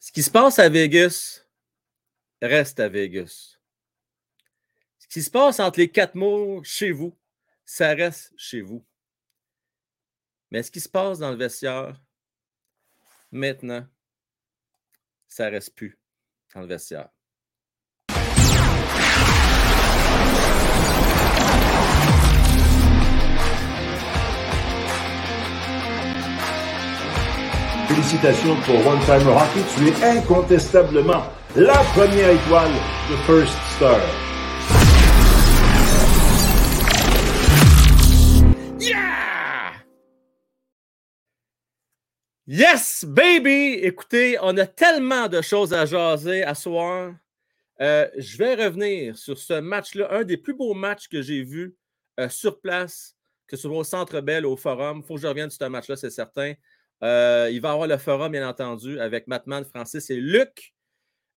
Ce qui se passe à Vegas reste à Vegas. Ce qui se passe entre les quatre mots chez vous, ça reste chez vous. Mais ce qui se passe dans le vestiaire, maintenant, ça reste plus dans le vestiaire. Félicitations pour One Timer Hockey. Tu es incontestablement la première étoile de First Star. Yeah! Yes, baby! Écoutez, on a tellement de choses à jaser à soir. Euh, je vais revenir sur ce match-là, un des plus beaux matchs que j'ai vu euh, sur place, que ce soit au Centre Bell, au Forum. Il faut que je revienne sur ce match-là, c'est certain. Euh, il va avoir le Forum, bien entendu, avec Matman, Francis et Luc.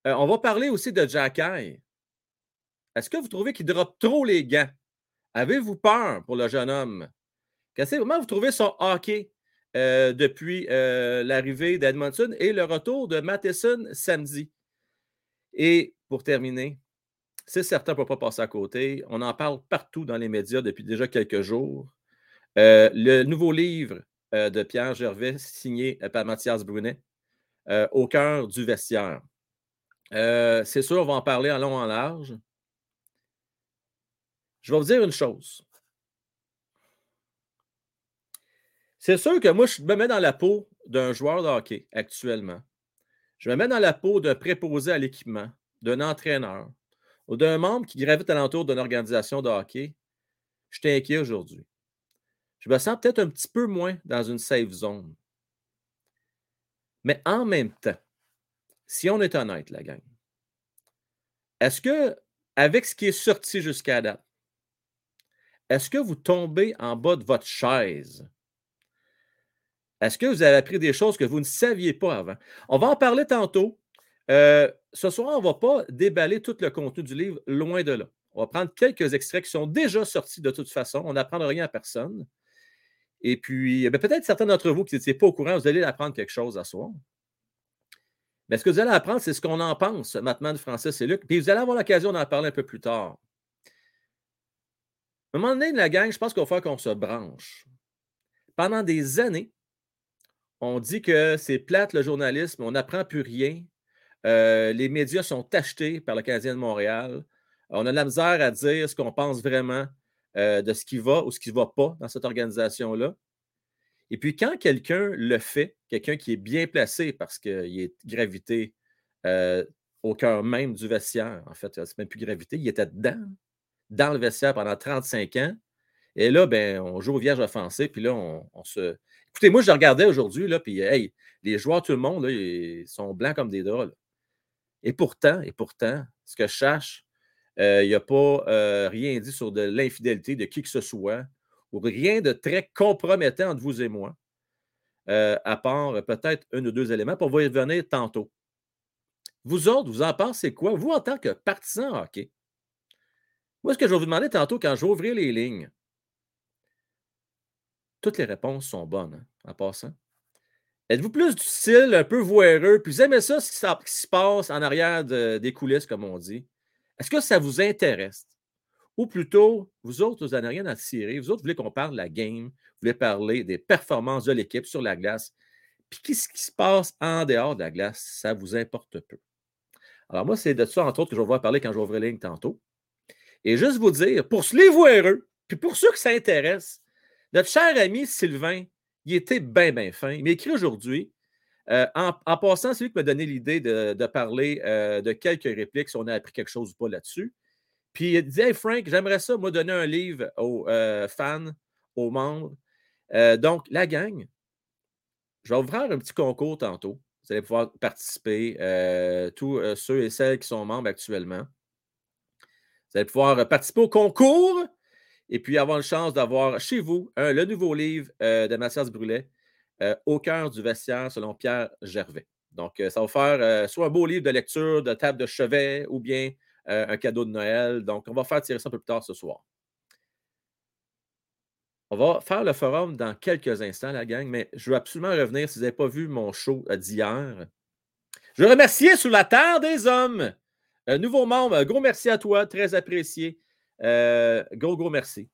on va parler aussi de Jacky. Est-ce que vous trouvez qu'il drop trop les gants? Avez-vous peur pour le jeune homme? Comment vous trouvez son hockey depuis l'arrivée d'Edmonton et le retour de Matheson samedi? Et pour terminer, c'est certain, on ne peut pas passer à côté. On en parle partout dans les médias depuis déjà quelques jours. le nouveau livre de Pierre Gervais, signé par Mathias Brunet, Au cœur du vestiaire. c'est sûr, on va en parler en long en large. Je vais vous dire une chose. C'est sûr que moi, je me mets dans la peau d'un joueur de hockey actuellement. Je me mets dans la peau d'un préposé à l'équipement, d'un entraîneur ou d'un membre qui gravite alentour d'une organisation de hockey. Je inquiet aujourd'hui. Je me sens peut-être un petit peu moins dans une safe zone. Mais en même temps, si on est honnête, la gang, est-ce que, avec ce qui est sorti jusqu'à date, est-ce que vous tombez en bas de votre chaise? Est-ce que vous avez appris des choses que vous ne saviez pas avant? On va en parler tantôt. Euh, ce soir, on ne va pas déballer tout le contenu du livre, loin de là. On va prendre quelques extraits qui sont déjà sortis de toute façon. On n'apprend rien à personne. Et puis, eh peut-être certains d'entre vous qui n'étaient pas au courant, vous allez apprendre quelque chose à soir. Mais ce que vous allez apprendre, c'est ce qu'on en pense, maintenant de Francis et Luc. Puis vous allez avoir l'occasion d'en parler un peu plus tard. À un moment donné, la gang, je pense qu'il va qu'on se branche. Pendant des années, on dit que c'est plate le journalisme, on n'apprend plus rien. Euh, les médias sont achetés par le Canadien de Montréal. On a de la misère à dire ce qu'on pense vraiment euh, de ce qui va ou ce qui ne va pas dans cette organisation-là. Et puis, quand quelqu'un le fait, quelqu'un qui est bien placé parce qu'il est gravité euh, au cœur même du vestiaire, en fait, c'est même plus gravité, il était dedans dans le vestiaire pendant 35 ans. Et là, ben, on joue au vierge offensé, puis là, on, se. Écoutez, moi, je regardais aujourd'hui, là, puis hey, les joueurs, tout le monde, là, ils sont blancs comme des draps. Et pourtant, et pourtant, ce que je cherche, il n'y a pas euh, rien dit sur de l'infidélité de qui que ce soit, ou rien de très compromettant entre vous et moi, euh, à part peut-être un ou deux éléments, pour vous y revenir tantôt. Vous autres, vous en pensez quoi? Vous, en tant que partisan hockey, moi, ce que je vais vous demander tantôt, quand ouvrir les lignes, toutes les réponses sont bonnes, hein, en passant. Êtes-vous plus du style un peu voireux, puis vous aimez ça, ce qui, se passe en arrière des coulisses, comme on dit? Est-ce que ça vous intéresse? Ou plutôt, vous autres, vous n'en avez rien à tirer. Vous autres, vous voulez qu'on parle de la game, vous voulez parler des performances de l'équipe sur la glace. Puis qu'est-ce qui se passe en dehors de la glace? Ça vous importe peu. Alors, moi, c'est de ça, entre autres, que je vais vous parler quand ouvrir les lignes tantôt. Et juste vous dire, pour les voireux, puis pour ceux qui s'intéressent, notre cher ami Sylvain, il était bien, bien fin. Il écrit aujourd'hui. Euh, en, passant, c'est lui qui m'a donné l'idée de, parler euh, de quelques répliques, si on a appris quelque chose ou pas là-dessus. Puis il dit Hey Frank, j'aimerais ça, moi, donner un livre aux euh, fans, aux membres. donc, la gang, je vais ouvrir un petit concours tantôt. Vous allez pouvoir participer, tous ceux et celles qui sont membres actuellement. Vous allez pouvoir participer au concours et puis avoir une chance d'avoir chez vous le nouveau livre de Mathias Brulet, euh, Au cœur du vestiaire, selon Pierre Gervais. Donc, euh, ça va faire soit un beau livre de lecture, de table de chevet, ou bien un cadeau de Noël. Donc, on va faire tirer ça un peu plus tard ce soir. On va faire le forum dans quelques instants, la gang, mais je veux absolument revenir. Si vous n'avez pas vu mon show d'hier, Je veux remercier sur la terre des hommes. Nouveau membre, gros merci à toi, très apprécié. Euh, gros, gros merci.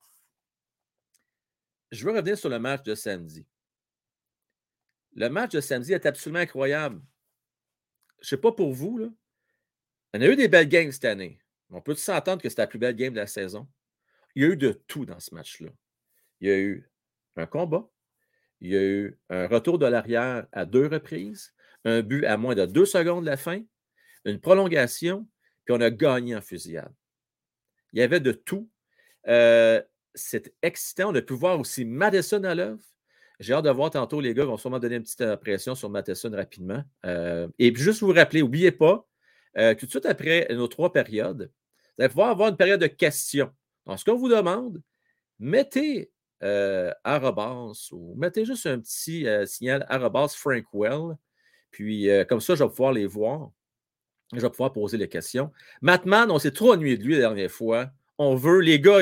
Je veux revenir sur le match de samedi. Le match de samedi est absolument incroyable. Je ne sais pas pour vous, là. On a eu des belles games cette année. On peut s'entendre que c'était la plus belle game de la saison? Il y a eu de tout dans ce match-là. Il y a eu un combat. Il y a eu un retour de l'arrière à deux reprises, un but à moins de deux secondes de la fin, une prolongation, puis on a gagné en fusillade. Il y avait de tout. Euh, c'est excitant. On a pu voir aussi Madison à l'œuvre. J'ai hâte de voir tantôt, les gars vont sûrement donner une petite impression sur Madison rapidement. Euh, et puis juste vous rappeler, n'oubliez pas, euh, tout de suite après nos trois périodes, vous allez pouvoir avoir une période de questions. Donc, ce qu'on vous demande, mettez euh, ou mettez juste un petit signal arrobas Frankwell. Puis comme ça, je vais pouvoir les voir. Je vais pouvoir poser les questions. Mattman, on s'est trop ennuyé de lui la dernière fois. On veut, les gars,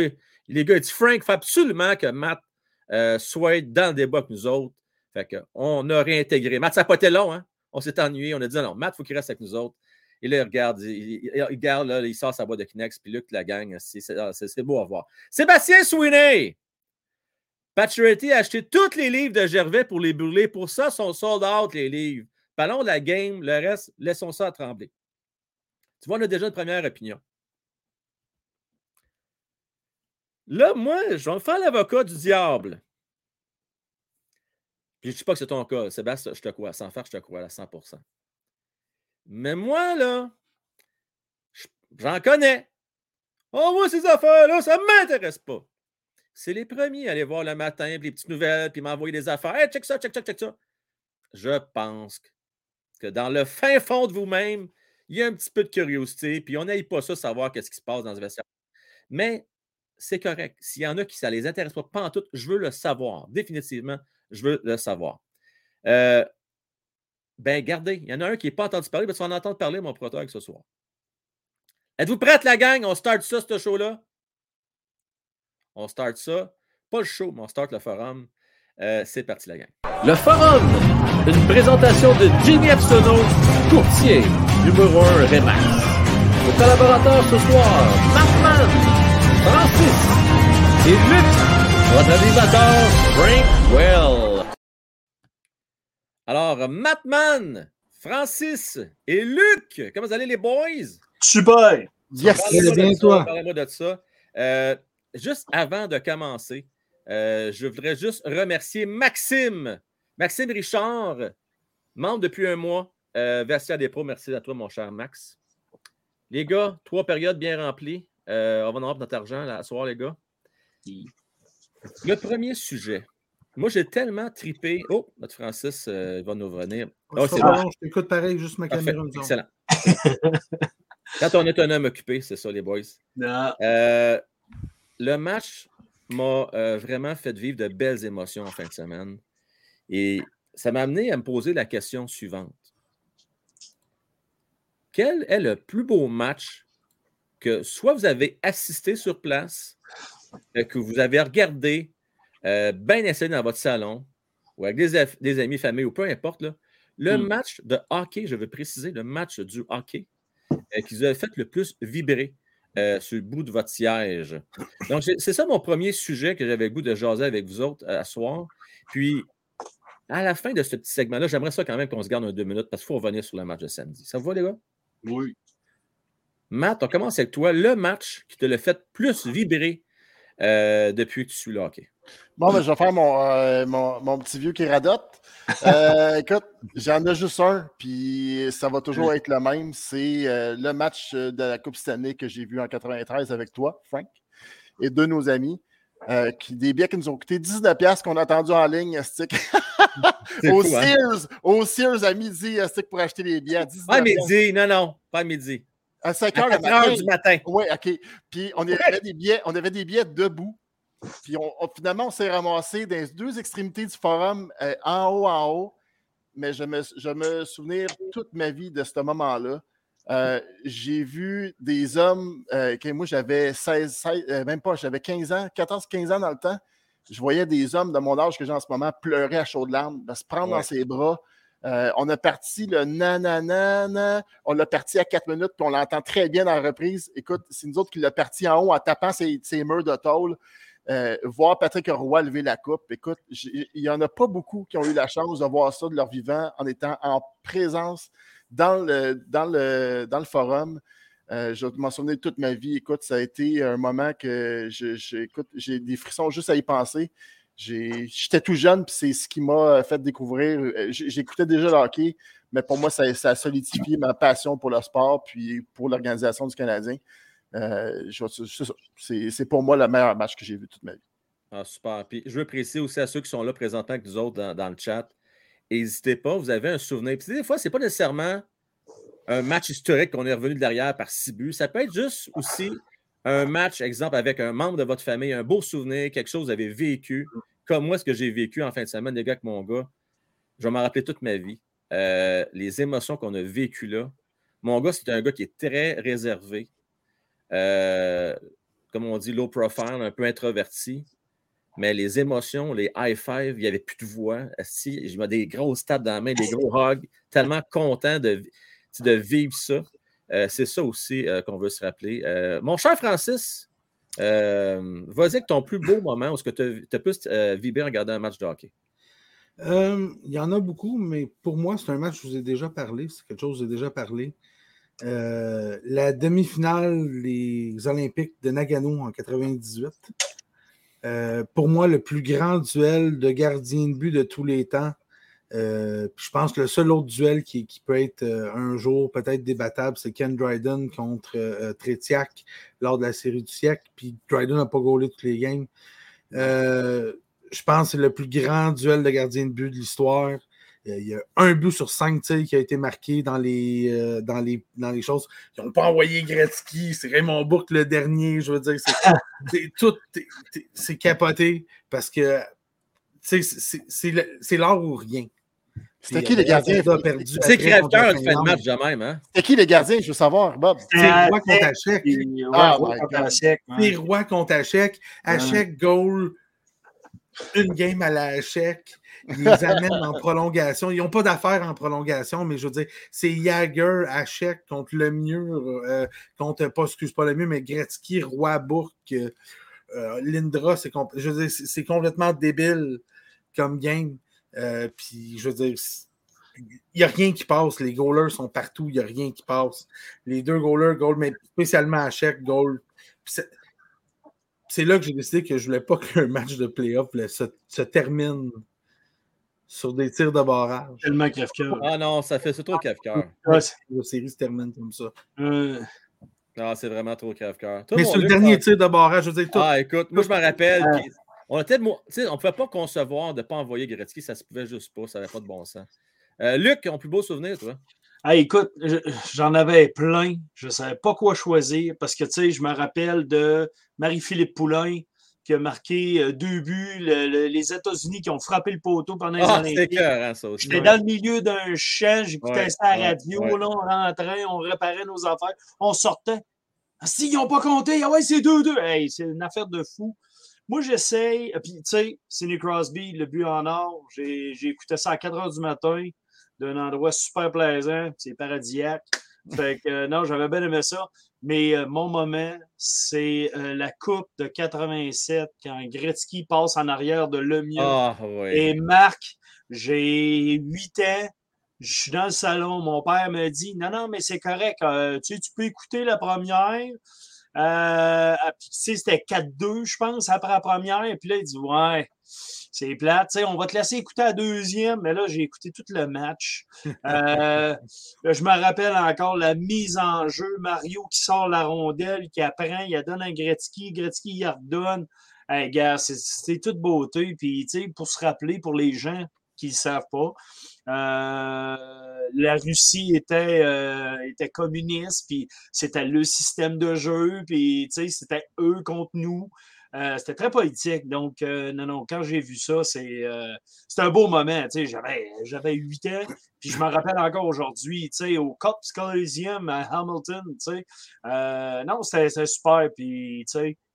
les gars, Frank, il faut absolument que Matt euh, soit dans le débat avec nous autres. Fait qu'on a réintégré. Matt, ça n'a pas été long, hein? On s'est ennuyé. On a dit non, Matt, il faut qu'il reste avec nous autres. Et là, il regarde, il, regarde, là, il sort sa boîte de Kinex, puis Luc la gang. Ah, c'est beau à voir. Sébastien Sweeney! Paturity a acheté tous les livres de Gervais pour les brûler. Pour ça, sont sold out, les livres. Parlons de la game. Le reste, laissons ça trembler. Tu vois, on a déjà une première opinion. Là, moi, je vais me faire l'avocat du diable. je ne dis pas que c'est ton cas. Sébastien, je te crois. Sans faire, je te crois à 100% Mais moi, là, j'en connais. Oh, moi, ces affaires-là, ça ne m'intéresse pas. C'est les premiers à aller voir le matin, puis les petites nouvelles, puis m'envoyer des affaires. Check ça, check, check, check ça. Je pense que dans le fin fond de vous-même, il y a un petit peu de curiosité, puis on n'aille pas ça savoir qu'est-ce qui se passe dans ce vestiaire. Mais c'est correct. S'il y en a qui ça les intéresse pas, pas en tout, je veux le savoir. Définitivement, je veux le savoir. Euh, ben, gardez. Il y en a un qui n'est pas entendu parler, mais tu vas en entendre parler, mon protocole, ce soir. Êtes-vous prête, la gang? On start ça, ce show-là? On start ça. Pas le show, mais on start le forum. Euh, c'est parti, la gang. Le forum! Une présentation de Jimmy Epsono, courtier numéro 1 Remax. Nos collaborateurs ce soir, Markman, Francis et Luc, votre animateur Frank Well. Alors, Matman, Francis et Luc, comment vous allez les boys? Super! Yes! bien toi? Parlez-moi de ça. Euh, juste avant de commencer, euh, je voudrais juste remercier Maxime, Maxime Richard, membre depuis un mois, euh, des pros. Merci à toi, mon cher Max. Les gars, trois périodes bien remplies. Euh, on va en avoir notre argent là, ce soir, les gars. Le premier sujet. Moi, j'ai tellement tripé. Oh, notre Francis euh, va nous revenir. Oh, c'est bon. Je t'écoute pareil, juste ma caméra. Excellent. Quand on est un homme occupé, c'est ça, les boys. Euh, le match m'a vraiment fait vivre de belles émotions en fin de semaine. Et ça m'a amené à me poser la question suivante. Quel est le plus beau match que soit vous avez assisté sur place, euh, que vous avez regardé, euh, bien essayé dans votre salon, ou avec des, amis, famille, ou peu importe, le hmm. match de hockey, je veux préciser, le match du hockey euh, qui vous a fait le plus vibrer sur le bout de votre siège. Donc, c'est ça mon premier sujet que j'avais le goût de jaser avec vous autres à soir. Puis, à la fin de ce petit segment-là, j'aimerais ça quand même qu'on se garde un deux minutes parce qu'il faut revenir sur le match de samedi. Ça vous va, les gars? Oui. Matt, on commence avec toi. Le match qui te l'a fait plus vibrer euh, depuis que tu suis là. Bon, ben, je vais faire mon, euh, mon, petit vieux qui radote. Euh, écoute, j'en ai juste un, puis ça va toujours être le même. C'est le match de la Coupe Stanley que j'ai vu en 93 avec toi, Frank, et deux de nos amis. qui, des billets qui nous ont coûté 19$ qu'on a attendu en ligne, stick. au, hein? Sears, au Sears à midi, stick pour acheter les billets. Pas à midi, non, non, pas à midi. À 5 h, du matin. Oui, OK. Puis on avait, des billets, on avait des billets debout. Puis on, finalement, on s'est ramassé dans les deux extrémités du forum, euh, en haut, en haut. Mais je me, je me souvenir toute ma vie de ce moment-là. Euh, j'ai vu des hommes, euh, moi j'avais 16, 16 même pas, j'avais 15 ans, 14-15 ans dans le temps. Je voyais des hommes de mon âge que j'ai en ce moment pleurer à chaudes larmes, se prendre dans ses bras. Euh, on a parti le nanana, on l'a parti à 4 minutes, puis on l'entend très bien dans la reprise. Écoute, c'est nous autres qui l'a parti en haut en tapant ses, murs de tôle. Euh, voir Patrick Roy lever la coupe. Écoute, il n'y en a pas beaucoup qui ont eu la chance de voir ça de leur vivant en étant en présence dans le, forum. Euh, je vais m'en souvenir toute ma vie. Écoute, ça a été un moment que j'ai des frissons juste à y penser. J'étais tout jeune, puis c'est ce qui m'a fait découvrir. Euh, j'écoutais déjà le hockey, mais pour moi, ça, a solidifié ma passion pour le sport, puis pour l'organisation du Canadien. Euh, c'est pour moi le meilleur match que j'ai vu toute ma vie. Ah, super. Puis je veux préciser aussi à ceux qui sont là présentement avec nous autres dans, le chat, n'hésitez pas, vous avez un souvenir. Puis des fois, ce n'est pas nécessairement un match historique qu'on est revenu derrière par six buts. Ça peut être juste aussi un match, exemple, avec un membre de votre famille, un beau souvenir, quelque chose que vous avez vécu, comme moi, ce que j'ai vécu en fin de semaine, les gars, avec mon gars. Je vais m'en rappeler toute ma vie. Euh, les émotions qu'on a vécues là. Mon gars, c'est un gars qui est très réservé. Euh, comme on dit, low profile, un peu introverti. Mais les émotions, les high five, il n'y avait plus de voix. Si, je mets des grosses tapes dans la main, des gros hugs, tellement content de, de vivre ça. Euh, c'est ça aussi euh, qu'on veut se rappeler. Euh, mon cher Francis, vas-y avec ton plus beau moment où tu as, plus vibré en regardant un match de hockey. Il y en a beaucoup, mais pour moi, c'est un match que je vous ai déjà parlé. C'est quelque chose que j'ai déjà parlé. la demi-finale des Olympiques de Nagano en 98. pour moi, le plus grand duel de gardien de but de tous les temps euh, je pense que le seul autre duel qui, peut être euh, un jour peut-être débattable, c'est Ken Dryden contre euh, Tretiak lors de la série du siècle. Puis Dryden n'a pas gaulé toutes les games. je pense que c'est le plus grand duel de gardien de but de l'histoire. Il y a un but sur cinq qui a été marqué dans les, dans les, dans les choses. Ils n'ont pas envoyé Gretzky, c'est Raymond Bourque le dernier. Je veux dire, c'est tout, c'est capoté parce que c'est l'or ou rien. C'était qui les gardiens? C'est Crève-Cœur qui fait le match de même. Hein? C'était qui les gardiens? Je veux savoir, Bob. C'est Roi contre Hachek. Ah, C'est Roi contre Hachek. Hachek goal une game à la Hachek. Ils les amènent en prolongation. Ils n'ont pas d'affaires en prolongation, mais je veux dire, c'est Jagger, Hachek contre le mur, euh, contre, pas, excuse pas le mieux, mais Gretzky, Roy Bourque, euh, Lindra, c'est complètement débile comme game. Euh, puis, je veux dire, il n'y a rien qui passe. Les goalers sont partout. Il n'y a rien qui passe. Les deux goalers, goal, mais spécialement à chaque goal. C'est là que j'ai décidé que je ne voulais pas qu'un match de playoff se, termine sur des tirs de barrage. Tellement crève-cœur. Ah non, ça fait trop crève-cœur. La série se termine comme ça. Euh... Non, c'est vraiment trop crève-cœur. Mais sur le dernier tir de barrage, je veux dire, tout... Ah, écoute, moi, je me rappelle. On ne pouvait pas concevoir de ne pas envoyer Gretzky, ça se pouvait juste pas, ça n'avait pas de bon sens. Euh, Luc, ton plus beau souvenir, toi? Ah, écoute, j'en avais plein. Je ne savais pas quoi choisir parce que, tu sais, je me rappelle de Marie-Philippe Poulain qui a marqué euh, deux buts, les États-Unis qui ont frappé le poteau pendant les ah, Olympiques. J'étais dans le milieu d'un champ, j'écoutais ça à la radio, là, on rentrait, on réparait nos affaires, on sortait. Ah, si, ils n'ont pas compté, ah ouais, c'est 2-2. Hey, c'est une affaire de fou. Moi, j'essaye. Puis, tu sais, Sidney Crosby, le but en or, j'ai écouté ça à 4 h du matin d'un endroit super plaisant. C'est paradisiaque. Fait que, euh, non, j'avais bien aimé ça. Mais euh, mon moment, c'est euh, la Coupe de 87 quand Gretzky passe en arrière de Lemieux. Ah, Et Marc, j'ai 8 ans. Je suis dans le salon. Mon père me dit Non, non, mais c'est correct. tu, sais, tu peux écouter la première. Euh, ah, c'était 4-2, je pense, après la première. Et puis là, il dit Ouais, c'est plate. on va te laisser écouter la deuxième. Mais là, j'ai écouté tout le match. Euh, je me rappelle encore la mise en jeu. Mario qui sort la rondelle, qui apprend, il donne un Gretzky. Gretzky, il redonne. Hey, gars, c'est toute beauté. Puis, pour se rappeler, pour les gens qui ne savent pas, la Russie était, euh, était communiste, puis c'était le système de jeu, puis c'était eux contre nous. Euh, c'était très politique. Donc, non, non, quand j'ai vu ça, c'est un beau moment. J'avais 8 ans, puis je me rappelle encore aujourd'hui, au Cops Coliseum à Hamilton. non, c'était super. Puis,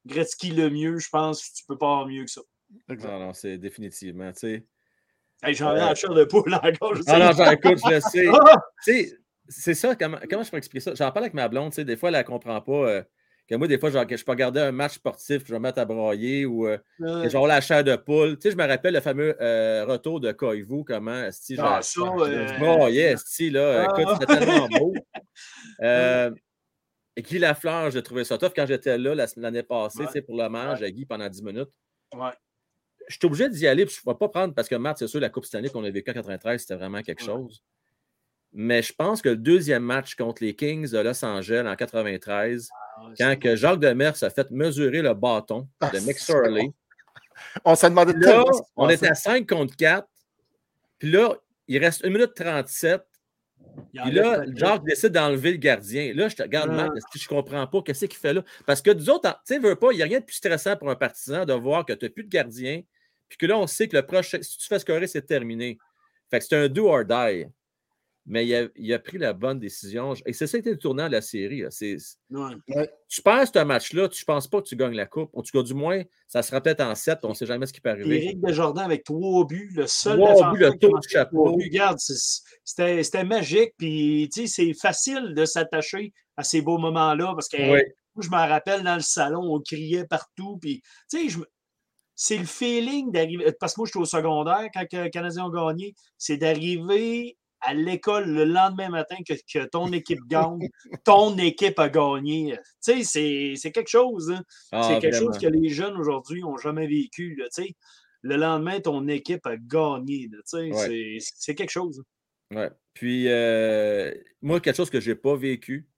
Gretzky le mieux, je pense, tu peux pas avoir mieux que ça. Non, non, c'est définitivement. Hey, J'en ai la chair de poule encore. je Ah non, j'en écoute, je le sais. Ah! Sais, c'est ça, comment, comment je peux expliquer ça? J'en parle avec ma blonde, tu sais, des fois, elle ne comprend pas. euh, que moi, des fois, genre, que je peux regarder un match sportif, je vais me mettre à broyer ou euh, que genre la chair de poule. Tu sais, je me rappelle le fameux euh, retour de Koivu, comment, si Ah, ça, esti, là. Ah. Écoute, c'était tellement beau. Euh, Guy Lafleur, j'ai trouvé ça tough quand j'étais là la- l'année passée, Ouais. tu sais, pour le match, à Guy pendant 10 minutes. Je suis obligé d'y aller, puis je ne vais pas prendre parce que Matt, c'est sûr, la Coupe Stanley qu'on a vécue en 93, c'était vraiment quelque chose. Mais je pense que le deuxième match contre les Kings de Los Angeles en 93, Ah, quand que Jacques Demers a fait mesurer le bâton Ah, de c'est McSorley, On s'est demandé là, qui se on était à 5 contre 4. Puis là, il reste 1 minute 37. il Puis là. Jacques décide d'enlever le gardien. Là, je te regarde, Ah. Matt, est-ce que je comprends pas? Qu'est-ce qu'il fait là? Parce que nous autres, en- tu sais, veux pas, il n'y a rien de plus stressant pour un partisan de voir que tu n'as plus de gardien, puis que là, on sait que le prochain, si tu fais scorer, c'est terminé. Fait que c'est un do or die. Mais il a, il a pris la bonne décision. Et c'est ça qui était le tournant de la série. là. C'est- Ouais. tu perds ce match-là, tu ne penses pas que tu gagnes la coupe. En tout cas, du moins, ça sera peut-être en 7, on ne sait jamais ce qui peut arriver. Éric Desjardins avec trois buts, le seul Trois buts, le tour du chapeau. trois buts. Regarde, c'était c'était magique. Puis, tu sais, c'est facile de s'attacher à ces beaux moments-là parce que moi, je me rappelle dans le salon, on criait partout. Puis, tu sais, je me- c'est le feeling d'arriver. Parce que moi, j'étais au secondaire quand les Canadiens ont gagné. C'est d'arriver à l'école le lendemain matin que, que ton équipe gagne. ton équipe a gagné. Tu sais, c'est- c'est quelque chose. hein. Ah, c'est quelque vraiment. chose que les jeunes aujourd'hui n'ont jamais vécu. Là, tu sais. le lendemain, ton équipe a gagné. Ouais. c'est- C'est quelque chose. Ouais. Puis, euh, moi, quelque chose que je n'ai pas vécu,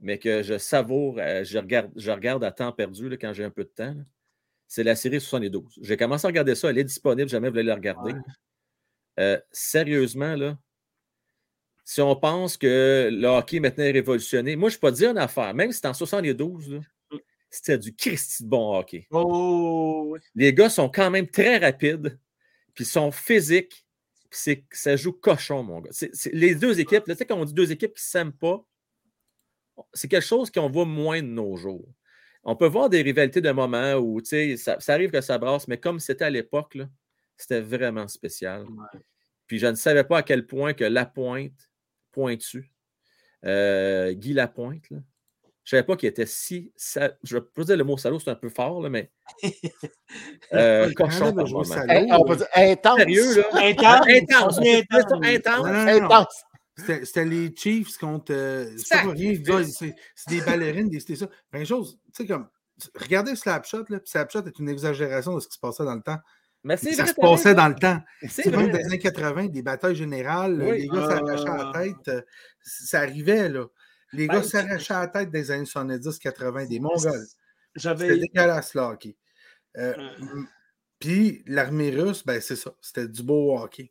mais que je savoure, euh, je, regarde, je regarde à temps perdu là, quand j'ai un peu de temps, là, c'est la série 72. J'ai commencé à regarder ça, elle est disponible, jamais vous voulez la regarder. Ouais. Euh, sérieusement, là, si on pense que le hockey maintenant est révolutionné, moi, je peux pas dire une affaire, même si c'était en 72, là, Mm. c'était du Christy de bon hockey. Oh, oui. Les gars sont quand même très rapides, puis sont physiques, puis c'est- ça joue cochon, mon gars. C'est- c'est- les deux équipes, là, tu sais, quand on dit deux équipes qui ne s'aiment pas, c'est quelque chose qu'on voit moins de nos jours. On peut voir des rivalités de moments où, tu sais, ça, ça arrive que ça brasse, mais comme c'était à l'époque, c'était vraiment spécial. Ouais. Puis je ne savais pas à quel point que Lapointe, pointu, euh, Guy Lapointe, là, je ne savais pas qu'il était si. sa- je vais pas dire le mot salaud, c'est un peu fort, là, mais. euh, cochon par moment. salaud. Hey, on peut dire intense. Sérieux, là? Intense. Intense. Intense. intense. C'était les Chiefs contre. euh, c'est pas rien, c'est des ballerines, c'était ça. Plein de choses. Tu sais, comme. Regardez Slapshot, là, Slapshot est une exagération de ce qui se passait dans le temps. Mais c'est Ça vrai, se passait dans le temps. C'est même vrai. dans les années 80, des batailles générales, Oui. les gars s'arrachaient la Ah. tête. euh, Ça arrivait, là. Les Ben, gars s'arrachaient la tête des années 70-80, des Mongols. C'était J'avais. dégueulasse, le hockey. Euh, Euh. m- Puis l'armée russe, ben c'est ça. C'était du beau hockey.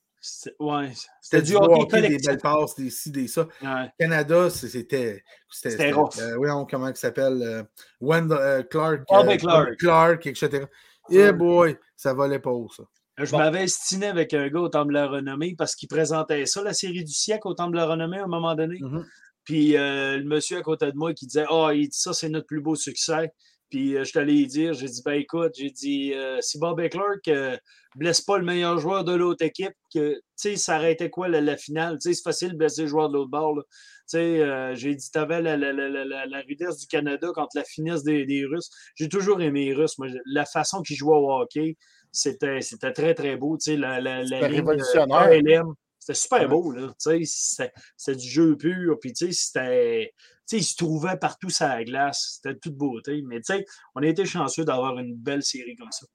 Ouais, C'était du hockey hockey, des belles passes, des ci, des ça. Ouais. Canada, c'était. C'était rough. euh, voyons comment il s'appelle. euh, Wendell euh, Clark. Bobby euh, Clark. Bobby Clark, etc. Yeah, boy, ça valait pas haut, ça. Je Bon. m'avais estiné avec un gars au Temple de la Renommée parce qu'il présentait ça, la série du siècle au Temple de la Renommée à un moment donné. Mhm. Puis euh, le monsieur à côté de moi qui disait Ah, il dit ça, c'est notre plus beau succès. Puis euh, je t'allais y dire, j'ai dit Ben écoute, j'ai dit euh, si Bob Clark euh, blesse pas le meilleur joueur de l'autre équipe, que tu sais, ça arrêtait quoi la, la finale? Tu sais, c'est facile de blesser le joueur de l'autre bord. Tu euh, j'ai dit, t'avais la, la, rudesse du Canada contre la finesse des, des Russes. J'ai toujours aimé les Russes. Moi, la façon qu'ils jouaient au hockey, c'était très, très beau. Tu sais, la, la, la ligne, révolutionnaire. C'était super Ouais. beau. Là, tu sais, c'était du jeu pur. Puis, tu sais, c'était. Tu sais, ils se trouvaient partout sur la glace. C'était toute beauté. Mais, tu sais, on a été chanceux d'avoir une belle série comme ça.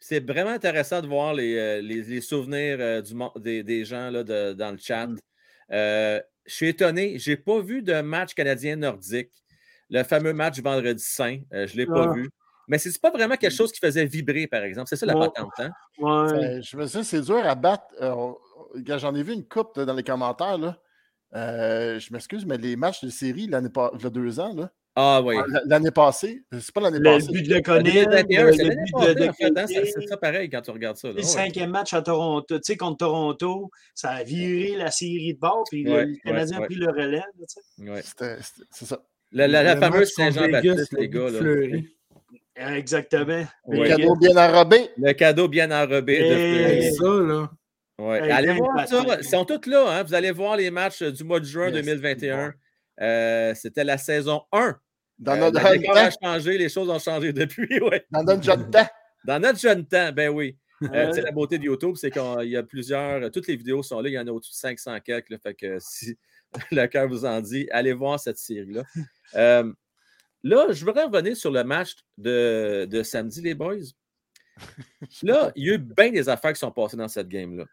C'est vraiment intéressant de voir les, euh, les- les souvenirs euh, du, des, des gens là, de- dans le chat. Mm. Euh, je suis étonné, je n'ai pas vu de match canadien nordique. Le fameux match vendredi saint, euh, je ne l'ai pas Ah. vu. Mais c'est pas vraiment quelque chose qui faisait vibrer, par exemple. C'est ça la Ouais. patente. hein? Ouais. Euh, je me dis, c'est dur à battre. Euh, J'en ai vu une coupe dans les commentaires. Là. Euh, je m'excuse, mais les matchs de série l'année pas il y a deux ans, là, Ah oui. l- l'année passée, c'est pas l'année Le passée. but de 2021, le, le but de, c'est c'est ça pareil quand tu regardes ça. là. Le Ouais. cinquième match à Toronto, tu sais, contre Toronto, ça a viré la série de bord, puis Ouais, le Canadien ouais. a pris le relais. tu sais. Ouais. C'était- c'était- C'est ça. La, la- la Le fameuse Saint-Jean-Baptiste, les le gars. là. Fleury. Exactement. Le cadeau bien enrobé. Le cadeau bien enrobé de Et- ça, là. Ouais. Allez voir ça. Ils sont tous là. Hein? Vous allez voir les matchs euh, du mois de juin Yes, 2021. Euh, C'était la saison 1. Dans Euh, notre jeune décor a temps. changé, les choses ont changé depuis. Ouais. Dans notre jeune temps. Dans notre jeune temps, ben oui. Euh, Ouais. tu sais, la beauté de YouTube, c'est qu'il y a plusieurs. Toutes les vidéos sont là. Il y en a au-dessus de 500 quelques. là, fait que si le cœur vous en dit, allez voir cette série-là. Euh, là, je voudrais revenir sur le match de, de samedi, les boys. Là, il y a eu bien des affaires qui sont passées dans cette game-là.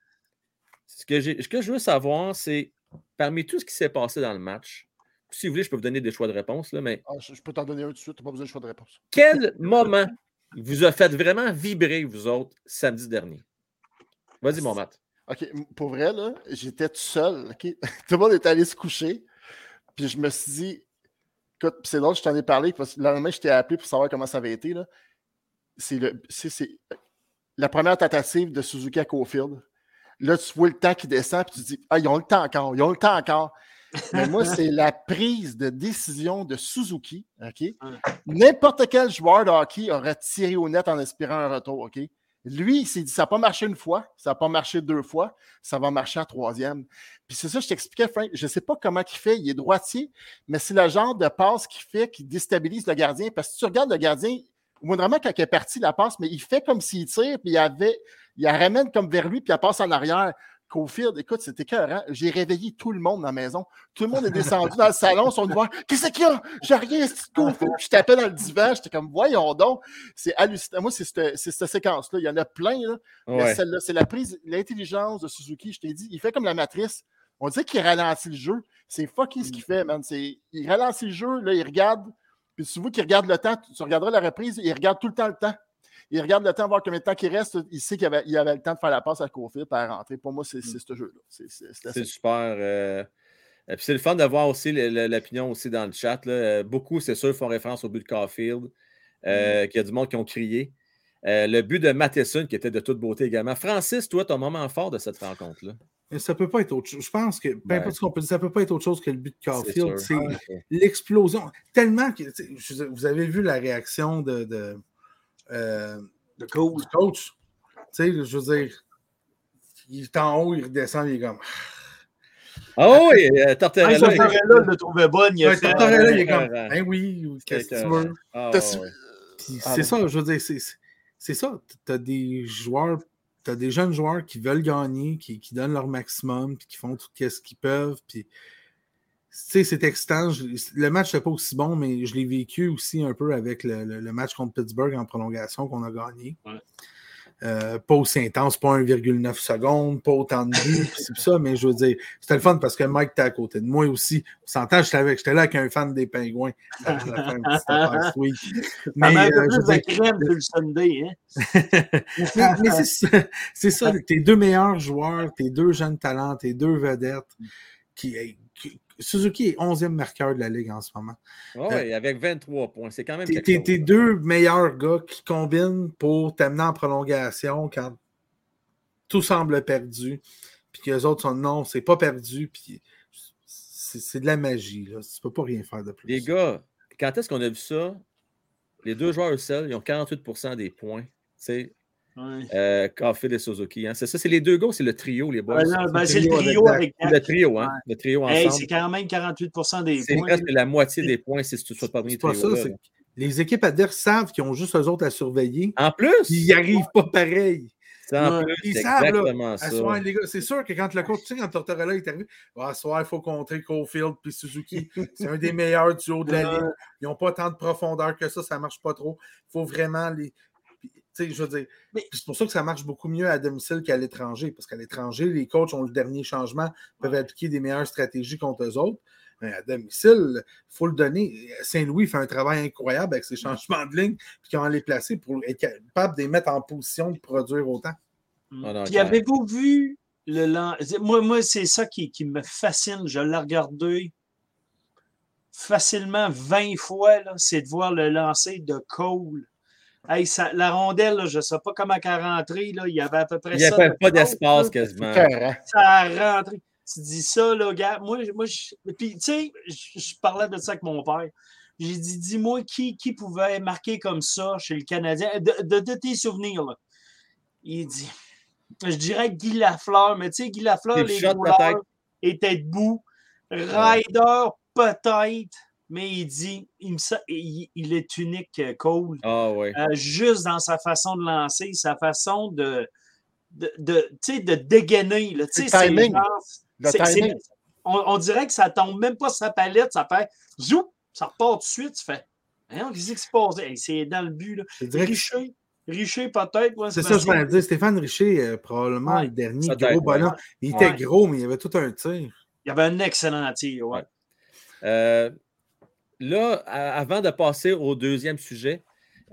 Ce que, j'ai- ce que je veux savoir, c'est parmi tout ce qui s'est passé dans le match, si vous voulez, je peux vous donner des choix de réponse, là, mais Ah, je, peux t'en donner un tout de suite, tu n'as pas besoin de choix de réponse. quel moment vous a fait vraiment vibrer, vous autres, samedi dernier? Vas-y, mon Matt. OK, pour vrai, là, j'étais tout seul. Tout le monde est allé se coucher. Puis je me suis dit, écoute, c'est drôle, je t'en ai parlé, parce que le lendemain, je t'ai appelé pour savoir comment ça avait été. c'est la première tentative de Suzuki à Cofield. Là, tu vois le temps qui descend, puis tu te dis, ah, ils ont le temps encore, ils ont le temps encore. Mais moi, c'est la prise de décision de Suzuki. OK? N'importe quel joueur de hockey aurait tiré au net en espérant un retour. OK? Lui, il s'est dit, ça n'a pas marché une fois, ça n'a pas marché deux fois, ça va marcher en troisième. Puis c'est ça, je t'expliquais, Frank, je ne sais pas comment il fait, il est droitier, mais c'est le genre de passe qu'il fait qui déstabilise le gardien. Parce que si tu regardes le gardien, moment, quand il est parti la passe, mais il fait comme s'il tire, puis il, avait, il la ramène comme vers lui, puis il passe en arrière. Cofield, écoute, c'était écœurant. J'ai réveillé tout le monde dans la maison. Tout le monde est descendu dans le salon, sont voir Qu'est-ce qu'il y a? J'ai rien, c'est Cofield. Je tapais dans le divan, j'étais comme Voyons donc. C'est hallucinant. Moi, c'est cette, c'est cette séquence-là. Il y en a plein, là. Mais celle-là, c'est la prise, l'intelligence de Suzuki. Je t'ai dit, il fait comme la matrice. On dirait qu'il ralentit le jeu. C'est fucking ce qu'il fait, man. C'est, il ralentit le jeu, là, il regarde. Puis tu vois qu'il regarde le temps. Tu, regarderas la reprise, il regarde tout le temps le temps. Il regarde le temps, voir combien de temps qu'il reste. Il sait qu'il avait, il avait le temps de faire la passe à Cofield pour rentrer. Pour moi, c'est, c'est ce jeu-là. C'est, super. euh, et puis c'est le fun de voir aussi l'opinion aussi dans le chat. là. Euh, Beaucoup, c'est sûr, font référence au but de Caulfield, euh, qu'il y a du monde qui ont crié. Euh, le but de Matheson, qui était de toute beauté également. Francis, toi, ton moment fort de cette rencontre-là? Mais ça peut pas être autre chose. Je pense que, peu Ouais. importe ce qu'on peut dire, ça peut pas être autre chose que le but de Caulfield. C'est l'explosion. Tellement que, je vous avez vu la réaction de, de, euh, Le coach. coach. Tu sais, je veux dire, il est en haut, il redescend, il est comme. Ah oui, euh, Ah, Tortorella, je le trouvais bonne. Il Ouais, il est euh, comme. euh, Ben oui, qu'est-ce que tu veux? Ah, Ah, c'est ça, je veux dire, c'est- c'est ça. Tu as des joueurs, tu des jeunes joueurs qui veulent gagner, qui, qui donnent leur maximum, puis qui font tout ce qu'ils peuvent. Puis, c'est excitant. Le match n'était pas aussi bon, mais je l'ai vécu aussi un peu avec le, le- le match contre Pittsburgh en prolongation qu'on a gagné. Ouais. Euh, pas aussi intense, pas 1,9 secondes, pas autant de buts, c'est ça, mais je veux dire, c'était le fun parce que Mike était à côté de moi aussi. On s'entend, j'étais là avec un fan des pingouins. Ça Mais, euh, je dire, crème le Sunday. Hein? mais, mais c'est ça, tes deux meilleurs joueurs, tes deux jeunes talents, tes deux vedettes. Qui- Suzuki est 11e marqueur de la Ligue en ce moment. Ah ouais, avec 23 points. C'est quand même Tes, tes- deux meilleurs gars qui combinent pour t'amener en prolongation quand tout semble perdu, puis que les autres sont non, c'est pas perdu, puis c'est de la magie. Là. Tu peux pas rien faire de plus. Les gars, quand est-ce qu'on a vu ça? Les deux joueurs seuls, ils ont 48% des points. Tu sais, Ouais. euh, Caulfield et Suzuki. hein. C'est ça, c'est les deux gars, c'est le trio, les boys? Ouais, ben, c'est le trio avec avec le trio, hein? Le trio Hey, ensemble. c'est quand même 48 des c'est points. presque la moitié des points si tu ne sois parmi C'est les pas ça, c'est les équipes adverses savent qu'ils ont juste eux autres à surveiller, En plus, ils n'y arrivent pas pareil. c'est en Ouais. plus, Ils c'est savent, là, exactement ça. soir, les gars, c'est sûr que quand le coach, tu sais, quand Tortorella est arrivé, ah, à soir, il faut contrer Cofield puis Suzuki. C'est un des meilleurs duos de la ligue. Ils n'ont pas tant de profondeur que ça, ça ne marche pas trop. Il faut vraiment les. Je veux dire, Mais- c'est pour ça que ça marche beaucoup mieux à domicile qu'à l'étranger, parce qu'à l'étranger, les coachs ont le dernier changement, peuvent appliquer des meilleures stratégies contre eux autres. Mais à domicile, il faut le donner. Saint-Louis fait un travail incroyable avec ses changements de ligne, puis comment les placer pour être capable de les mettre en position de produire autant. Ah non, Puis avez-vous vu le lan- Moi, moi c'est ça qui, qui me fascine. Je l'ai regardé facilement 20 fois. là, C'est de voir le lancer de Cole. Hey, ça- la rondelle, là, je ne sais pas comment elle a rentré. Là, il y avait à peu près Il n'y ça. avait de pas d'espace quasiment. Ça a rentré. Tu dis ça, là, gars. Moi, moi je... Puis, tu sais, je, je parlais de ça avec mon père. J'ai dit, dis-moi qui, qui pouvait marquer comme ça chez le Canadien, de, de, de tes souvenirs. Là. Il dit, je dirais Guy Lafleur, mais tu sais, Guy Lafleur, les peut-être. étaient debout. Ryder, peut-être, mais il dit, il, me il- il est unique, euh, Cole. Ah ouais. Euh, juste dans sa façon de lancer, sa façon de, de, de, tu sais, de dégainer. Là, tu Le sais, c'est timing. genre- Le timing. on, on dirait que ça tombe même pas sur sa palette, ça fait zoup, ça repart tout de suite, tu fais. Hein, Qu'est-ce qui se passe? Hey, c'est dans le but. Là. Que Richer, peut-être. ouais, c'est ça, je voulais dire. Stéphane Richer, euh, probablement Ouais. le dernier gros ouais. bonhomme. Il était Ouais. gros, mais il y avait tout un tir. Il y avait un excellent tir. Ouais. Ouais. Euh, là, avant de passer au deuxième sujet,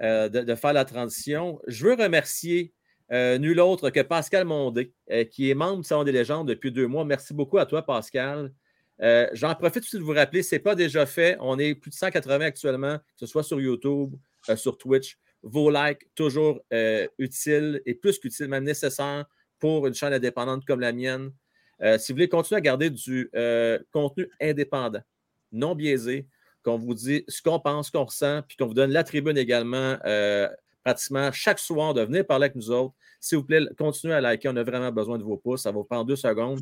euh, de, faire la transition, je veux remercier euh, nul autre que Pascal Mondé, euh, qui est membre du Salon des légendes depuis deux mois. Merci beaucoup à toi, Pascal. J'en profite aussi de vous rappeler, ce n'est pas déjà fait. On est plus de 180 actuellement, que ce soit sur YouTube, sur Twitch. Vos likes, toujours utiles et plus qu'utiles, même nécessaires pour une chaîne indépendante comme la mienne. Si vous voulez continuer à garder du contenu indépendant, non biaisé, qu'on vous dit ce qu'on pense, ce qu'on ressent, puis qu'on vous donne la tribune également euh, pratiquement chaque soir de venir parler avec nous autres. S'il vous plaît, continuez à liker. On a vraiment besoin de vos pouces. Ça va vous prendre deux secondes.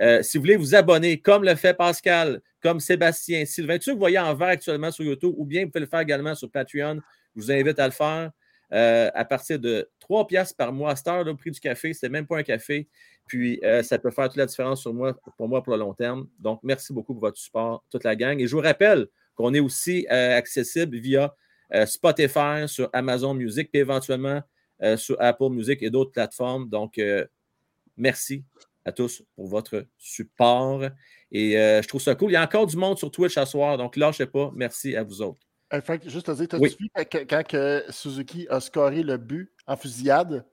Euh, si vous voulez vous abonner, comme le fait Pascal, comme Sébastien, Sylvain, ceux que vous voyez en vert actuellement sur YouTube, ou bien vous pouvez le faire également sur Patreon, je vous invite à le faire. Euh, à partir de 3 piastres par mois à cette au prix du café, c'est même pas un café. Puis ça peut faire toute la différence sur moi, pour moi pour le long terme. Donc, merci beaucoup pour votre support, toute la gang. Et je vous rappelle qu'on est aussi euh, accessible via euh, Spotify, sur Amazon Music, puis éventuellement euh, sur Apple Music et d'autres plateformes. Donc, merci à tous pour votre support. Et je trouve ça cool. Il y a encore du monde sur Twitch ce soir, donc lâchez pas. Merci à vous autres. Frank, juste te dire, t'as-tu Oui. vu quand, quand que Suzuki a scoré le but en fusillade,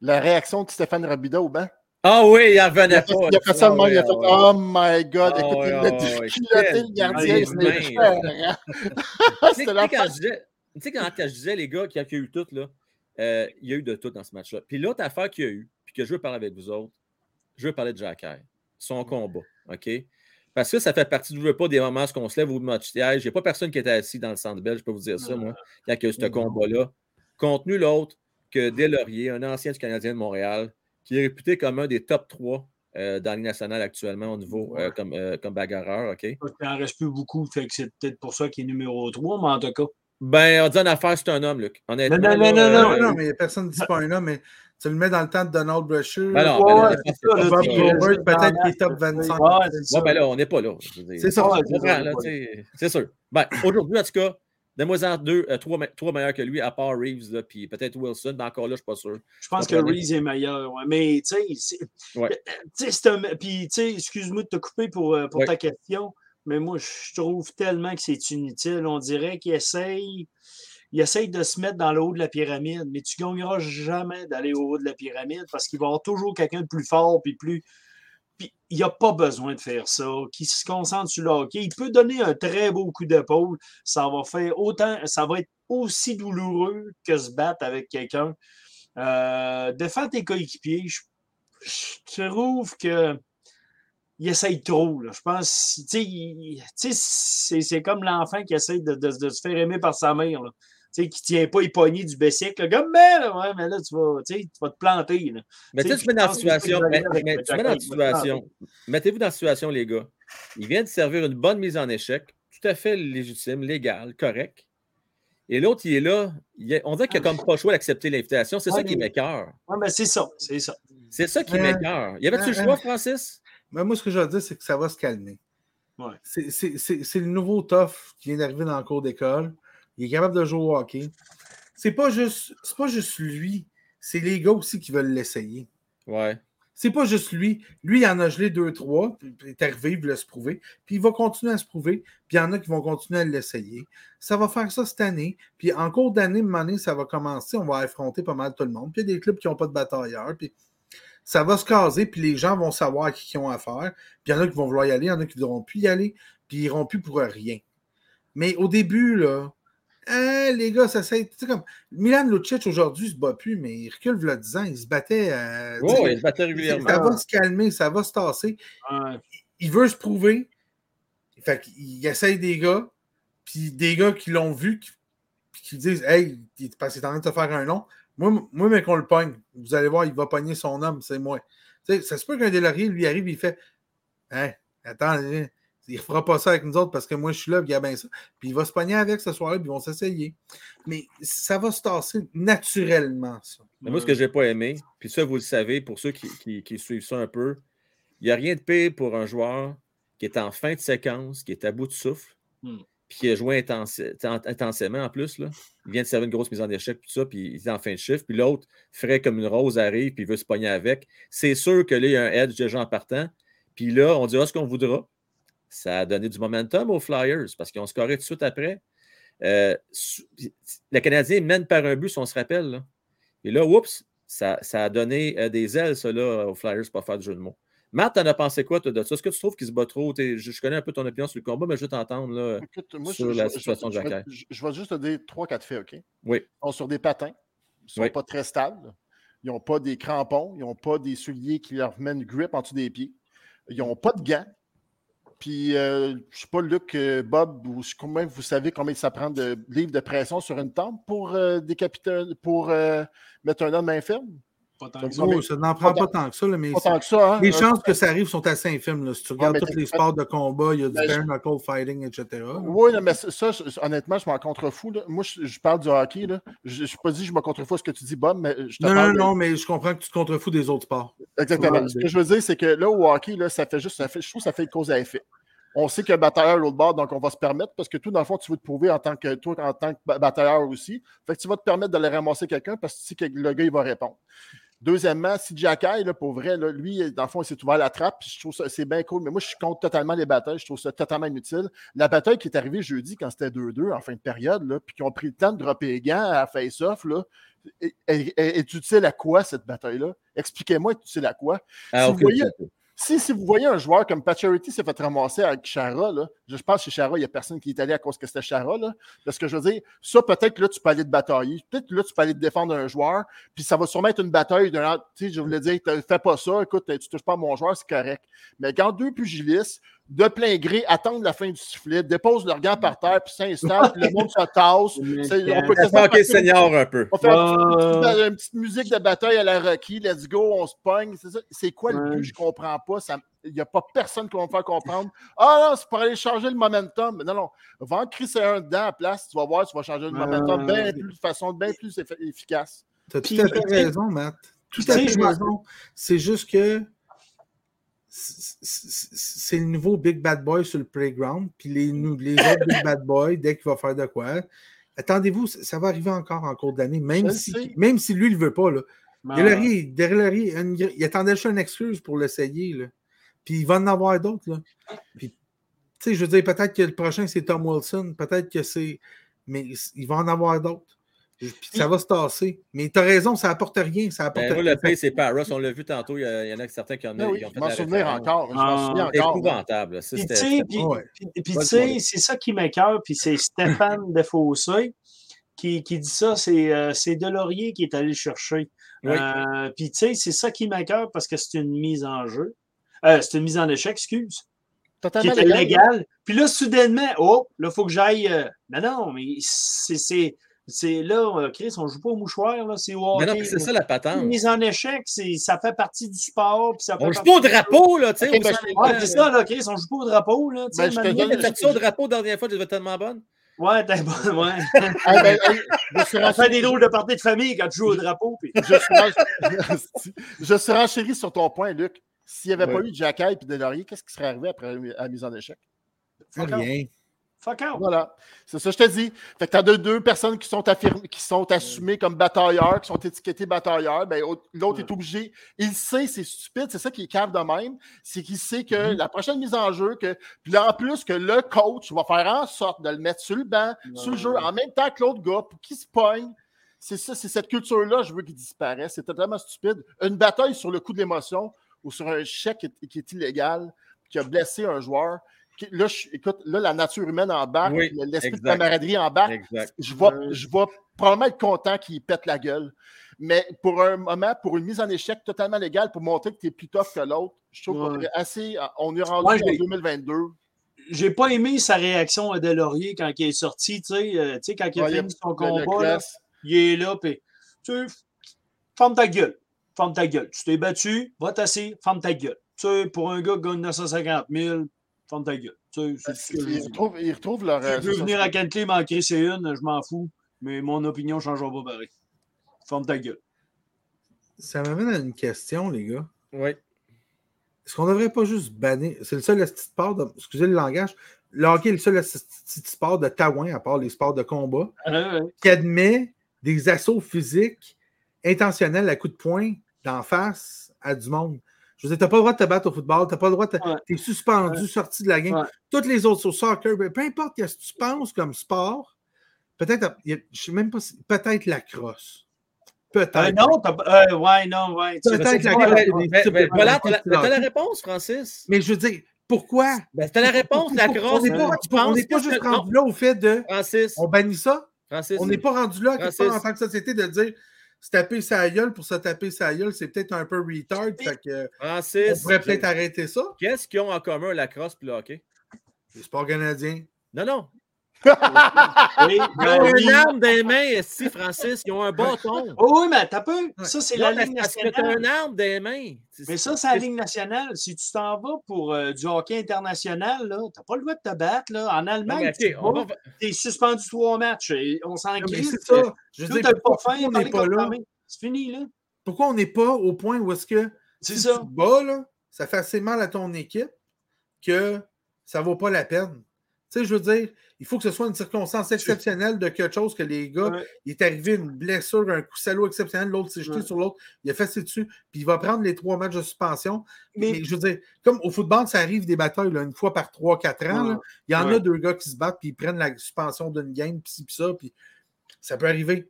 la réaction de Stéphane Rabida au banc? Ah oui, il en Il a fait, pas. il a fait ça même, il a fait. Oh my god, Ah écoute, il ah a quel le gardien, c'est C'était la tu sais, quand je disais, je les gars, qu'il y a eu tout, là, euh, il y a eu de tout dans ce match-là. Puis l'autre affaire qu'il y a eu, puis que je veux parler avec vous autres, je veux parler de Jacquard, son combat, OK? Parce que ça fait partie du veux pas des moments où on se lève au match siège. Il n'y a pas personne qui était assis dans le centre belge, je peux vous dire ça, moi, quand il y a eu ce Non. combat-là. Contenu l'autre que Delaurier, un ancien du Canadien de Montréal, qui est réputé comme un des top 3 euh, dans Ligue nationale actuellement au niveau euh, comme, euh, comme bagarreur, OK? Il n'en reste plus beaucoup, fait que c'est peut-être pour ça qu'il est numéro 3, mais en tout cas. Ben, on dit une affaire, c'est un homme, Luc. Honnêtement. Non, non, là, non, Non, euh, non, mais personne ne dit pas un homme, mais tu le mets dans le temps de Donald Brusher. Ben non, Ouais, ben là, Bob Gilbert, peut-être qu'il est top la- 25. Ouais, ben là, on n'est pas là. C'est ça. C'est sûr. Ben, aujourd'hui, en tout cas, donne-moi-en deux, euh, trois, me- trois meilleurs que lui, à part Reeves, là, puis peut-être Wilson, mais encore là, je ne suis pas sûr. Je pense que? Reese est meilleur. ouais. Mais, tu sais, Ouais. un. Puis, excuse-moi de te couper pour, euh, pour Ouais. ta question, mais moi, je trouve tellement que c'est inutile. On dirait qu'il essaye. Il essaye de se mettre dans le haut de la pyramide, mais tu ne gagneras jamais d'aller au haut de la pyramide parce qu'il va y avoir toujours quelqu'un de plus fort puis plus. Il n'y a pas besoin de faire ça. Qui se concentre sur le. Il peut donner un très beau coup d'épaule. Ça va faire autant. Ça va être aussi douloureux que se battre avec quelqu'un. Euh, défendre tes coéquipiers, je, trouve que il essaye trop. Je pense, c'est comme l'enfant qui essaye de, se faire aimer par sa mère. Tu sais, qui ne tient pas les poignées du bessic. là. Comme, mais, là, ouais, mais là, tu vas, tu sais, tu vas te planter. là. Mais tu sais, Tu mets dans la situation. mais- mais tu mets dans la situation. Mettez-vous dans la situation, les gars. Il vient de servir une bonne mise en échec, tout à fait légitime, légale, correct. Et l'autre, il est là. il est- on dirait qu'il n'a comme pas le choix d'accepter l'invitation. C'est ça qui m'écœure. Ouais, mais c'est ça, c'est ça. C'est ça qui Euh, m'écœure. Y avait-tu le euh, choix, Francis? Mais moi, ce que je veux dire, c'est que ça va se calmer. Ouais. C'est- C'est c'est- c'est le nouveau tough qui vient d'arriver dans le cours d'école. Il est capable de jouer au hockey. C'est pas juste, c'est pas juste lui, c'est les gars aussi qui veulent l'essayer. Ouais. C'est pas juste lui. Lui, il en a gelé deux, trois, puis il est arrivé, il voulait se prouver, puis il va continuer à se prouver, puis il y en a qui vont continuer à l'essayer. Ça va faire ça cette année, puis en cours d'année, une année, ça va commencer, on va affronter pas mal tout le monde, puis il y a des clubs qui n'ont pas de batailleurs, puis ça va se caser, puis les gens vont savoir à qui ils ont affaire, puis il y en a qui vont vouloir y aller, il y en a qui ne voudront plus y aller, puis ils iront plus pour rien. Mais au début, là, hein, les gars, ça c'est. Tu sais, comme Milan Lucic aujourd'hui se bat plus, mais il recule le 10 ans, il se battait. euh, Ouais, il se battait régulièrement. ça va se calmer, ça va se tasser. Ouais. Il veut se prouver. Fait qu'il essaye des gars, puis des gars qui l'ont vu, qui, puis qui disent Hey, il est passé en train de te faire un long, Moi, moi mais qu'on le pogne, vous allez voir, il va pogner son homme, c'est moi. Tu sais, ça se peut qu'un Delaurier lui arrive, il fait Hein, attends, il ne fera pas ça avec nous autres parce que moi, je suis là, puis il y a bien ça. Puis il va se pogner avec ce soir-là, puis ils vont s'essayer. Mais ça va se tasser naturellement, ça. Mais moi, ce que je n'ai pas aimé, puis ça, vous le savez, pour ceux qui, qui suivent ça un peu, il n'y a rien de pire pour un joueur qui est en fin de séquence, qui est à bout de souffle, hmm. puis qui a joué intensément en plus. Là. Il vient de servir une grosse mise en échec, tout ça, puis il est en fin de chiffre, puis l'autre, frais comme une rose, arrive, puis il veut se pogner avec. C'est sûr que là, il y a un edge déjà en partant. Puis là, on dira ce qu'on voudra. Ça a donné du momentum aux Flyers parce qu'ils ont scoré tout de suite après. Euh, le Canadien mène par un but, si on se rappelle. Et là, oups, ça, a donné euh, des ailes, ça, là, aux Flyers, pour faire du jeu de mots. Matt, t'en as pensé quoi toi, de ça? Est-ce que tu trouves qu'il se bat trop? Je, connais un peu ton opinion sur le combat, mais je veux t'entendre là, sur la situation de Jacques. Je, vais juste te dire trois, quatre faits, OK? Oui. Ils sont sur des patins. Ils ne sont pas très stables. Ils n'ont pas des crampons. Ils n'ont pas des souliers qui leur mènent grip en dessous des pieds. Ils n'ont pas de gants. Puis, euh, je ne sais pas, Luc, euh, Bob, vous, combien vous savez combien ça prend de livres de pression sur une tempe pour euh, décapiter, pour mettre un homme infirme? Ça. n'en prend pas, tant que ça, mais hein. les chances que ça arrive sont assez infimes. Si tu regardes tous les sports de combat, il y a du bare knuckle fighting, etc. Oui, mais ça, honnêtement, je m'en contrefous. Moi, je, parle du hockey. Je ne suis pas dit que je me contrefous à ce que tu dis, Bob, mais je te non, parle. Non, non, mais je comprends que tu te contrefous des autres sports. Exactement. Ce que je veux dire, c'est que là, au hockey, là, ça fait juste, ça fait, je trouve que ça fait cause à effet. On sait qu'il y a un batailleur l'autre bord, donc on va se permettre, parce que tout, dans le fond, tu veux te prouver en tant que toi, en tant que batailleur aussi. Fait que tu vas te permettre d'aller ramasser quelqu'un parce que tu sais que le gars, il va répondre. Deuxièmement, si Jacky, là, pour vrai, lui, dans le fond, il s'est ouvert la trappe. je trouve ça c'est bien cool. Mais moi, je compte totalement les batailles. Je trouve ça totalement inutile. La bataille qui est arrivée jeudi quand c'était 2-2 en fin de période, là, puis qui ont pris le temps de dropper les gants à face-off, est, utile à quoi cette bataille-là? Expliquez-moi, est utile à quoi? Ah, si vous voyez, si, si, vous voyez un joueur comme Pacharity s'est fait ramasser avec Chara, là, je pense que chez Chara, il n'y a personne qui est allé à cause que c'était Chara. Là, parce que je veux dire, ça, peut-être que là, tu peux aller te batailler. Peut-être que là, tu peux aller te défendre un joueur. Puis ça va sûrement être une bataille. Tu sais, je voulais dire, fais pas ça. Écoute, tu touches pas à mon joueur, c'est correct. Mais quand deux pugilistes, de plein gré, attendent la fin du sifflet, déposent leur gant par terre, puis s'installent, puis le monde se tasse. On peut manquer senior un peu? On fait une, petite, musique de bataille à la Rocky, let's go, on se pogne. C'est quoi le but? Je comprends pas. Il n'y a pas personne qui va me faire comprendre. Ah non, c'est pour aller changer le momentum. non, non. Va en crisser un dedans à place, tu vas voir, tu vas changer le momentum bien plus, de façon bien plus efficace. Tu as tout à fait raison, Matt. Tout à fait raison. C'est juste que c'est le nouveau Big Bad Boy sur le playground. Puis les, les autres Big Bad Boy, dès qu'il va faire de quoi, attendez-vous, ça va arriver encore en cours d'année, même, si, même si lui, il ne veut pas. Là. Il, il, il, attendait juste une excuse pour l'essayer. Puis il va en avoir d'autres. Puis, je veux dire, peut-être que le prochain, c'est Tom Wilson. Peut-être que c'est. Mais il va en avoir d'autres. Puis ça va se tasser. Mais tu as raison, ça n'apporte rien. Ça apporte ben, le pays, c'est pas Ross. On l'a vu tantôt. Il y, en a certains qui en, ben oui, ont fait. Je m'en souviens encore. Je m'en souviens encore. épouvantable. Puis, tu sais, c'est ça qui m'écœure. Puis c'est Stéphane Defossé qui, qui dit ça. C'est euh, Delaurier qui est allé le chercher. Euh, puis, tu sais, c'est ça qui m'écœure parce que c'est une mise en jeu. Euh, c'est une mise en échec, excuse. Totalement qui était légal. Puis là, soudainement, oh, là, il faut que j'aille. Euh, mais non, mais c'est c'est là, euh, Chris, on ne joue pas au mouchoir, là, c'est Mais non, c'est ça la patente. Mise en échec, ça fait partie du sport. Puis ça on ne joue pas au drapeau, là, tu sais. Okay, ben, c'est ça, là, Chris, on ne joue pas au drapeau, là. Ben, je te donne ça au drapeau la dernière fois, tu étais tellement bonne. Ouais, t'es bonne, ouais. ah, ben, je fait des drôles de parties de famille quand tu joues au drapeau. Puis... je, suis renchéri sur ton point, Luc. S'il n'y avait pas eu Jacky et Delaurier, qu'est-ce qui serait arrivé après la mise en échec? Rien. Fuck out. Voilà. C'est ça, je te dis. Fait que tu as deux, deux, personnes qui sont, qui sont assumées comme batailleurs, qui sont étiquetées batailleurs. Ben, l'autre est obligé. Il sait, c'est stupide, c'est ça qui est cave de même. C'est qu'il sait que mm-hmm. la prochaine mise en jeu, que, puis là, en plus, que le coach va faire en sorte de le mettre sur le banc, sur le jeu, en même temps que l'autre gars, pour qu'il se pogne. C'est ça, c'est cette culture-là, je veux qu'il disparaisse. C'est totalement stupide. Une bataille sur le coup de l'émotion ou sur un chèque qui est illégal, qui a blessé un joueur là, écoute, là, la nature humaine en bas, l'esprit de camaraderie en bas, je vais, je vais probablement être content qu'il pète la gueule. Mais pour un moment, pour une mise en échec totalement légale, pour montrer que tu es plus tough que l'autre, je trouve qu'on est assez. On est rendu en 2022 j'ai pas aimé sa réaction à Delaurier quand il est sorti, tu sais, euh, quand il a fini son combat. il est là, puis tu ferme ta gueule. Ferme ta gueule. Tu t'es battu, va t'asseoir, ferme ta gueule. Tu sais, pour un gars qui gagne 950 000, ferme ta gueule. Tu sais, c'est Ils retrouvent, ils retrouvent leur. euh, Tu veux c'est venir à Kentley m'en crisser une, je m'en fous. Mais mon opinion ne changera pas pareil. Ferme ta gueule. Ça m'amène à une question, les gars. Oui. Est-ce qu'on ne devrait pas juste bannir C'est le seul petit sport, de... excusez le langage, le hockey est le seul petit sport de taouin, à part les sports de combat, Ah, ouais. qui admet des assauts physiques intentionnels à coups de poing d'en face à du monde. Je veux dire, tu n'as pas le droit de te battre au football, tu n'as pas le droit de. Ouais. Tu es suspendu, sorti de la game. Ouais. Toutes les autres sur soccer, ben, peu importe ce que tu penses comme sport, peut-être, je sais même pas si. Peut-être la crosse. Peut-être. Euh, non, t'as pas- euh, ouais, non, ouais. Peut-être la. Ben, ben, types ben, de- voilà, t'as la, t'as la réponse, Francis? Mais je veux dire, pourquoi? Ben, t'as la réponse, la On crosse. n'est pas, Tu on n'est pas que juste rendu là au fait de. Francis, On bannit ça? Francis, On n'est pas rendu là, en tant que société, de dire se taper sa gueule pour se taper sa gueule, c'est peut-être un peu retard. Fait que, on Francis, pourrait peut-être arrêter ça. qu'est-ce qu'ils ont en commun, la crosse et le hockey? Les sports canadiens. Non, non. Oui, Ils ont ben une arme des mains, si, Francis. Ils ont un bâton. Oh, oui, mais t'as peu. Ça, c'est la ligne parce que t'as nationale. une arme des mains. Mais ça, c'est la ligne nationale. Si tu t'en vas pour euh, du hockey international, là, t'as pas le droit de te battre. Là. En Allemagne, tu va- t'es suspendu trois matchs. Et on s'en crie. c'est ça. Je veux Tout dire, pas pourquoi, fin, on n'est pas là? C'est fini, là. Pourquoi on n'est pas au point où est-ce que si ça. tu te bats, là, ça fait assez mal à ton équipe que ça ne vaut pas la peine. Tu sais, je veux dire, il faut que ce soit une circonstance exceptionnelle de quelque chose que les gars, Ouais. il est arrivé une blessure, un coup salaud exceptionnel, l'autre s'est jeté Ouais. sur l'autre, il a fait ses dessus, puis il va prendre les trois matchs de suspension. Mais- Mais, je veux dire, comme au football, ça arrive des batailles là, une fois par trois, quatre ans. là. Il y en a deux gars qui se battent, puis ils prennent la suspension d'une game, puis puis ça, puis ça peut arriver.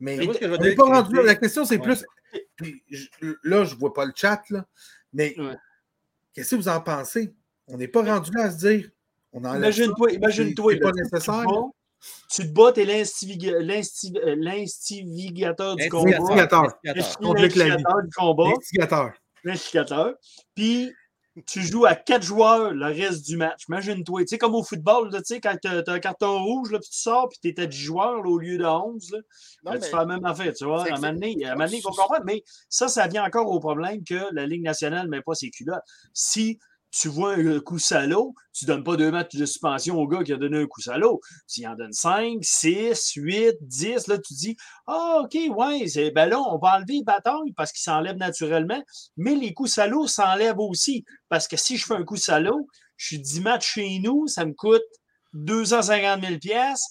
Mais on n'est pas rendu là. La question, c'est plus. puis je- là, je ne vois pas le chat, là, mais qu'est-ce que vous en pensez? On n'est pas rendu là à se dire. Imagine-toi, imagine-toi. c'est pas nécessaire, Tu te bats, tu te bats, t'es l'instiga- l'insti- euh, l'instigateur du combat. Instigateur. Instigateur. Complique la vie. L'instigateur du combat. L'instigateur. l'instigateur. Puis, tu joues à quatre joueurs le reste du match. Imagine-toi. Tu sais, comme au football, là, tu sais, quand tu as un carton rouge, là, puis tu sors, puis tu es à 10 joueurs là, au lieu de 11, là, Non, ben, mais- tu fais la même affaire. Tu vois, c'est à un que moment donné, à un moment donné, il faut comprendre. Mais ça, ça vient encore au problème que la Ligue nationale ne met pas ses culottes. Si tu vois un coup salaud, tu ne donnes pas deux matchs de suspension au gars qui a donné un coup salaud. Tu en donnes 5, 6, 8, 10. Là, tu dis Ah, OK, ouais, c'est, ben là, on va enlever les batailles parce qu'ils s'enlèvent naturellement. Mais les coups salauds s'enlèvent aussi. Parce que si je fais un coup salaud, je suis 10 matchs chez nous, ça me coûte 250 000 pièces.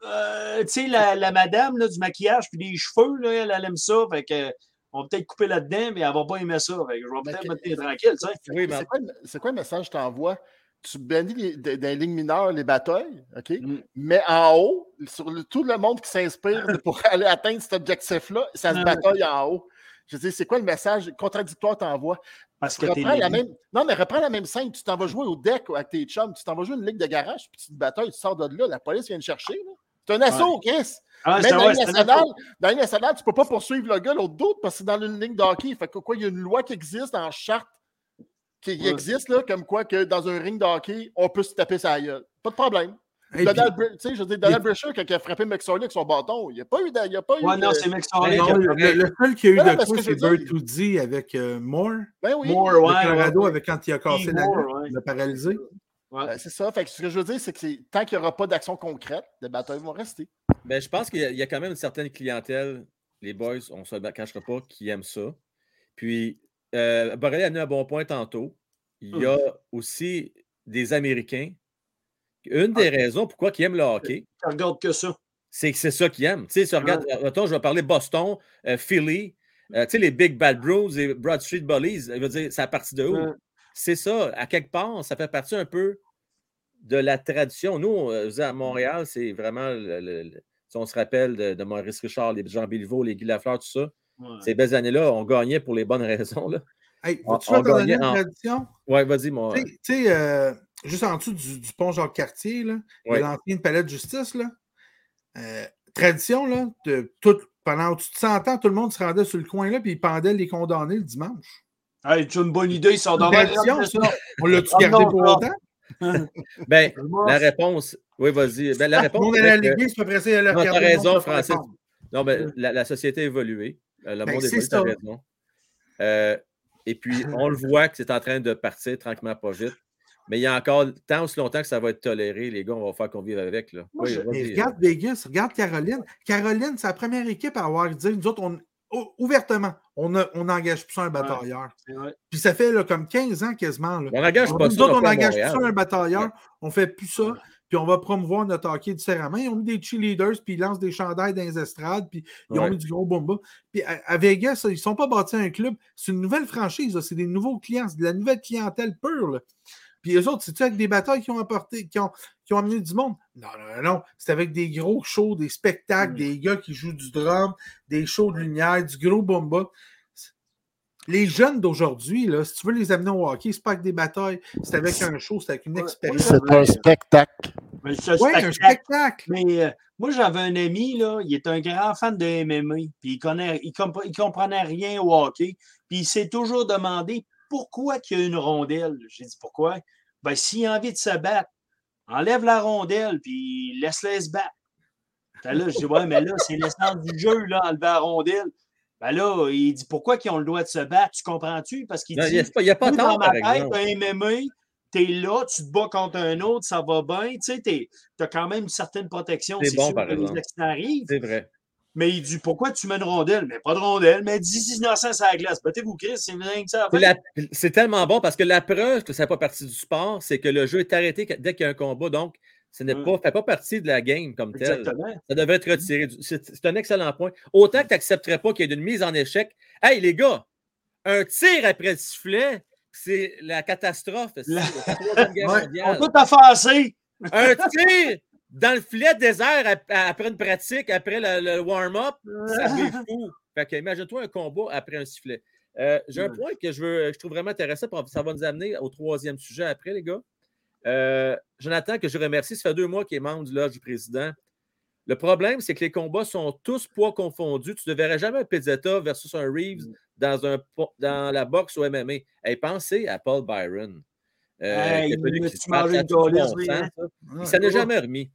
tu sais, la, la madame là, du maquillage puis des cheveux, là, elle, elle aime ça. Fait que, on va peut-être couper là-dedans, mais elle va pas aimer ça. Fait que je vais peut-être me tenir tranquille. Oui, mais C'est quoi, le- c'est quoi le message que tu envoies? Tu bannis les- dans les lignes mineures les batailles, OK? Mm. Mais en haut, sur le- tout le monde qui s'inspire pour aller atteindre cet objectif-là, ça se Ah. bataille en haut. Je veux dire, c'est quoi le message contradictoire que tu envoies? Parce que t'es Reprends la même... Non, mais reprends la même scène. Tu t'en vas jouer au deck avec tes chums. Tu t'en vas jouer une ligue de garage, puis tu te batailles, tu sors de là. La police vient te chercher. là. C'est un assaut, Chris. Ah, c'est dans un nationale, dans tu ne peux pas poursuivre le gars, l'autre d'autre, parce que c'est dans une ligne de hockey. Fait que quoi, il y a une loi qui existe en charte qui Ouais. existe, là, comme quoi que dans un ring de hockey, on peut se taper sa gueule. Pas de problème. Et Donald, puis- Br- je veux dire, Donald Brescher, quand il a frappé McSorley avec son bâton, il n'y a pas eu de. Il y a pas eu Ouais, de- non, c'est Mec Sorley non, qui a- le, seul qui a eu Non, de je c'est Bertuzzi avec euh, Moore. Ben oui. Moore, ouais, Colorado ouais, avec quand il a cassé la ouais. il l'a paralysé. Ouais. Ben, c'est ça. Fait que ce que je veux dire, c'est que tant qu'il n'y aura pas d'action concrète, les batailles vont rester. Ben, je pense qu'il y, a- il y a quand même une certaine clientèle, les boys, on ne se cachera pas, qui aiment ça. Puis, euh, Borrelli a amené un bon point tantôt. Il y a aussi des Américains. Une des raisons pourquoi ils aiment le hockey, Tu regardes que ça. c'est que c'est ça qu'ils aiment. Tu sais, si on regarde, mettons, je vais parler Boston, euh, Philly, euh, tu sais, les Big Bad Bros et Broad Street Bullies, il veut dire, c'est à partir de où? C'est ça, à quelque part, ça fait partie un peu de la tradition. Nous, euh, à Montréal, c'est vraiment, le- le- le- si on se rappelle de, de Maurice Richard, les Jean Béliveau, les Guy Lafleur, tout ça, Ouais. ces belles années-là, on gagnait pour les bonnes raisons. Là. Hey, On- tu on gagnait en- tradition? Ouais, vas-y, mon. Tu sais- euh, juste en dessous du, du pont Jacques-Cartier, là, il y Ouais. a l'ancienne palais de justice. Là. Euh, tradition, là, de tout, pendant au-dessus de 100 ans, tout le monde se rendait sur le coin là, puis il pendait les condamnés le dimanche. Hey, tu as une bonne idée, ils sont C'est une dans. On l'a-tu Ah gardé non, pour non. longtemps? Ben, la réponse. Oui, vas-y. Ben, la le réponse. monde allait à c'est il allait Non, t'as raison, Francis. Non, ben, la, la société a évolué. Euh, Le Ben, monde évolue, t'as raison. Euh, et puis, on le voit que c'est en train de partir tranquillement, pas vite. Mais il y a encore tant aussi longtemps que ça va être toléré, les gars, on va faire qu'on vive avec. Là. Moi, Oui, je- Mais vas-y. regarde Vegas, regarde Caroline. Caroline, c'est la première équipe à avoir dit, nous autres, on, ou- ouvertement, on a- on n'engage plus ça un batailleur. Puis ça fait là, comme 15 ans quasiment. Là. On n'engage pas dit, ça. nous autres, on n'engage plus un batailleur, on fait plus ça. Puis on va promouvoir notre hockey différemment. Ils ont mis des cheerleaders, puis ils lancent des chandails dans les estrades, puis ils ont Ouais. mis du gros bomba. Puis à, à Vegas, ils ne sont pas bâtis un club. C'est une nouvelle franchise. C'est des nouveaux clients. C'est de la nouvelle clientèle pure. là. Puis eux autres, c'est-tu avec des batailles qui ont apporté, qui ont, qui ont amené du monde? Non, non, non. C'est avec des gros shows, des spectacles, Mm. des gars qui jouent du drum, des shows de lumière, du gros bomba. Les jeunes d'aujourd'hui, là, si tu veux les amener au hockey, c'est pas avec des batailles, c'est avec un show, c'est avec une expérience. C'est un spectacle. Ouais, un spectacle. Mais euh, moi, j'avais un ami, là, il est un grand fan de MMA, puis il connaît, il, compre- il comprenait rien au hockey, puis il s'est toujours demandé pourquoi qu'il y a une rondelle? J'ai dit pourquoi? Ben, s'il a envie de se battre, enlève la rondelle, puis laisse-les se battre. Là, je dis, ouais, mais là, c'est l'essence du jeu, là, enlever la rondelle. Ben là, il dit pourquoi qu'ils ont le droit de se battre, tu comprends-tu? Parce qu'il dit. Il n'y a, pas- il y a pas Moi, tort, dans ma tête, un MMA, t'es là, tu te bats contre un autre, ça va bien. Tu sais, t'as quand même une certaine protection. C'est bon, sûr par exemple. C'est vrai. Mais il dit pourquoi tu mets une rondelle? Mais pas de rondelle, mais 10 innocents sur la glace. Battez-vous, Chris, c'est ça. à C'est tellement bon parce que la preuve que ça n'est pas partie du sport, c'est que le jeu est arrêté dès qu'il y a un combat. Donc, ce n'est Mm. pas, fait pas partie de la game comme telle. Exactement. Ça devrait être retiré. du- C'est un excellent point. Autant que tu n'accepterais pas qu'il y ait une mise en échec. Hey, les gars, un tir après le sifflet, c'est la catastrophe. La- la Ouais, On affassé. Un tir dans le filet désert ap- après une pratique, après le, le warm-up, ça fait fou. Fait que imagine-toi un combat après un sifflet. Euh, J'ai un point que je, veux, que je trouve vraiment intéressant, ça va nous amener au troisième sujet après, les gars. Euh, Jonathan, que je remercie, ça fait deux mois qu'il est membre du Lodge du président. Le problème, c'est que les combats sont tous poids confondus. Tu ne verrais jamais un Pizzetta versus un Reeves Mm. dans, un, dans la boxe au MMA. Hey, pensez à Paul Byron. euh, Hey, il se bon hein? ça? Il s'en est jamais remis.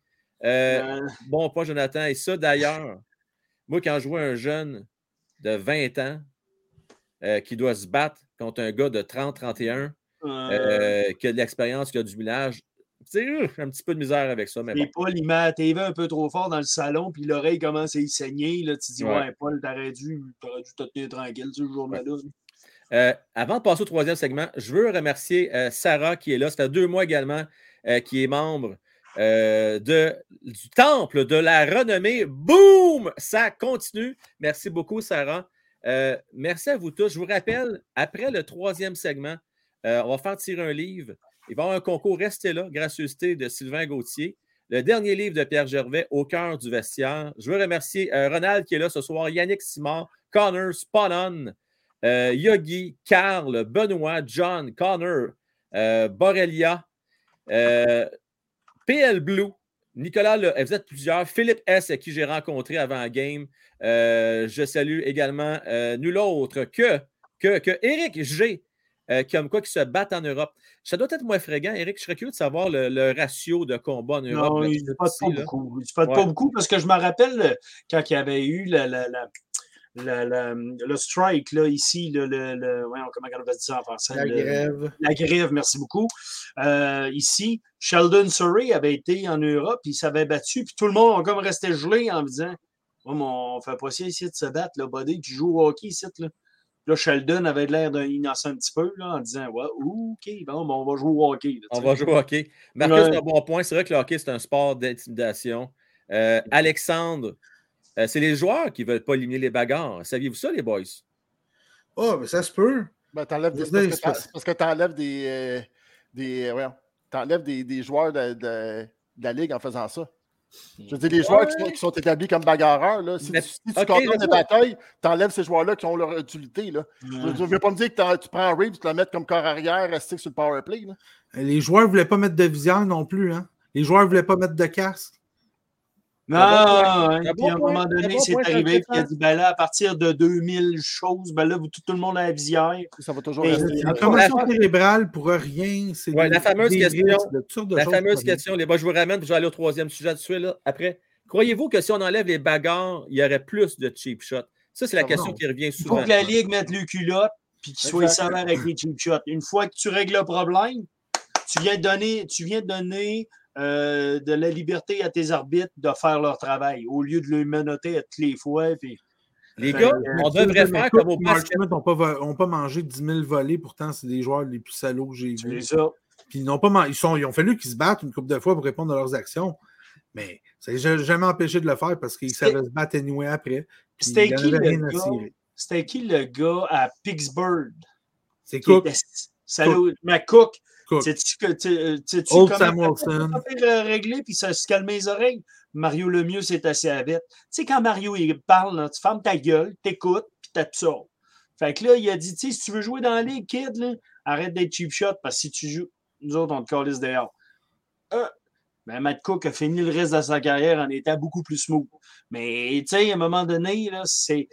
Euh, Bon point, Jonathan. Et ça, d'ailleurs, moi, quand je vois un jeune de 20 ans euh, qui doit se battre contre un gars de 30-31 euh, qui a de l'expérience, qui a du village, j'ai un petit peu de misère avec ça, mais bon. Paul, il met la TV un peu trop fort dans le salon, puis l'oreille commence à y saigner. Là, tu te dis, Ouais. ouais, Paul, t'aurais dû, t'aurais dû te tenir tranquille ce jour-là. Euh, avant de passer au troisième segment, je veux remercier euh, Sarah qui est là. Ça fait deux mois également euh, qui est membre euh, de, du temple de la renommée. Boum! Ça continue. Merci beaucoup, Sarah. Euh, merci à vous tous. Je vous rappelle, après le troisième segment, euh, on va faire tirer un livre. Il va y avoir un concours. Restez là, gracieuseté de Sylvain Gauthier. Le dernier livre de Pierre Gervais, Au cœur du vestiaire. Je veux remercier Ronald qui est là ce soir, Yannick Simard, Connor euh, Yogi, Carl, Benoît, John, Connor, Borrelia, euh, PL Blue, Nicolas, Le- vous êtes plusieurs, Philippe S, qui j'ai rencontré avant la game. Euh, je salue également euh, nul autre que, que, que Eric G, euh, comme quoi qui se battent en Europe. Ça doit être moins fréquent, Eric. Je serais curieux de savoir le, le ratio de combat en Europe. Non, il ne pas là. beaucoup. Il se fait Ouais. pas beaucoup parce que je me rappelle quand il y avait eu la, la, la- la- la- le strike là, ici, le, le, le- comment on va dire ça en français? La le- grève. la grève, merci beaucoup. Euh, ici, Sheldon Surrey avait été en Europe, il s'avait battu, puis tout le monde a comme resté gelé en disant oh, mais on fait pas ça ici de se battre, là, Buddy, tu joues au hockey ici. Là. Là, Sheldon avait l'air d'un innocent un petit peu là, en disant ouais, OK, bon, ben, on va jouer au hockey. là, On va jouer au hockey. Marcus, Ouais. c'est un bon point. C'est vrai que le hockey, c'est un sport d'intimidation. Euh, Alexandre, euh, c'est les joueurs qui ne veulent pas éliminer les bagarres. Saviez-vous ça, les boys? Oh, mais ça se peut. Ben, t'enlèves des, parce que parce que tu enlèves des, euh, des, euh, des, des joueurs de, de- de la Ligue en faisant ça. Je veux dire, les joueurs qui sont, qui sont établis comme bagarreurs, là, si, Mais- tu, si tu contrôles des batailles, tu enlèves ces joueurs-là qui ont leur utilité. Là. Je ne veux pas me dire que tu prends Reeves, tu le mets comme corps arrière, rester sur le power play. Là. Les joueurs ne voulaient pas mettre de visière non plus. Hein? Les joueurs ne voulaient pas mettre de casque. Non, bon hein, puis à un point. moment donné, c'est arrivé, puis il a dit ben là, à partir de 2000 choses, ben là, vous- tout, tout le monde a la visière. Ça va toujours rester. La commotion cérébrale pour rien. C'est Ouais, la fameuse des question- risques de La fameuse question, les boys, je vous ramène, puis je vais aller au troisième sujet de suite là, après. Croyez-vous que si on enlève les bagarres, il y aurait plus de cheap shots? Ça, c'est la Ah, question non. qui revient Il souvent. faut que la Ligue mette le culotte puis qu'il soit sévère avec les cheap shots. Une fois que tu règles le problème, tu viens de donner, tu viens de donner euh, de la liberté à tes arbitres de faire leur travail au lieu de le menotter à toutes les fois. Puis, Les gars, euh, on devrait faire comme au basket. Schmidt n'ont pas, vo- ont pas mangé 10 000 volets, pourtant, c'est des joueurs les plus salauds que j'ai c'est vus. ça. Puis ils n'ont pas man- ils, sont, ils ont fallu qu'ils se battent une couple de fois pour répondre à leurs actions. Mais ça les a jamais empêché de le faire parce qu'ils savaient se battre anyway après. C'était qui qui le gars à Pittsburgh? C'est qui Cook, était- Salaud, mais Cook. Sais-tu que tu sais-tu Old Sam Wilson. pour régler puis ça se calmer les oreilles? Mario Lemieux, c'est assez à vite. Tu sais, quand Mario il parle, là, tu fermes ta gueule, t'écoutes, puis t'absorbes. Fait que là, il a dit, tu sais, si tu veux jouer dans la ligue, kid, là, arrête d'être cheap shot parce que si tu joues, nous autres, on te calisse dehors. Euh, ben, Matt Cook a fini le reste de sa carrière en étant beaucoup plus smooth. Mais, tu sais, à un moment donné, c'est,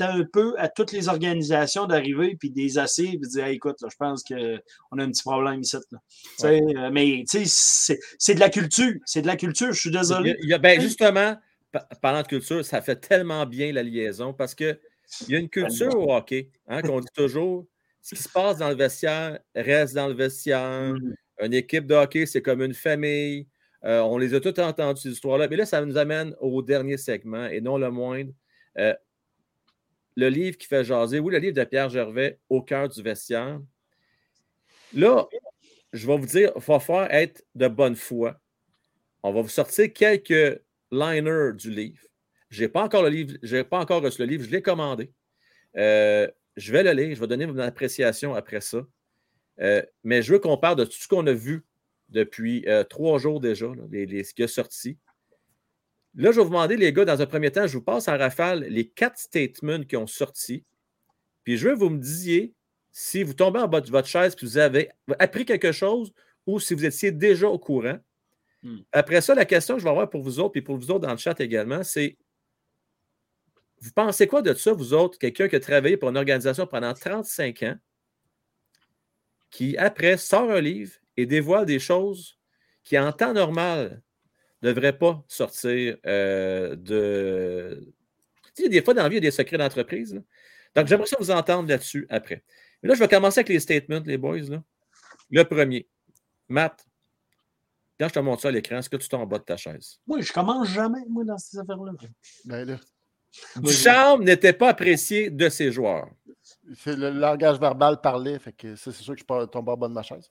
un peu à toutes les organisations d'arriver puis des assez et de dire, Hey, écoute, là, je pense qu'on a un petit problème ici. Là. Euh, mais, tu sais, c'est, de la culture. C'est de la culture. Je suis désolé. il y a- ben, justement, pa- parlant de culture, ça fait tellement bien la liaison parce qu'il y a une culture au hockey, hein, qu'on dit toujours, ce qui se passe dans le vestiaire reste dans le vestiaire. Mm. Une équipe de hockey, c'est comme une famille. Euh, on les a toutes entendues, ces histoires-là. Mais là, ça nous amène au dernier segment, et non le moindre. Euh, le livre qui fait jaser, oui, le livre de Pierre Gervais, Au cœur du vestiaire. Là, je vais vous dire, il va falloir être de bonne foi. On va vous sortir quelques liners du livre. Je n'ai pas encore le livre, je n'ai pas encore reçu le livre, je l'ai commandé. Euh, je vais le lire, je vais donner mon appréciation après ça. Mais je veux qu'on parle de tout ce qu'on a vu depuis euh, trois jours déjà, là, les, les- ce qui est sorti. Là, je vais vous demander, les gars, dans un premier temps, je vous passe en rafale les quatre statements qui ont sorti. Puis je veux que vous me disiez si vous tombez en bas de votre chaise et vous avez appris quelque chose ou si vous étiez déjà au courant. Hmm. Après ça, la question que je vais avoir pour vous autres et pour vous autres dans le chat également, c'est vous pensez quoi de ça, vous autres, quelqu'un qui a travaillé pour une organisation pendant 35 ans, qui après sort un livre et dévoile des choses qui en temps normal ne devraient pas sortir euh, de. Tu sais, des fois, dans la vie, il y a des secrets d'entreprise. Donc, j'aimerais ça vous entendre là-dessus après. Mais là, je vais commencer avec les statements, les boys. là. Le premier. Matt, quand je te montre ça à l'écran, est-ce que tu t'en bas de ta chaise? Moi, je commence jamais, moi, dans ces affaires-là. Ben là, n'était pas apprécié de ses joueurs. c'est le langage verbal parlait, fait que ça, c'est sûr que je suis tombé en bas de ma chaise.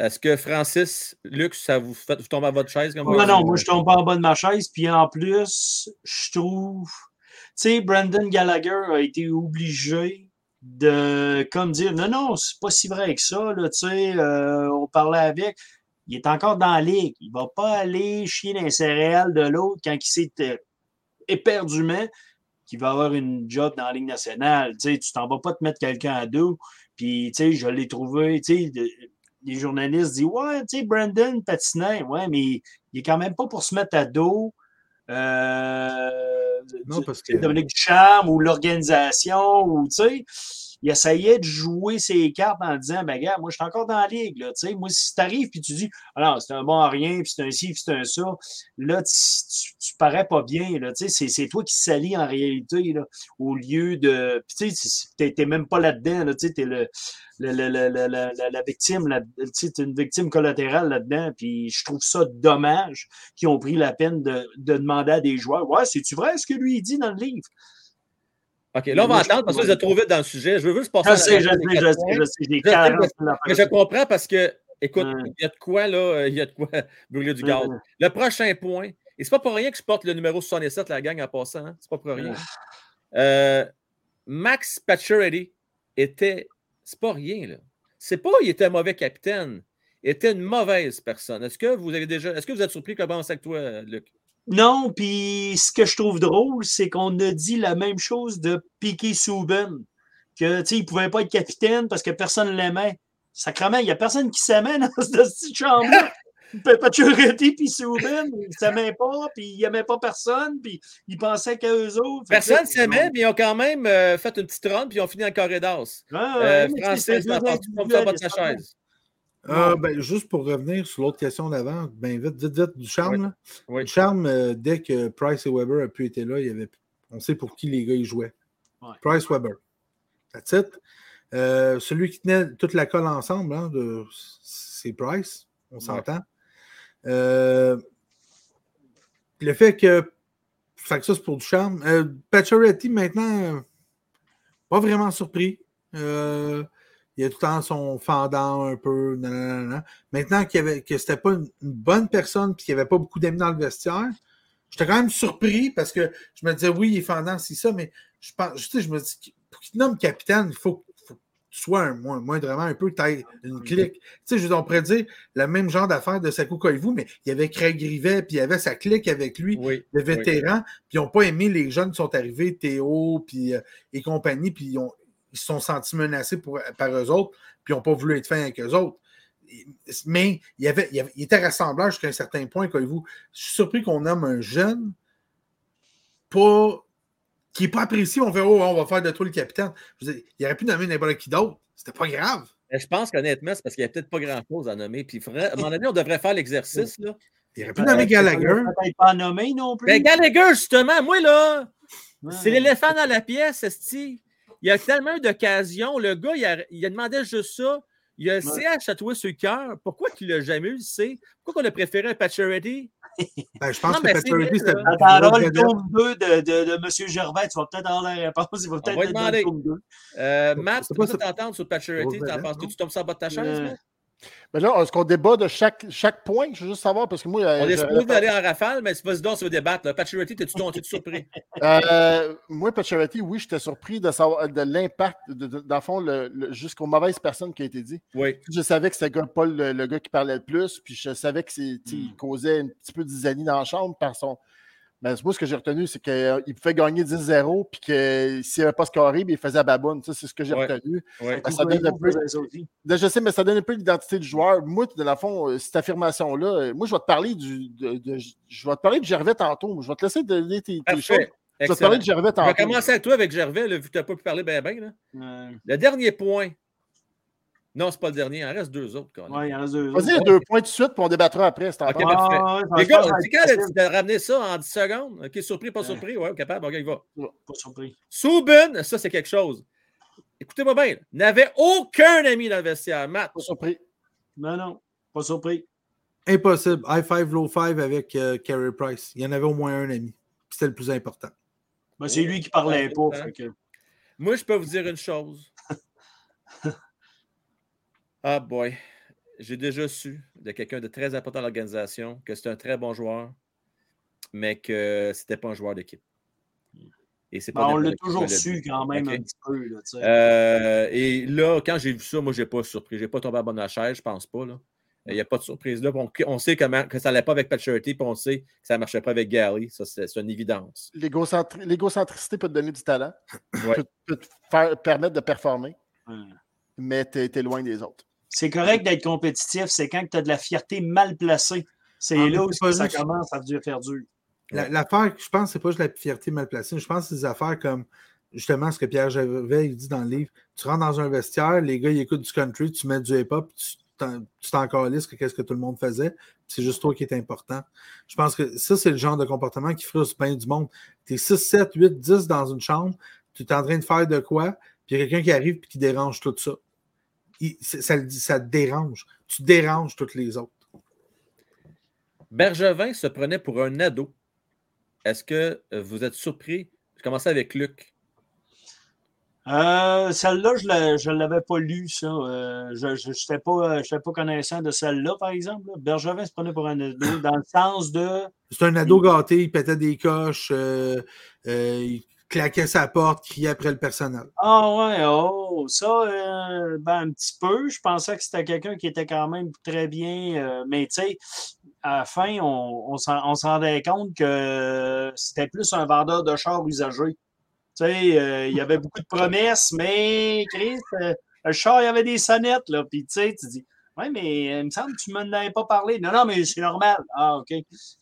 Est-ce que Francis, Lux, ça vous fait vous tomber à votre chaise comme Non, non, moi, je tombe pas en bas de ma chaise. Puis en plus, je trouve. Tu sais, Brandon Gallagher a été obligé de comme dire non, non, c'est pas si vrai que ça. Là, tu sais, euh, on parlait avec. Il est encore dans la ligue. Il va pas aller chier dans les céréales de l'autre quand il s'est euh, éperdument qu'il va avoir une job dans la Ligue nationale. Tu sais, tu t'en vas pas te mettre quelqu'un à dos. Puis, tu sais, je l'ai trouvé, tu sais, les journalistes disent Ouais, tu sais, Brandon patinait. Ouais, mais il est quand même pas pour se mettre à dos. Euh, Non, parce que- Dominique Ducharme ou l'organisation, ou tu sais, il essayait de jouer ses cartes en disant Ben, gars, moi, je suis encore dans la ligue. Là, tu sais, moi, si tu arrives puis tu dis Alors, c'est un bon à rien, puis c'est un ci, puis c'est un ça, là, tu, tu, parais pas bien. Là, tu sais, c'est, toi qui salis en réalité, là, au lieu de. Tu sais, t'es, même pas là-dedans. Là, tu sais, t'es le, le- la, la- la victime, là, t'es une victime collatérale là-dedans. Puis je trouve ça dommage qu'ils ont pris la peine de, de demander à des joueurs Ouais, c'est-tu vrai ce que lui dit dans le livre OK, là, on va Moi, je attendre parce que vous êtes trop vite dans le sujet. Je veux juste passer Je à la- sais, je sais, je sais, je sais. J'ai Je sais, 40 mais- sur la Mais je comprends parce que, écoute, il y a de quoi, là, euh, il y a de quoi brûler du gaz. Le prochain point, et c'est pas pour rien que je porte le numéro 67, la gang en passant, hein, c'est pas pour rien. Euh, Max Pacioretty était, c'est pas rien, là. C'est pas il était un mauvais capitaine, il était une mauvaise personne. Est-ce que vous avez déjà, est-ce que vous êtes surpris comment c'est avec toi, Luc? Non, puis ce que je trouve drôle, c'est qu'on a dit la même chose de Piquet Souben. Que, tu sais, il pouvait pas être capitaine parce que personne l'aimait. Sacrement, il y a personne qui s'aimait dans cette petite chambre-là. Puis Souben, ils s'aimaient pas, puis ils aimaient pas personne, puis ils pensaient qu'à eux autres. Personne là, s'aimait, mais ils ont quand même euh, fait une petite run, puis ils ont fini en corridor. Ah, Euh, ouais, sais, Francis, en bas de individuels, chaise? Euh, ben, juste pour revenir sur l'autre question d'avant, ben vite, vite, vite, du charme. Du charme, euh, dès que Price et Weber a pu être là, il n'y avait On sait pour qui les gars ils jouaient. Ouais. Price Weber. That's it. Euh, celui qui tenait toute la colle ensemble, hein, de- c'est Price. On s'entend. Le fait que. Fait que ça, c'est pour du charme. Pacioretty, maintenant, pas vraiment surpris. Euh, il a tout le temps son fendant un peu. nanana. Maintenant qu'il avait, que c'était pas une, une bonne personne et qu'il n'y avait pas beaucoup d'amis dans le vestiaire, j'étais quand même surpris parce que je me disais, oui, il est fendant, c'est ça, mais je pense, tu sais, je me dis, pour qu'il te nomme capitaine, il faut, faut que tu sois un, moins, moindrement un peu, aies une clique. Tu sais, je on pourrait dire le même genre d'affaire de Sakou Koivu, mais il y avait Craig Rivet, puis il y avait sa clique avec lui Oui. de vétérans, puis ils n'ont pas aimé les jeunes qui sont arrivés, Théo puis, euh, et compagnie, puis ils, ont- ils se sont sentis menacés pour- par eux autres, puis ils n'ont pas voulu être fins avec eux autres. Mais il, y avait, il, avait- il était rassembleur jusqu'à un certain point, vous. Je suis surpris qu'on nomme un jeune pas qui n'est pas apprécié. On fait Oh, on va faire de toi le capitaine. Je dire, il aurait pu nommer n'importe qui d'autre. C'était pas grave. Mais je pense qu'honnêtement, c'est parce qu'il n'y a peut-être pas grand-chose à nommer. Puis il à un moment donné, on devrait faire l'exercice. là. Il aurait pu nommer Il Gallagher. peut-être pas nommé non plus. Ben, Gallagher, justement, moi, là, Ouais. c'est l'éléphant dans la pièce, esti. Il y a tellement d'occasions. Le gars, il a, il a demandé juste ça. Il a CH tatoué sur le cœur. Pourquoi qu'il l'a jamais eu, le C? Pourquoi qu'on a préféré un Pacioretty? Ben, je pense Non, que c'est vrai, c'était Attends, le tome 2 de, de, de M. Gervais, tu vas peut-être avoir la réponse. Il va peut-être être dans le tome 2. Euh, Matt, tu pas peux t'entendre sur? Grosse T'en penses que tu tombes sur le bas de ta chaise? Euh? Mais là, est-ce qu'on débat de chaque, chaque point? Je veux juste savoir, parce que moi. euh, On est je- supposé d'aller en rafale, mais vas-y donc, ça va débattre. Pacioretty, t'es-tu surpris? Euh, moi, Pacioretty, oui, j'étais surpris de savoir de l'impact, de, de- dans le fond, le- le- jusqu'aux mauvaises personnes qui a été dit. Oui. Je savais que c'était pas le, le gars qui parlait le plus, puis je savais que c'est, tu sais, Hmm. il causait un petit peu d'isanie dans la chambre par son. Mais moi, ce que j'ai retenu, c'est qu'il pouvait gagner 10-0, puis que s'il n'avait pas scoré, ben, il faisait baboune. Ça, c'est ce que j'ai Ouais. retenu. Ah, ça donne un peu- je sais, mais ça donne un peu l'identité du joueur. Moi, de la fond, euh, cette affirmation-là, euh, moi, je vais te parler du. de- de- je vais te parler de Gervais tantôt. Je vais te laisser donner tes, tes choses. Je vais te parler de Gervais Je vais tantôt. commencer avec toi, avec Gervais, là, vu que tu n'as pas pu parler bien, bien. là. Euh, Le dernier point. Non, c'est pas le dernier. Il en reste deux autres. Ouais, il y en a deux. Vas-y, deux points tout de suite, puis on débattra après. C'est en Ok, temps. parfait. Ah, ouais, Les gars, c'est quand de ramener ça en 10 secondes? OK, surpris, pas surpris? Ouais, capable, OK, il va. Pas surpris. Subin, ça, c'est quelque chose. Écoutez-moi bien, n'avait aucun ami dans le vestiaire. Matt, Pas surpris. Non, non, pas surpris. Impossible. High five, low five avec euh, Carey Price. Il y en avait au moins un ami. Puis C'était le plus important. Ben, c'est lui qui parlait pas. Ouais. fait que- moi, je peux vous dire une chose. Ah boy, j'ai déjà su de quelqu'un de très important à l'organisation que c'est un très bon joueur, mais que c'était pas un joueur d'équipe. Et c'est Ben, on l'a toujours l'a su quand même un petit peu. Là. Euh, et là, quand j'ai vu ça, moi, je n'ai pas surpris. Je n'ai pas tombé à bonne chaise, je pense pas. là. Il n'y a pas de surprise là. On, on sait comment, que ça n'allait pas avec Pacioretty, puis on sait que ça ne marchait pas avec Gary. Ça, c'est une évidence. L'égocentri- L'égocentricité peut te donner du talent, Ouais. peut, peut te faire, permettre de performer, mais tu es, loin des autres. C'est correct d'être compétitif, c'est quand tu as de la fierté mal placée. C'est Ah, là où ça juste- commence à faire dur. La- L'affaire, je pense, c'est pas juste la fierté mal placée. Je pense que c'est des affaires comme justement ce que Pierre Gervais il dit dans le livre. Tu rentres dans un vestiaire, les gars ils écoutent du country, tu mets du hip-hop, tu t'en- calisses que qu'est-ce que tout le monde faisait. C'est juste toi qui est important. Je pense que ça, c'est le genre de comportement qui frustre bien du monde. Tu es 6, 7, 8, 10 dans une chambre, tu es en train de faire de quoi, puis il y a quelqu'un qui arrive et qui dérange tout ça. Il- ça, te dérange. Tu déranges toutes les autres. Bergevin se prenait pour un ado. Est-ce que euh, vous êtes surpris? Je commençais avec Luc. Euh, celle-là, je ne l'avais pas lu, ça. Euh, je n'étais pas, j'étais pas connaissant de celle-là, par exemple. là. Bergevin se prenait pour un ado, dans le sens de. C'est un ado gâté, il pétait des coches, euh, euh, il claquait sa porte, criait après le personnel. Ah ouais, oh, ça, euh, ben, un petit peu. Je pensais que c'était quelqu'un qui était quand même très bien. euh, mais tu sais, à la fin, on, on s'en rendait compte que c'était plus un vendeur de chars usagés. Tu sais, euh, il y avait beaucoup de promesses, mais Chris, euh, le char, il y avait des sonnettes, là. Puis tu sais, tu dis, ouais, mais euh, il me semble que tu ne m'en avais pas parlé. Non, non, mais c'est normal. Ah, OK.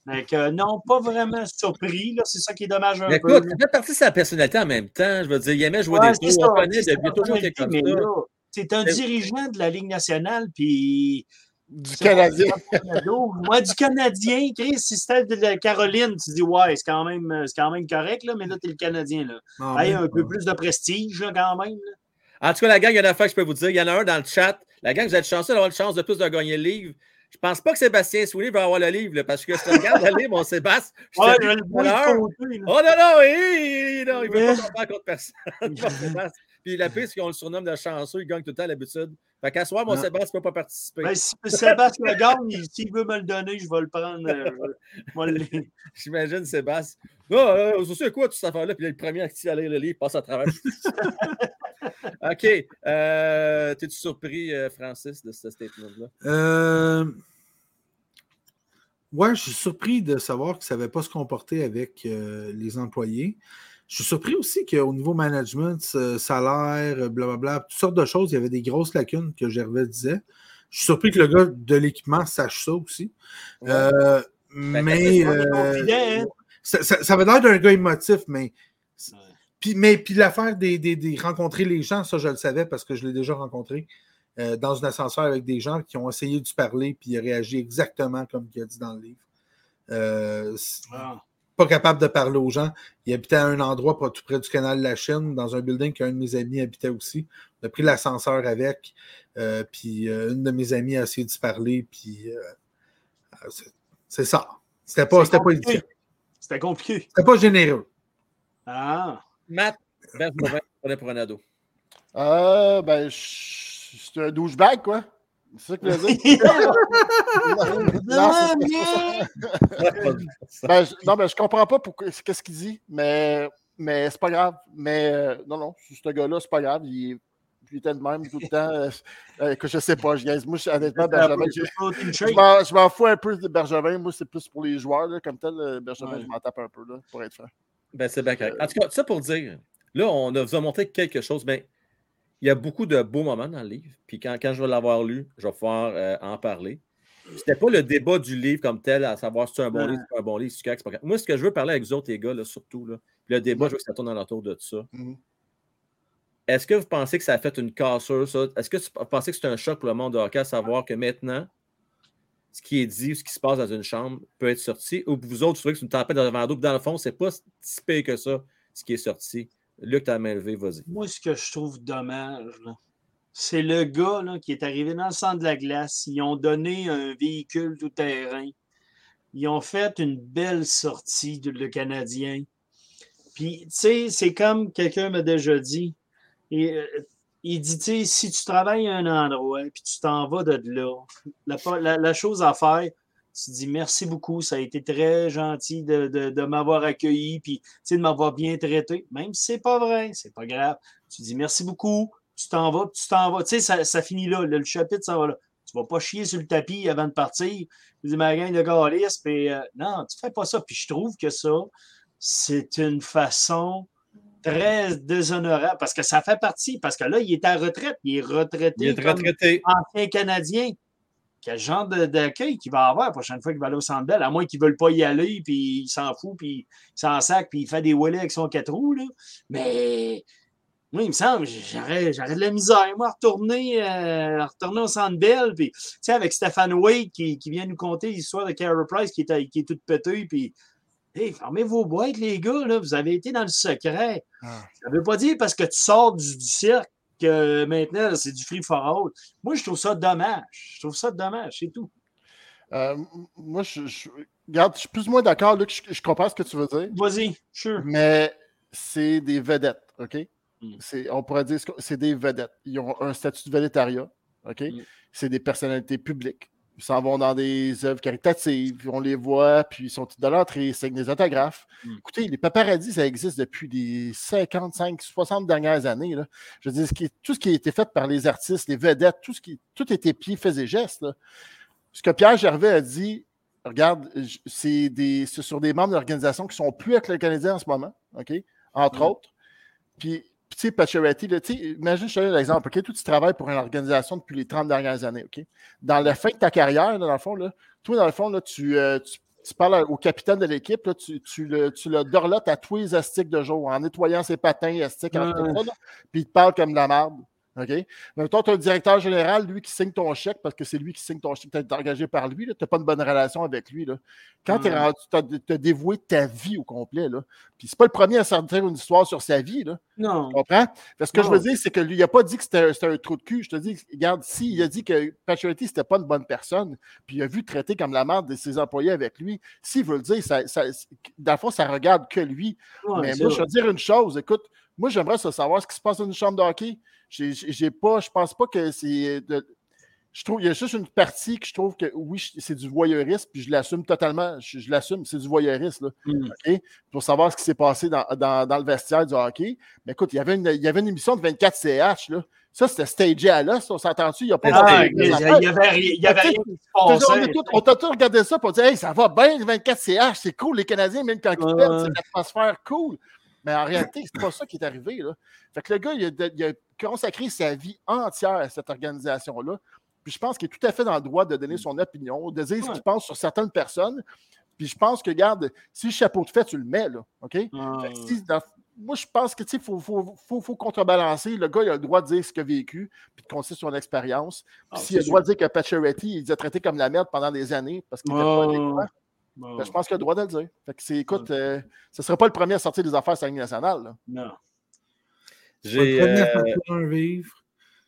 Donc, euh, non, pas vraiment surpris, là. C'est ça qui est dommage un Mais peu. écoute, là. ça fait partie de sa personnalité en même temps. Je veux dire, il aimait jouer Ouais, des c'est tours. On connaît depuis toujours ça. là, C'est un dirigeant de la Ligue nationale, puis Du Canadien. un. Moi, du Canadien, Chris, si c'était de la Caroline, tu dis, ouais, c'est quand même, c'est quand même correct, là, mais là, t'es le Canadien. Là. Non, Hey, même un peu plus de prestige, là, quand même. là. En tout cas, la gang, il y a une affaire que je peux vous dire. Il y en a un dans le chat. La gang, vous êtes chanceux d'avoir une chance de plus de gagner le livre. Je pense pas que Sébastien Soulier va avoir le livre, là, parce que si tu regardes le livre, mon Sébastien. je Ouais, dis je le côté. Oh non, non, il, non, il veut Ouais. pas tomber contre personne. Puis la c'est qu'on le surnomme de chanceux, il gagne tout le temps d'habitude. Fait qu'à soir, mon Non. Sébastien ne peut pas participer. Ben, si Sébastien gagne, il- s'il veut me le donner, je vais le prendre. euh, le- J'imagine Sébastien. Ah, euh, c'est quoi toute cette affaire-là? Puis là, le premier à qui à lire le livre passe à travers. OK. Euh, T'es-tu surpris, Francis, de ce statement-là? Euh, Ouais, je suis surpris de savoir qu'il ne savait pas se comporter avec euh, les employés. Je suis surpris aussi qu'au niveau management, salaire, euh, blablabla, toutes sortes de choses, il y avait des grosses lacunes que Gervais disait. Je suis surpris que le gars de l'équipement sache ça aussi. Euh, mais on est euh, hein? ça, ça, ça avait l'air d'un gars émotif, mais. Puis, mais puis l'affaire des, des, des rencontrer les gens, ça je le savais parce que je l'ai déjà rencontré euh, dans un ascenseur avec des gens qui ont essayé de parler puis il a réagi exactement comme il a dit dans le livre. Euh, Ah. Pas capable de parler aux gens. Il habitait à un endroit pas tout près du canal de la Chine, dans un building qu'un de mes amis habitait aussi. On a pris l'ascenseur avec, euh, puis euh, une de mes amies a essayé de se parler, puis euh, c'est- ça. C'était pas, C'est c'était pas. C'était compliqué. C'était pas généreux. Ah. Matt, Mauvais, prenez pour un ado. Euh, ben, je- c'est un douchebag, quoi. C'est ça que je veux dire. non, c'est- ben, je, ben, je comprends pas pourquoi, qu'est-ce qu'il dit, mais, mais c'est pas grave. Mais euh, non, non, ce gars-là, c'est pas grave. Il, était de même tout le temps. euh, euh, que je sais pas, je gagne. Moi, je- honnêtement, Bergevin, je, m'en- fous un peu de Bergevin. Moi, c'est plus pour les joueurs, là, comme tel. euh, Bergevin, Ouais. je m'en tape un peu, là, pour être franc. Ben, c'est bien correct. En tout cas, ça pour dire, là, on a, vous a montré quelque chose, mais il y a beaucoup de beaux moments dans le livre. Puis quand, quand je vais l'avoir lu, je vais pouvoir euh, en parler. C'était pas le débat du livre comme tel, à savoir si c'est un bon Ouais. livre, si c'est pas un bon livre, si c'est correct, pas. Moi, ce que je veux parler avec vous autres, les gars, là, surtout, là, le débat, je veux que ça tourne autour de ça. Mhm. Est-ce que vous pensez que ça a fait une cassure, ça? Est-ce que vous pensez que c'est un choc pour le monde de hockey à savoir que maintenant, ce qui est dit, ce qui se passe dans une chambre peut être sorti, ou vous autres, vous trouvez que c'est une tempête dans le vent d'eau, dans le fond, c'est pas si pire que ça, ce qui est sorti? Luc, t'as la main vas-y. Moi, ce que je trouve dommage, c'est le gars qui est arrivé dans le centre de la glace. Ils ont donné un véhicule tout-terrain. Ils ont fait une belle sortie, de- le Canadien. Puis, tu sais, c'est comme quelqu'un m'a déjà dit. Euh, il dit, tu sais, si tu travailles à un endroit, puis tu t'en vas de là, la chose à faire, tu dis merci beaucoup, ça a été très gentil de, de- de m'avoir accueilli, puis de m'avoir bien traité. Même si c'est pas vrai, c'est pas grave. Tu dis merci beaucoup, tu t'en vas, tu t'en vas. Tu sais, ça, ça finit là, le, le chapitre s'en va là. Tu vas pas chier sur le tapis avant de partir. Tu dis, ma gang de galistes, puis euh, non, tu fais pas ça. Puis je trouve que ça, c'est une façon très déshonorable parce que ça fait partie, parce que là, il est à retraite, il est retraité. Il est comme retraité. ancien Canadien. Quel genre d'accueil qu'il va avoir la prochaine fois qu'il va aller au Centre Bell, à moins qu'ils ne veulent pas y aller, puis il s'en fout, puis il s'en sac, puis il fait des wallets avec son quatre roues. Là. Mais moi, il me semble, j'aurais de la misère, moi, à retourner, euh, à retourner au Centre Bell, puis tu sais, avec Stéphane Wade qui, qui vient nous conter l'histoire de Carey Price qui est, qui est toute pétée, puis Hey, fermez vos boîtes, les gars, là, vous avez été dans le secret. Ah. Ça ne veut pas dire parce que tu sors du, du cirque que maintenant, c'est du free for all. Moi, je trouve ça dommage. Je trouve ça dommage, c'est tout. Euh, moi, je, je- regarde, je suis plus ou moins d'accord, Luc, je, je comprends ce que tu veux dire, Vas-y, sure. mais c'est des vedettes, OK? Mm. C'est- On pourrait dire que c'est des vedettes. Ils ont un statut de vedettariat, OK? Mm. C'est des personnalités publiques. Ils s'en vont dans des œuvres caritatives, on les voit, puis ils sont de l'entrée, ils signent des autographes. Mm. Écoutez, les paparazzis, ça existe depuis les 55, 60 dernières années. Là. Je veux dire, ce qui est- tout ce qui a été fait par les artistes, les vedettes, tout ce qui tout était pieds, faits et gestes. là. Ce que Pierre Gervais a dit, regarde, c'est des- c'est sur des membres d'organisations qui sont plus avec le Canadien en ce moment, OK? Entre Mm. autres. Puis, tu sais, Pacioretty, là, tu sais, imagine, je te donne l'exemple, OK? Toi, tu travailles pour une organisation depuis les 30 dernières années, OK? Dans la fin de ta carrière, là, dans le fond, là, toi, dans le fond, là, tu, euh, tu, tu parles au capitaine de l'équipe, là, tu, tu, le, tu le dorlotes à tous les astiques de jour, en nettoyant ses patins astiques, là, puis il te parle comme de la merde. OK? Mais toi, tu as un directeur général, lui, qui signe ton chèque parce que c'est lui qui signe ton chèque. Tu es engagé par lui. Tu n'as pas une bonne relation avec lui. Là. Quand tu as, dévoué ta vie au complet, là, puis c'est pas le premier à sortir une histoire sur sa vie. Là. Non. Tu comprends? Parce que je veux dire, c'est que lui, il n'a pas dit que c'était un trou de cul. Je te dis, regarde, si il a dit que Paturity, c'était pas une bonne personne, puis il a vu traiter comme la merde de ses employés avec lui, s'il veut le dire, ça, ça, dans le fond, ça regarde que lui. Mais moi, je veux dire une chose, écoute, moi, j'aimerais savoir ce qui se passe dans une chambre de hockey. J'ai pas, je pense pas que c'est. Je trouve, il y a juste une partie que je trouve que oui, c'est du voyeurisme, puis je l'assume totalement. Je, l'assume, c'est du voyeurisme. Là, mm. Pour savoir ce qui s'est passé dans, dans, le vestiaire du hockey. Mais écoute, il y avait une, il y avait une émission de 24 CH. Là. Ça, c'était stagé à l'os. On s'entend-tu? Il n'y a pas ah, il avait, il y avait rien qui se passait. On t'a tout regardé ça pour dire Hey, ça va bien, 24 CH, c'est cool. Les Canadiens, même quand ils perdent, c'est une atmosphère cool. Mais en réalité, c'est pas ça qui est arrivé. Là. Fait que le gars, il a, consacré sa vie entière à cette organisation-là. Puis je pense qu'il est tout à fait dans le droit de donner son opinion, de dire ce qu'il pense sur certaines personnes. Puis je pense que, regarde, si le chapeau de fait, tu le mets, là. OK? moi, je pense que, il faut, faut, contrebalancer. Le gars, il a le droit de dire ce qu'il a vécu, puis de compter son expérience. Puis ah, s'il a le droit de dire que Pacioretty, il a traité comme la merde pendant des années parce qu'il était pas adéquat, ben, je pense qu'il a le droit de le dire. Fait que c'est, écoute, euh, ce ne sera pas le premier à sortir des affaires sur la Ligue nationale. Non. J'ai. Euh, vivre.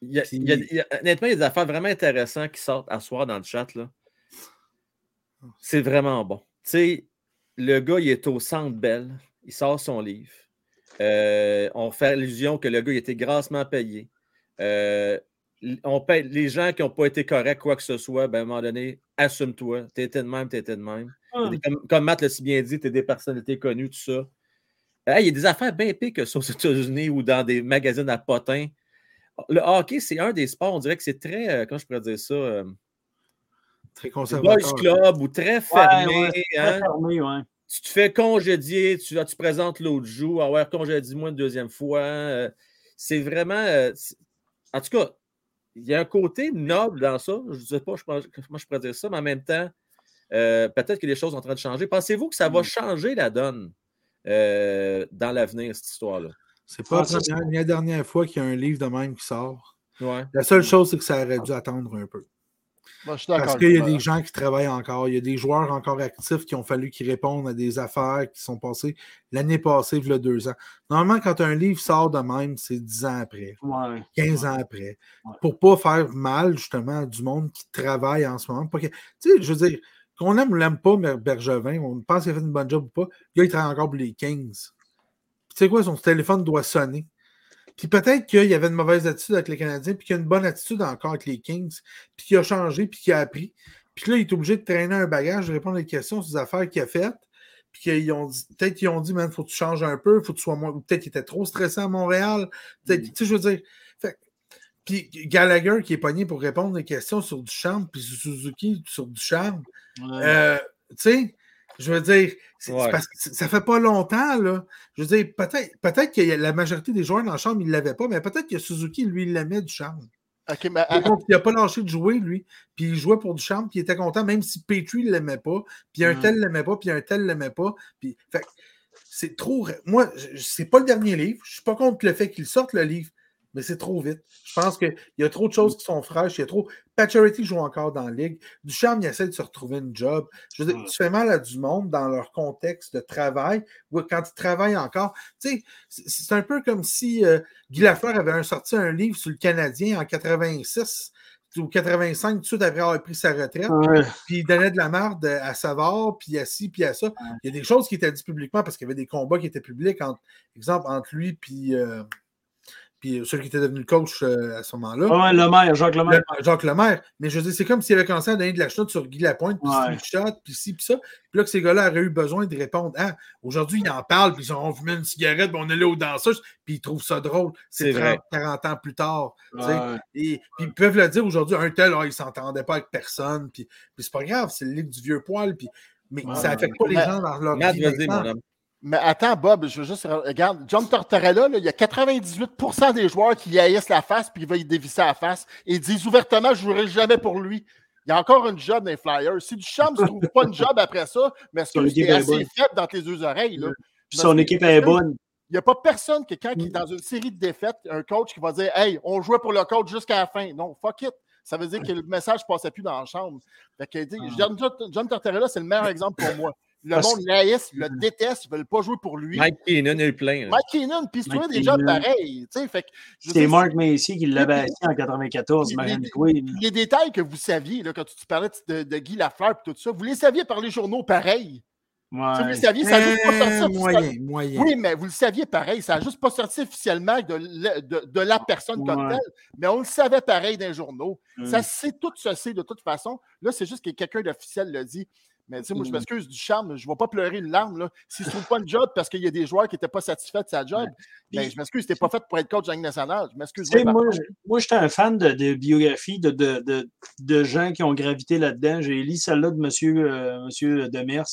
Il y, a, il, y a, honnêtement, il y a des affaires vraiment intéressantes qui sortent à soir dans le chat. Là. C'est vraiment bon. Tu sais, le gars, il est au centre belle. Il sort son livre. Euh, on fait l'illusion que le gars il était grassement payé. On paye les gens qui n'ont pas été corrects, quoi que ce soit, ben, à un moment donné, assume-toi. T'étais de même, t'étais de même. Comme, Matt l'a si bien dit, tu es des personnalités connues, tout ça. Il y a des affaires bien pires que ça aux États-Unis ou dans des magazines à potins. Le hockey, c'est un des sports, on dirait que c'est très, euh, comment je pourrais dire ça? Euh, très conservateur. Boys club ou très fermé. Hein? fermé ouais. Tu te fais congédier, tu, tu présentes l'autre jour, ah ouais, congédie-moi une deuxième fois. Euh, c'est vraiment. en tout cas, il y a un côté noble dans ça. Je ne sais pas comment je pourrais dire ça, mais en même temps, euh, peut-être que les choses sont en train de changer. Pensez-vous que ça va hmm. changer la donne euh, dans l'avenir, cette histoire-là? C'est pas la, dernière fois qu'il y a un livre de même qui sort. La seule chose, c'est que ça aurait dû attendre un peu. Parce qu'il y a des gens qui travaillent encore, il y a des joueurs encore actifs qui ont fallu qu'ils répondent à des affaires qui sont passées l'année passée, il y a deux ans. Normalement, quand un livre sort de même, c'est 10 ans après, 15 ans après, pour ne pas faire mal justement du monde qui travaille en ce moment. Tu sais, je veux dire, qu'on aime ou l'aime pas, Bergevin, on pense qu'il a fait une bonne job ou pas, le gars, il travaille encore pour les Kings. Tu sais quoi, son téléphone doit sonner. Puis peut-être qu'il y avait une mauvaise attitude avec les Canadiens, puis qu'il y a une bonne attitude encore avec les Kings, puis qu'il a changé, puis qu'il a appris. Puis là, il est obligé de traîner un bagage, de répondre à des questions sur les affaires qu'il a faites. Puis qu'ils ont dit, peut-être qu'ils ont dit, man, faut que tu changes un peu, faut que tu sois moins. Peut-être qu'il était trop stressé à Montréal. Peut-être, mm. tu sais, je veux dire. puis Gallagher qui est pogné pour répondre des questions sur Duchamp, puis Suzuki sur Duchamp. Euh, tu sais, je veux dire, parce que ça fait pas longtemps, là. Je veux dire, peut-être peut que la majorité des joueurs dans la chambre, ils ne l'avaient pas, mais peut-être que Suzuki, lui, il l'aimait du charme. il n'a pas lâché de jouer, lui. Puis il jouait pour du charme, puis il était content, même si Petrie ne l'aimait pas, puis un mm. tel ne l'aimait pas, puis un tel ne l'aimait pas. Puis, c'est trop. Moi, c'est pas le dernier livre. Je suis pas contre le fait qu'il sorte le livre, mais c'est trop vite. Je pense qu'il y a trop de choses qui sont fraîches. Il y a trop. Patcherity joue encore dans la ligue. Duchamp, il essaie de se retrouver une job. Je veux dire, tu fais mal à du monde dans leur contexte de travail ou quand ils travaillent encore. Tu sais, c'est un peu comme si euh, Guy Lafleur avait sorti un livre sur le Canadien en 86 ou 85, tout de suite après avoir pris sa retraite. Puis il donnait de la merde à Savard, puis à ci, puis à ça. Il y a des choses qui étaient dites publiquement parce qu'il y avait des combats qui étaient publics, entre, exemple, entre lui puis. Euh, puis celui qui était devenu le coach euh, à ce moment-là. Oui, le maire, Jacques Lemaire. Jacques Lemaire. Mais je veux dire, c'est comme s'il avait commencé à donner de la chenoute sur Guy Lapointe, puis ouais. Shot, puis ci, puis ça. Puis là, que ces gars-là auraient eu besoin de répondre Ah, aujourd'hui, ils en parlent, puis ils ont fumé une cigarette, puis on est là aux danseuses, puis ils trouvent ça drôle. C'est 40 ans plus tard. Et puis ils peuvent le dire aujourd'hui, un tel, oh, il ne s'entendait pas avec personne, puis, puis c'est pas grave, c'est le livre du vieux poil, puis mais ça n'affecte pas les gens dans leur vie. Mais attends, Bob, je veux juste. Regarde, John Tortorella, il y a 98% des joueurs qui haïssent la face puis il va y dévisser la face et ils disent ouvertement Je ne jouerai jamais pour lui. Il y a encore une job dans les Flyers. Si Duchamp ne trouve pas une job après ça, mais est-ce que c'est assez faible dans tes deux oreilles? Là? Puis son équipe est bonne. Il n'y a pas personne que quand il est dans une série de défaites, un coach qui va dire Hey, on jouait pour le coach jusqu'à la fin. Non, fuck it. Ça veut dire que le message ne passait plus dans la chambre. Fait que, Ah. John, John Tortorella, c'est le meilleur exemple pour moi. Le Parce- monde l'haïs, le déteste, ils ne veulent pas jouer pour lui. Mike Keenan a eu plein. là. Mike Keenan, puis c'est Mike toi déjà pareil. tu sais, Fait que, je C'est Mark Macy qui l'avait Oui, assis en 94, les- Quinn. Les détails que vous saviez, là, quand tu, tu parlais de, de Guy Lafleur et tout ça, vous les saviez par les journaux pareil. Tu Vous les saviez, ça n'a juste pas sorti Euh, officiellement. moyen, moyen. Oui, mais vous le saviez pareil. Ça n'a juste pas sorti officiellement de, le- de, de la personne comme telle, mais on le savait pareil dans les journaux. Mm. Ça sait tout se sait de toute façon. Là, c'est juste que quelqu'un d'officiel l'a dit. Mais tu sais, moi, je Mm. m'excuse du charme, je ne vais pas pleurer une larme. là. S'il ne trouve pas une job parce qu'il y a des joueurs qui n'étaient pas satisfaits de sa job, ben, je m'excuse, tu n'es pas fait pour être coach de la Ligue nationale. Je m'excuse. Moi, moi, j'étais un fan de, de biographies de, de, de, de gens qui ont gravité là-dedans. J'ai lu celle-là de M. Euh, monsieur Demers,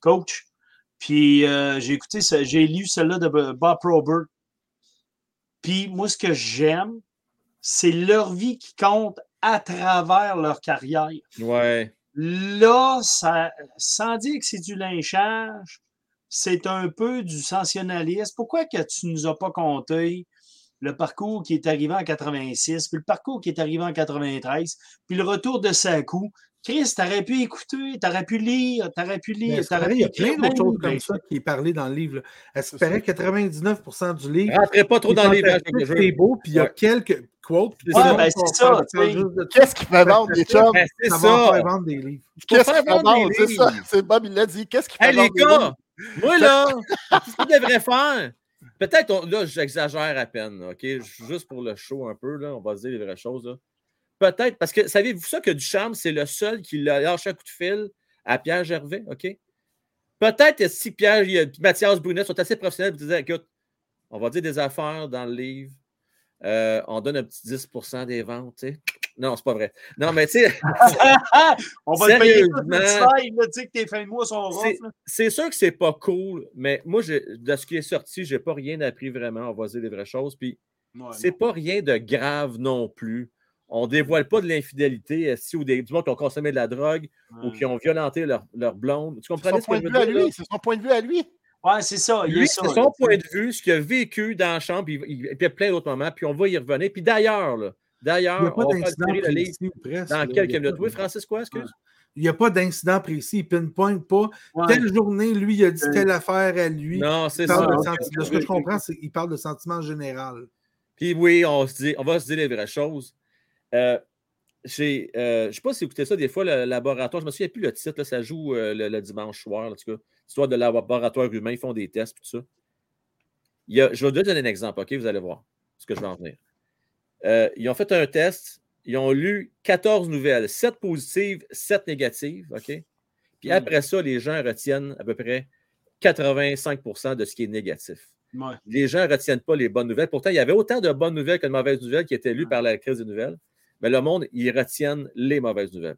coach. Puis euh, j'ai écouté, ça- j'ai lu celle-là de Bob Robert. Puis moi, ce que j'aime, c'est leur vie qui compte à travers leur carrière. Ouais. Là, ça, sans dire que c'est du lynchage, c'est un peu du sensationnalisme. Pourquoi que tu nous as pas compté le parcours qui est arrivé en 86, puis le parcours qui est arrivé en 93, puis le retour de Sakou? Chris, t'aurais pu écouter, t'aurais pu lire, t'aurais pu Mais lire, t'aurais pu il y a plein d'autres choses comme ben, ça qui est parlé dans le livre. là. À ce qui C'est ça. paraît, 99% du livre, Rentrez pas trop dans les pages c'est beau, puis il y a quelques sinon, ben, c'est ça, sais. juste de- Qu'est-ce qui fait vendre les chums? Ben, c'est Ça ça. des. Qu'est-ce qui fait vendre? Des C'est ça. livres. C'est Bob, il l'a dit. Qu'est-ce qui fait Hey, les vendre des gars, moi, là, ce qu'on devrait faire, peut-être, on- là, j'exagère à peine, OK? Juste pour le show un peu, là, on va se dire les vraies choses, là. Peut-être, parce que savez-vous ça que Ducharme, c'est le seul qui l'a lâché un coup de fil à Pierre Gervais, OK? Peut-être si Pierre et Mathias Brunet sont assez professionnels pour dire, écoute, on va dire des affaires dans le livre, euh, on donne un petit 10% des ventes, tu sais. Non, c'est pas vrai. Non, mais tu sais, On va te payer tout tu sais que tes fins de mois sont. C'est- sûr que c'est pas cool, mais moi, de ce qui est sorti, j'ai pas rien appris vraiment. On va dire les vraies choses. Puis Ouais, c'est pas rien de grave non plus. On dévoile pas de l'infidélité si ou des, du monde qui ont consommé de la drogue ou qui ont violenté leur, leur blonde. Tu son ce que point je de veux vue à dire? là? lui. C'est son point de vue à lui. Ouais, c'est ça. il y a Lui, c'est son point de vue, ce qu'il a vécu dans la chambre, puis, il- et puis il y a plein d'autres moments, puis on va y revenir. Puis d'ailleurs, là, Il n'y a d'ailleurs, pas on va tirer le livre précis ou presque. dans là. quelques Il y a minutes. pas- Oui, Francis, quoi, excuse? Il n'y a pas d'incident précis. Il pinpoint pas. Ouais. Telle journée, lui, il a dit Euh, telle affaire à lui. Non, c'est ça. parle de, ok. senti- de ce que je comprends, c'est qu'il parle de sentiment général. Puis oui, on, se dit, on va se dire les vraies choses. Euh, j'ai, euh, je ne sais pas si vous écoutez ça, des fois, le laboratoire, je me souviens plus le titre, là, ça joue euh, le, le dimanche soir, en tout cas. Histoire de laboratoire humain, ils font des tests, puis tout ça. Il y a- je vais vous donner un exemple, OK? Vous allez voir ce que je vais en venir. Euh, ils ont fait un test, ils ont lu 14 nouvelles, 7 positives, 7 négatives, OK? Puis Mm. après ça, les gens retiennent à peu près 85% de ce qui est négatif Ouais. les gens ne retiennent pas les bonnes nouvelles. Pourtant, il y avait autant de bonnes nouvelles que de mauvaises nouvelles qui étaient lues par la crise des nouvelles. Mais le monde, ils retiennent les mauvaises nouvelles.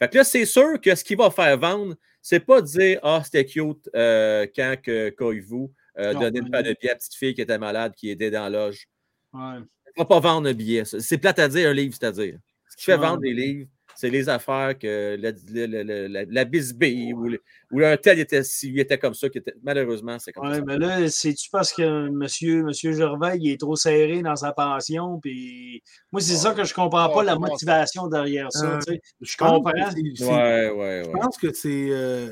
Fait que là, c'est sûr que ce qui va faire vendre, c'est pas de dire Ah, c'était cute euh, quand que Koivu euh, donnait une paire de billets à la petite fille qui était malade, qui était dans la loge. Ouais. Ne va pas vendre un billet. C'est plate à dire un livre, c'est-à-dire. Ce qui fait Ouais. vendre des livres, c'est les affaires que la, la, la, la- la- la bisbille ou, ou un tel était, s'il était comme ça, qui était, malheureusement, c'est comme Ouais, ça. mais là, c'est-tu parce que monsieur, monsieur Gervais il est trop serré dans sa pension? Puis moi, c'est ça que je comprends pas, la motivation derrière ça. Euh, tu sais. Je comprends. je ouais. pense que c'est euh,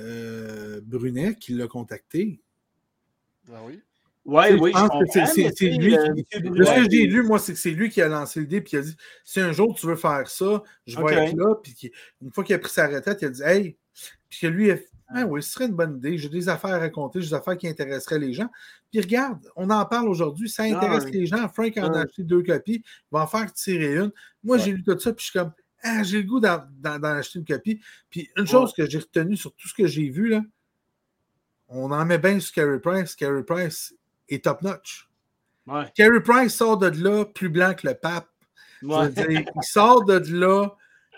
euh, Brunet qui l'a contacté. Ben oui. Ouais, oui, je pense que c'est- lui euh, ce que j'ai lu, moi, c'est que c'est lui qui a lancé l'idée, puis il a dit si un jour tu veux faire ça, je vais être là. Puis une fois qu'il a pris sa retraite, il a dit Hey, puis que lui, il a fait, ah oui, ce serait une bonne idée. J'ai des affaires à raconter, j'ai des affaires qui intéresseraient les gens. Puis regarde, on en parle aujourd'hui, ça intéresse ouais. les gens. Frank en a Ouais. acheté deux copies, il va en faire tirer une. Moi, j'ai lu tout ça, puis je suis comme Ah, j'ai le goût d'en acheter une copie. Puis une chose que j'ai retenue sur tout ce que j'ai vu, là, on en met bien sur Carey Price. Carey Price est top-notch. Ouais, Carey Price sort de là plus blanc que le pape. Ouais. dire, il sort de là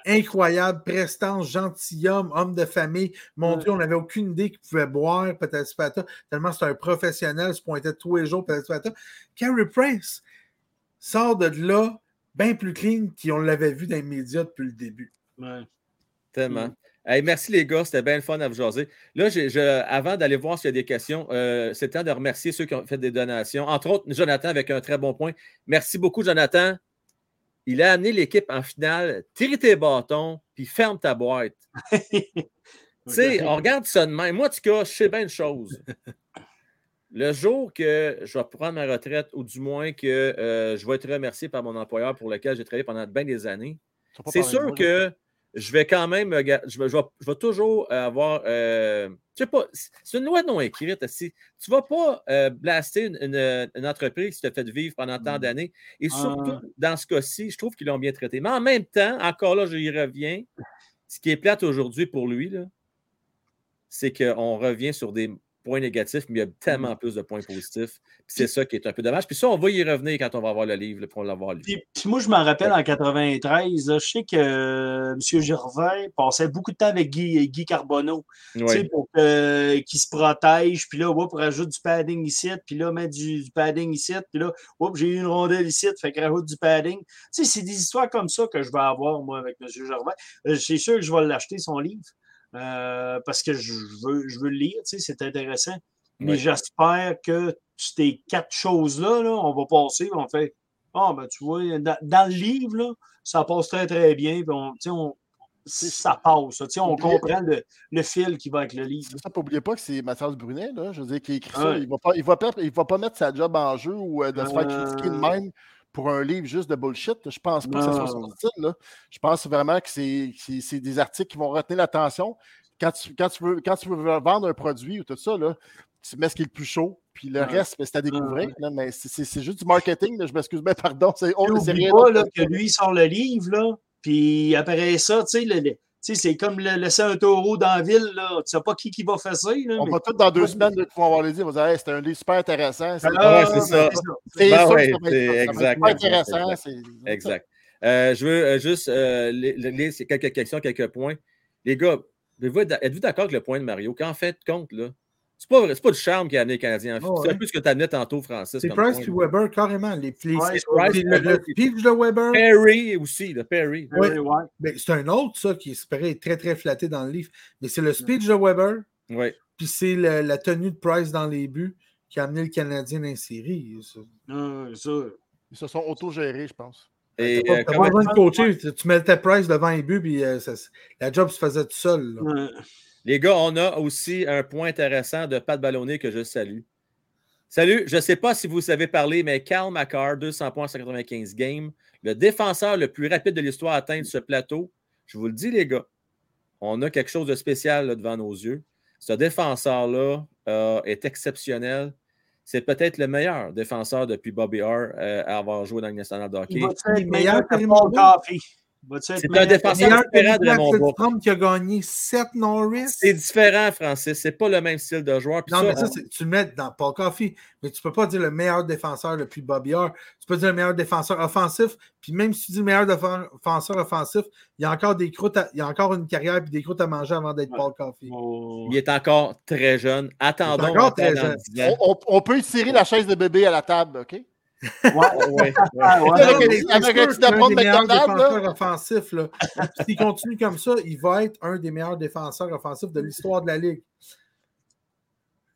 incroyable, prestance, gentilhomme, homme de famille. Mon Ouais. Dieu, on n'avait aucune idée qu'il pouvait boire, peut-être Pata, tellement c'est un professionnel, se pointait tous les jours, peut-être Pata. Carey Price sort de là bien plus clean qu'on l'avait vu dans les médias depuis le début. ouais. Tellement. Hey, merci les gars, c'était bien le fun à vous jaser. Là, je- avant d'aller voir s'il y a des questions, euh, c'est le temps de remercier ceux qui ont fait des donations. Entre autres, Jonathan avec un très bon point. Merci beaucoup, Jonathan. Il a amené l'équipe en finale. Tire tes bâtons, puis ferme ta boîte. Tu sais, on regarde ça de même. Moi, en tout cas, je sais bien une chose. Le jour que je vais prendre ma retraite, ou du moins que euh, je vais être remercié par mon employeur pour lequel j'ai travaillé pendant bien des années, c'est sûr que je vais quand même. Je vais, je vais- je vais toujours avoir. euh, je sais pas, c'est une loi non écrite. Si, tu ne vas pas euh, blaster une, une- une entreprise qui t'a fait vivre pendant tant Mm. d'années. Et surtout, Ah. dans ce cas-ci, je trouve qu'ils l'ont bien traité. Mais en même temps, encore là, je y reviens. Ce qui est plate aujourd'hui pour lui, c'est qu'on revient sur des points négatifs, mais il y a Mm. tellement plus de points positifs. C'est ça qui est un peu dommage. Puis ça, on va y revenir quand on va avoir le livre, pour l'avoir lu. Puis, puis moi, je m'en rappelle en 93, là, je sais que euh, M. Gervais passait beaucoup de temps avec Guy, Guy Carbonneau, tu sais, pour que- qu'il se protège, puis là, hop, rajoute du padding ici, puis là, met du, du padding ici, puis là, j'ai eu une rondelle ici, fait que rajoute du padding. Tu sais, c'est des histoires comme ça que je vais avoir, moi, avec M. Gervais. Euh, C'est sûr que je vais l'acheter, son livre, euh, parce que je veux, je veux le lire, tu sais, c'est intéressant. Mais j'espère que ces quatre choses-là, là, on va passer, on fait Ah, ben tu vois, dans, dans le livre, là, ça passe très, très bien. Puis on, tu sais, on, ça passe. on comprend le, le fil qui va avec le livre. Ça, n'oubliez pas que c'est Mathias Brunet, là, je veux dire, qui écrit ça. Il ne va, va pas mettre sa job en jeu ou euh, de se faire critiquer de Euh. même pour un livre juste de bullshit. Je pense pas que ce soit son style. Là. Je pense vraiment que c'est des articles qui vont retenir l'attention. Quand tu, quand, tu veux, quand tu veux vendre un produit ou tout ça, là, tu mets ce qui est le plus chaud, puis le Ouais. reste, c'est à découvrir. Ouais. là, mais c'est- juste du marketing. là, je m'excuse bien, pardon. C'est oh, mais c'est N'oublie rien pas là, que lui sort le livre, là, puis après ça, tu sais, le- sais, c'est comme le- laisser un taureau dans la ville. Là. Tu ne sais pas qui, qui va faire ça. Là, On mais- va tous dans deux semaines là, pouvoir avoir les dire. On va dire Hey, c'était un livre super intéressant. C'est Ah, Ouais, ça. c'est Ben ouais, super intéressant. Exact. Euh, je veux euh, juste euh, li- li- lire quelques questions, quelques points. Les gars, êtes-vous êtes-vous d'accord avec le point de Mario? Quand en fait compte, là, c'est pas, vrai- c'est pas du charme qui a amené les Canadiens en finale. Oh, C'est un peu ce que tu amenais tantôt, Francis. C'est Price puis Weber, carrément. Les, les- Ouais, c'est- Price, le, le speech de Weber. Perry aussi, le Perry. Ouais. Ouais. ben, c'est un autre, ça, qui espérait être très, très flatté dans le livre. Mais c'est le speech de Weber, Oui. puis c'est le- la tenue de Price dans les buts qui a amené le Canadien dans les séries. ça. Ouais, ça. Ils se sont autogérés, je pense. Et euh, pas comment- besoin de coacher. Tu, tu mettais Price devant les buts, puis euh, ça- la job se faisait tout seul. Les gars, on a aussi un point intéressant de Pat Ballonné que je salue. Salut, je ne sais pas si vous savez parler, mais Carl McCarr, 200 points en 95 games, le défenseur le plus rapide de l'histoire à atteindre ce plateau. Je vous le dis, les gars, on a quelque chose de spécial là, devant nos yeux. Ce défenseur-là euh, est exceptionnel. C'est peut-être le meilleur défenseur depuis Bobby Orr euh, à avoir joué dans le National de hockey. Il va Il est être meilleur que Paul Coffey. C'est un défenseur différent de Raymond Bourque. Lidstrom qui a gagné 7 Norris. C'est différent, Francis. C'est pas le même style de joueur. Puis Non, ça, mais ça, on- tu le mets dans Paul Coffey, mais tu peux pas dire le meilleur défenseur depuis Bobby Orr. Tu peux dire le meilleur défenseur offensif, puis même si tu dis le meilleur défenseur offensif, il y a encore des croûtes, à- il y a encore une carrière et des croûtes à manger avant d'être Ouais. Paul Coffey. Oh. il est encore très jeune. Attendons encore encore très dans jeune. 10 ans. On, on- on peut tirer la chaise de bébé à la table, OK? Ouais. Ouais, ouais. Ouais. Avec- Non, mais c'est avec sûr un que petit c'est un apprendre des meilleurs McDonald's, là. défenseurs offensifs. là? S'il continue comme ça, il va être un des meilleurs défenseurs offensifs de l'histoire de la Ligue.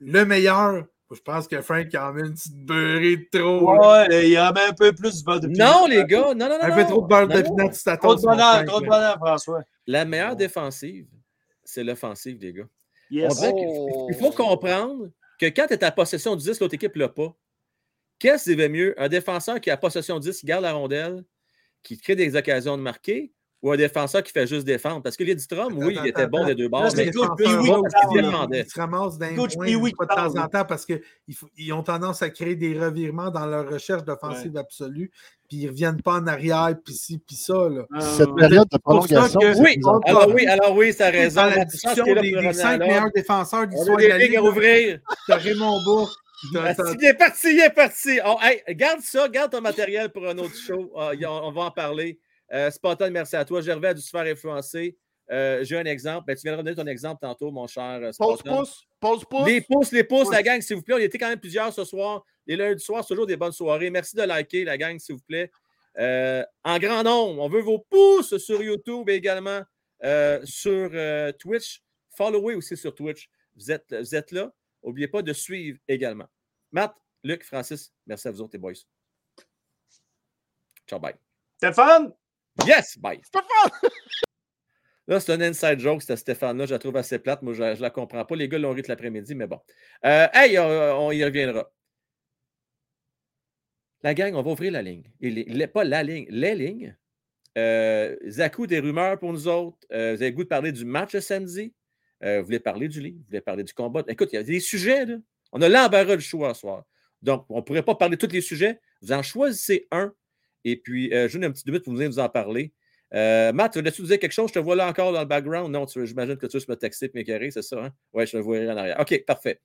Le meilleur, je pense que Frank en met une petite beurrée de trop. là. Ouais, il y a même un peu plus de beurre de Non, les gars, non, non, non. Un non. peu trop de beurre de pinot sur ta Trop de bonheur, trop de là. bonheur, François. La meilleure défensive, c'est l'offensive, les gars. Yes. faut- il faut comprendre que quand tu es à possession du 10, l'autre équipe ne l'a pas. Qu'est-ce qui va mieux? Un défenseur qui a possession du 10, qui garde la rondelle, qui crée des occasions de marquer, ou un défenseur qui fait juste défendre? Parce que Lidstrom, oui, il était bon des deux bords, mais défendait. Ils se ramassent d'un Coach point de temps en temps parce qu'ils ont tendance à créer des revirements dans leur recherche d'offensive absolue, puis ils ne reviennent pas en arrière, puis ci, puis ça. Là. Cette Euh, période de pour ça prolongation. Oui, alors oui, alors oui, ça raison. Dans la discussion des, cinq meilleurs défenseurs a de des la Ligue, ouvrir. Raymond Bourque, Il est parti, il est parti. Oh, hey, garde ça, garde ton matériel pour un autre show. Ah, on va en parler. Euh, merci à toi. Gervais a dû se faire influencer. Euh, J'ai un exemple. Ben, tu viendras donner ton exemple tantôt, mon cher euh, Pause pouce, pause pouce. Les pouces, les pouces, Pouce. la gang, s'il vous plaît. On était quand même plusieurs ce soir. Les lundis soirs, c'est toujours des bonnes soirées. Merci de liker, la gang, s'il vous plaît. Euh, en grand nombre, on veut vos pouces sur YouTube également. euh, sur euh, Twitch. Followez aussi sur Twitch. Vous êtes, vous êtes là. N'oubliez pas de suivre également. Matt, Luc, Francis, merci à vous autres, les boys. Ciao, bye. Stéphane? Yes, bye. Là, c'est un inside joke, c'était Stéphane-là. Je la trouve assez plate. Moi, je ne la comprends pas. Les gars l'ont ri l'après-midi, mais bon. Euh, hey, on, y reviendra. La gang, on va ouvrir la ligne. Il, pas la ligne, les lignes. Euh, Zakou, des rumeurs pour nous autres. Euh, vous avez le goût de parler du match de samedi? Euh, vous voulez parler du livre, vous voulez parler du combat. Écoute, il y a des sujets, là. On a l'embarras du choix ce soir. Donc, on ne pourrait pas parler de tous les sujets. Vous en choisissez un. Et puis, je vous donne un petit minute pour vous, vous en parler. Euh, Matt, veux-tu dire quelque chose? Je te vois là encore dans le background. Non, j'imagine que tu veux me texter et m'éclairer, c'est ça? Hein? Oui, je te vois en arrière. OK, parfait.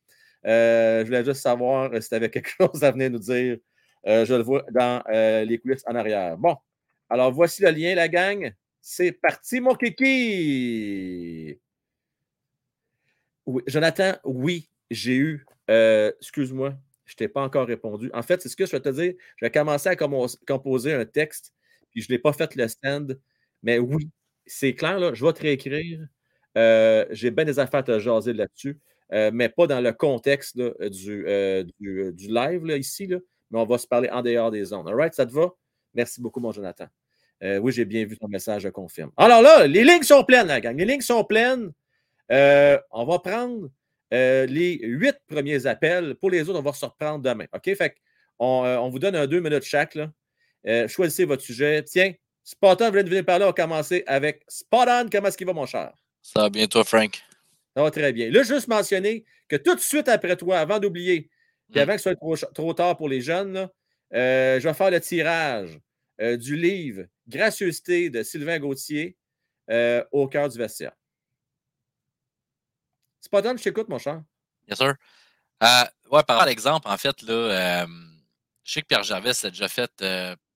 Euh, je voulais juste savoir si tu avais quelque chose à venir nous dire. Euh, je le vois dans les coulisses en arrière. Bon, alors voici le lien, la gang. C'est parti, mon kiki! Oui, Jonathan, oui, j'ai eu. Excuse-moi, je ne t'ai pas encore répondu. En fait, c'est ce que je vais te dire. Je vais commencer à composer un texte, puis je ne l'ai pas fait le stand. Mais oui, c'est clair, là, je vais te réécrire. Euh, j'ai bien des affaires à te jaser là-dessus, euh, mais pas dans le contexte du, euh, live ici, mais on va se parler en dehors des zones. All right, ça te va? Merci beaucoup, mon Jonathan. oui, j'ai bien vu ton message, je confirme. Alors là, les lignes sont pleines, gang. Les lignes sont pleines. On va prendre les huit premiers appels. Pour les autres, on va se reprendre demain. OK? Fait on, on vous donne un deux minutes chaque. Là. choisissez votre sujet. Tiens, Spot On, vous venir par là, on va commencer avec Spot On. Comment est-ce qu'il va, mon cher? Ça va bien, toi, Frank? Ça va très bien. Là, juste mentionner que tout de suite après toi, avant d'oublier, puis hmm. avant que ce soit trop, tard pour les jeunes, euh, je vais faire le tirage euh, du livre Gracieuseté de Sylvain Gauthier euh, au cœur du vestiaire. Spot on, je t'écoute, mon cher. Bien sûr. ouais, par exemple, en fait, là, je sais que Pierre Gervais a déjà fait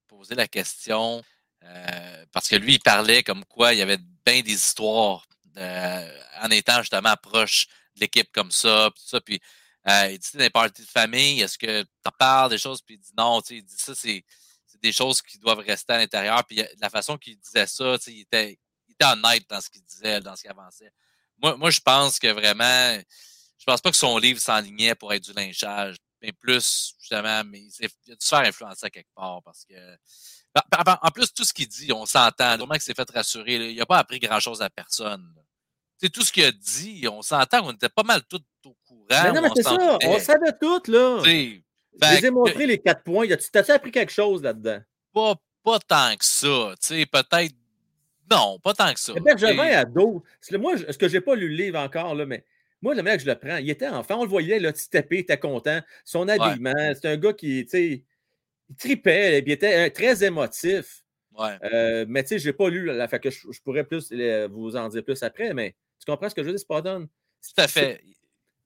poser la question euh, parce que lui, il parlait comme quoi il y avait bien des histoires euh, en étant justement proche de l'équipe comme ça. Puis, ça, puis euh, il dit les parties de famille, est-ce que tu parles des choses? Puis il dit non, il dit ça, c'est des choses qui doivent rester à l'intérieur. Puis la façon qu'il disait ça, il était, il était honnête dans ce qu'il disait, dans ce qu'il avançait. Moi, moi, je pense que vraiment, je pense pas que son livre s'enlignait pour être du lynchage, mais plus, justement, mais il a dû se faire influencer quelque part parce que en plus, tout ce qu'il dit, on s'entend. Vraiment qu'il s'est fait rassurer. Il n'a pas appris grand-chose à personne. C'est tout ce qu'il a dit. On s'entend qu'on était pas mal tous au courant. Mais non, mais c'est ça. On savait tout, là. Je les ai montré les quatre points. T'as-tu appris quelque chose là-dedans? Pas, pas tant que ça. Peut-être. Non, pas tant que ça. J'avais à dos. Moi, ce que j'ai pas lu le livre encore, là, mais moi, le mec, je le prends. Il était enfant, on le voyait, là, petit tapé, il était content. Son habillement, c'est un gars qui, tu sais, il tripait, il était euh, très émotif. Ouais. Euh, mais tu sais, je n'ai pas lu, la fait que je, pourrais plus vous en dire plus après, mais tu comprends ce que je veux dire, Spartan? Tout à fait.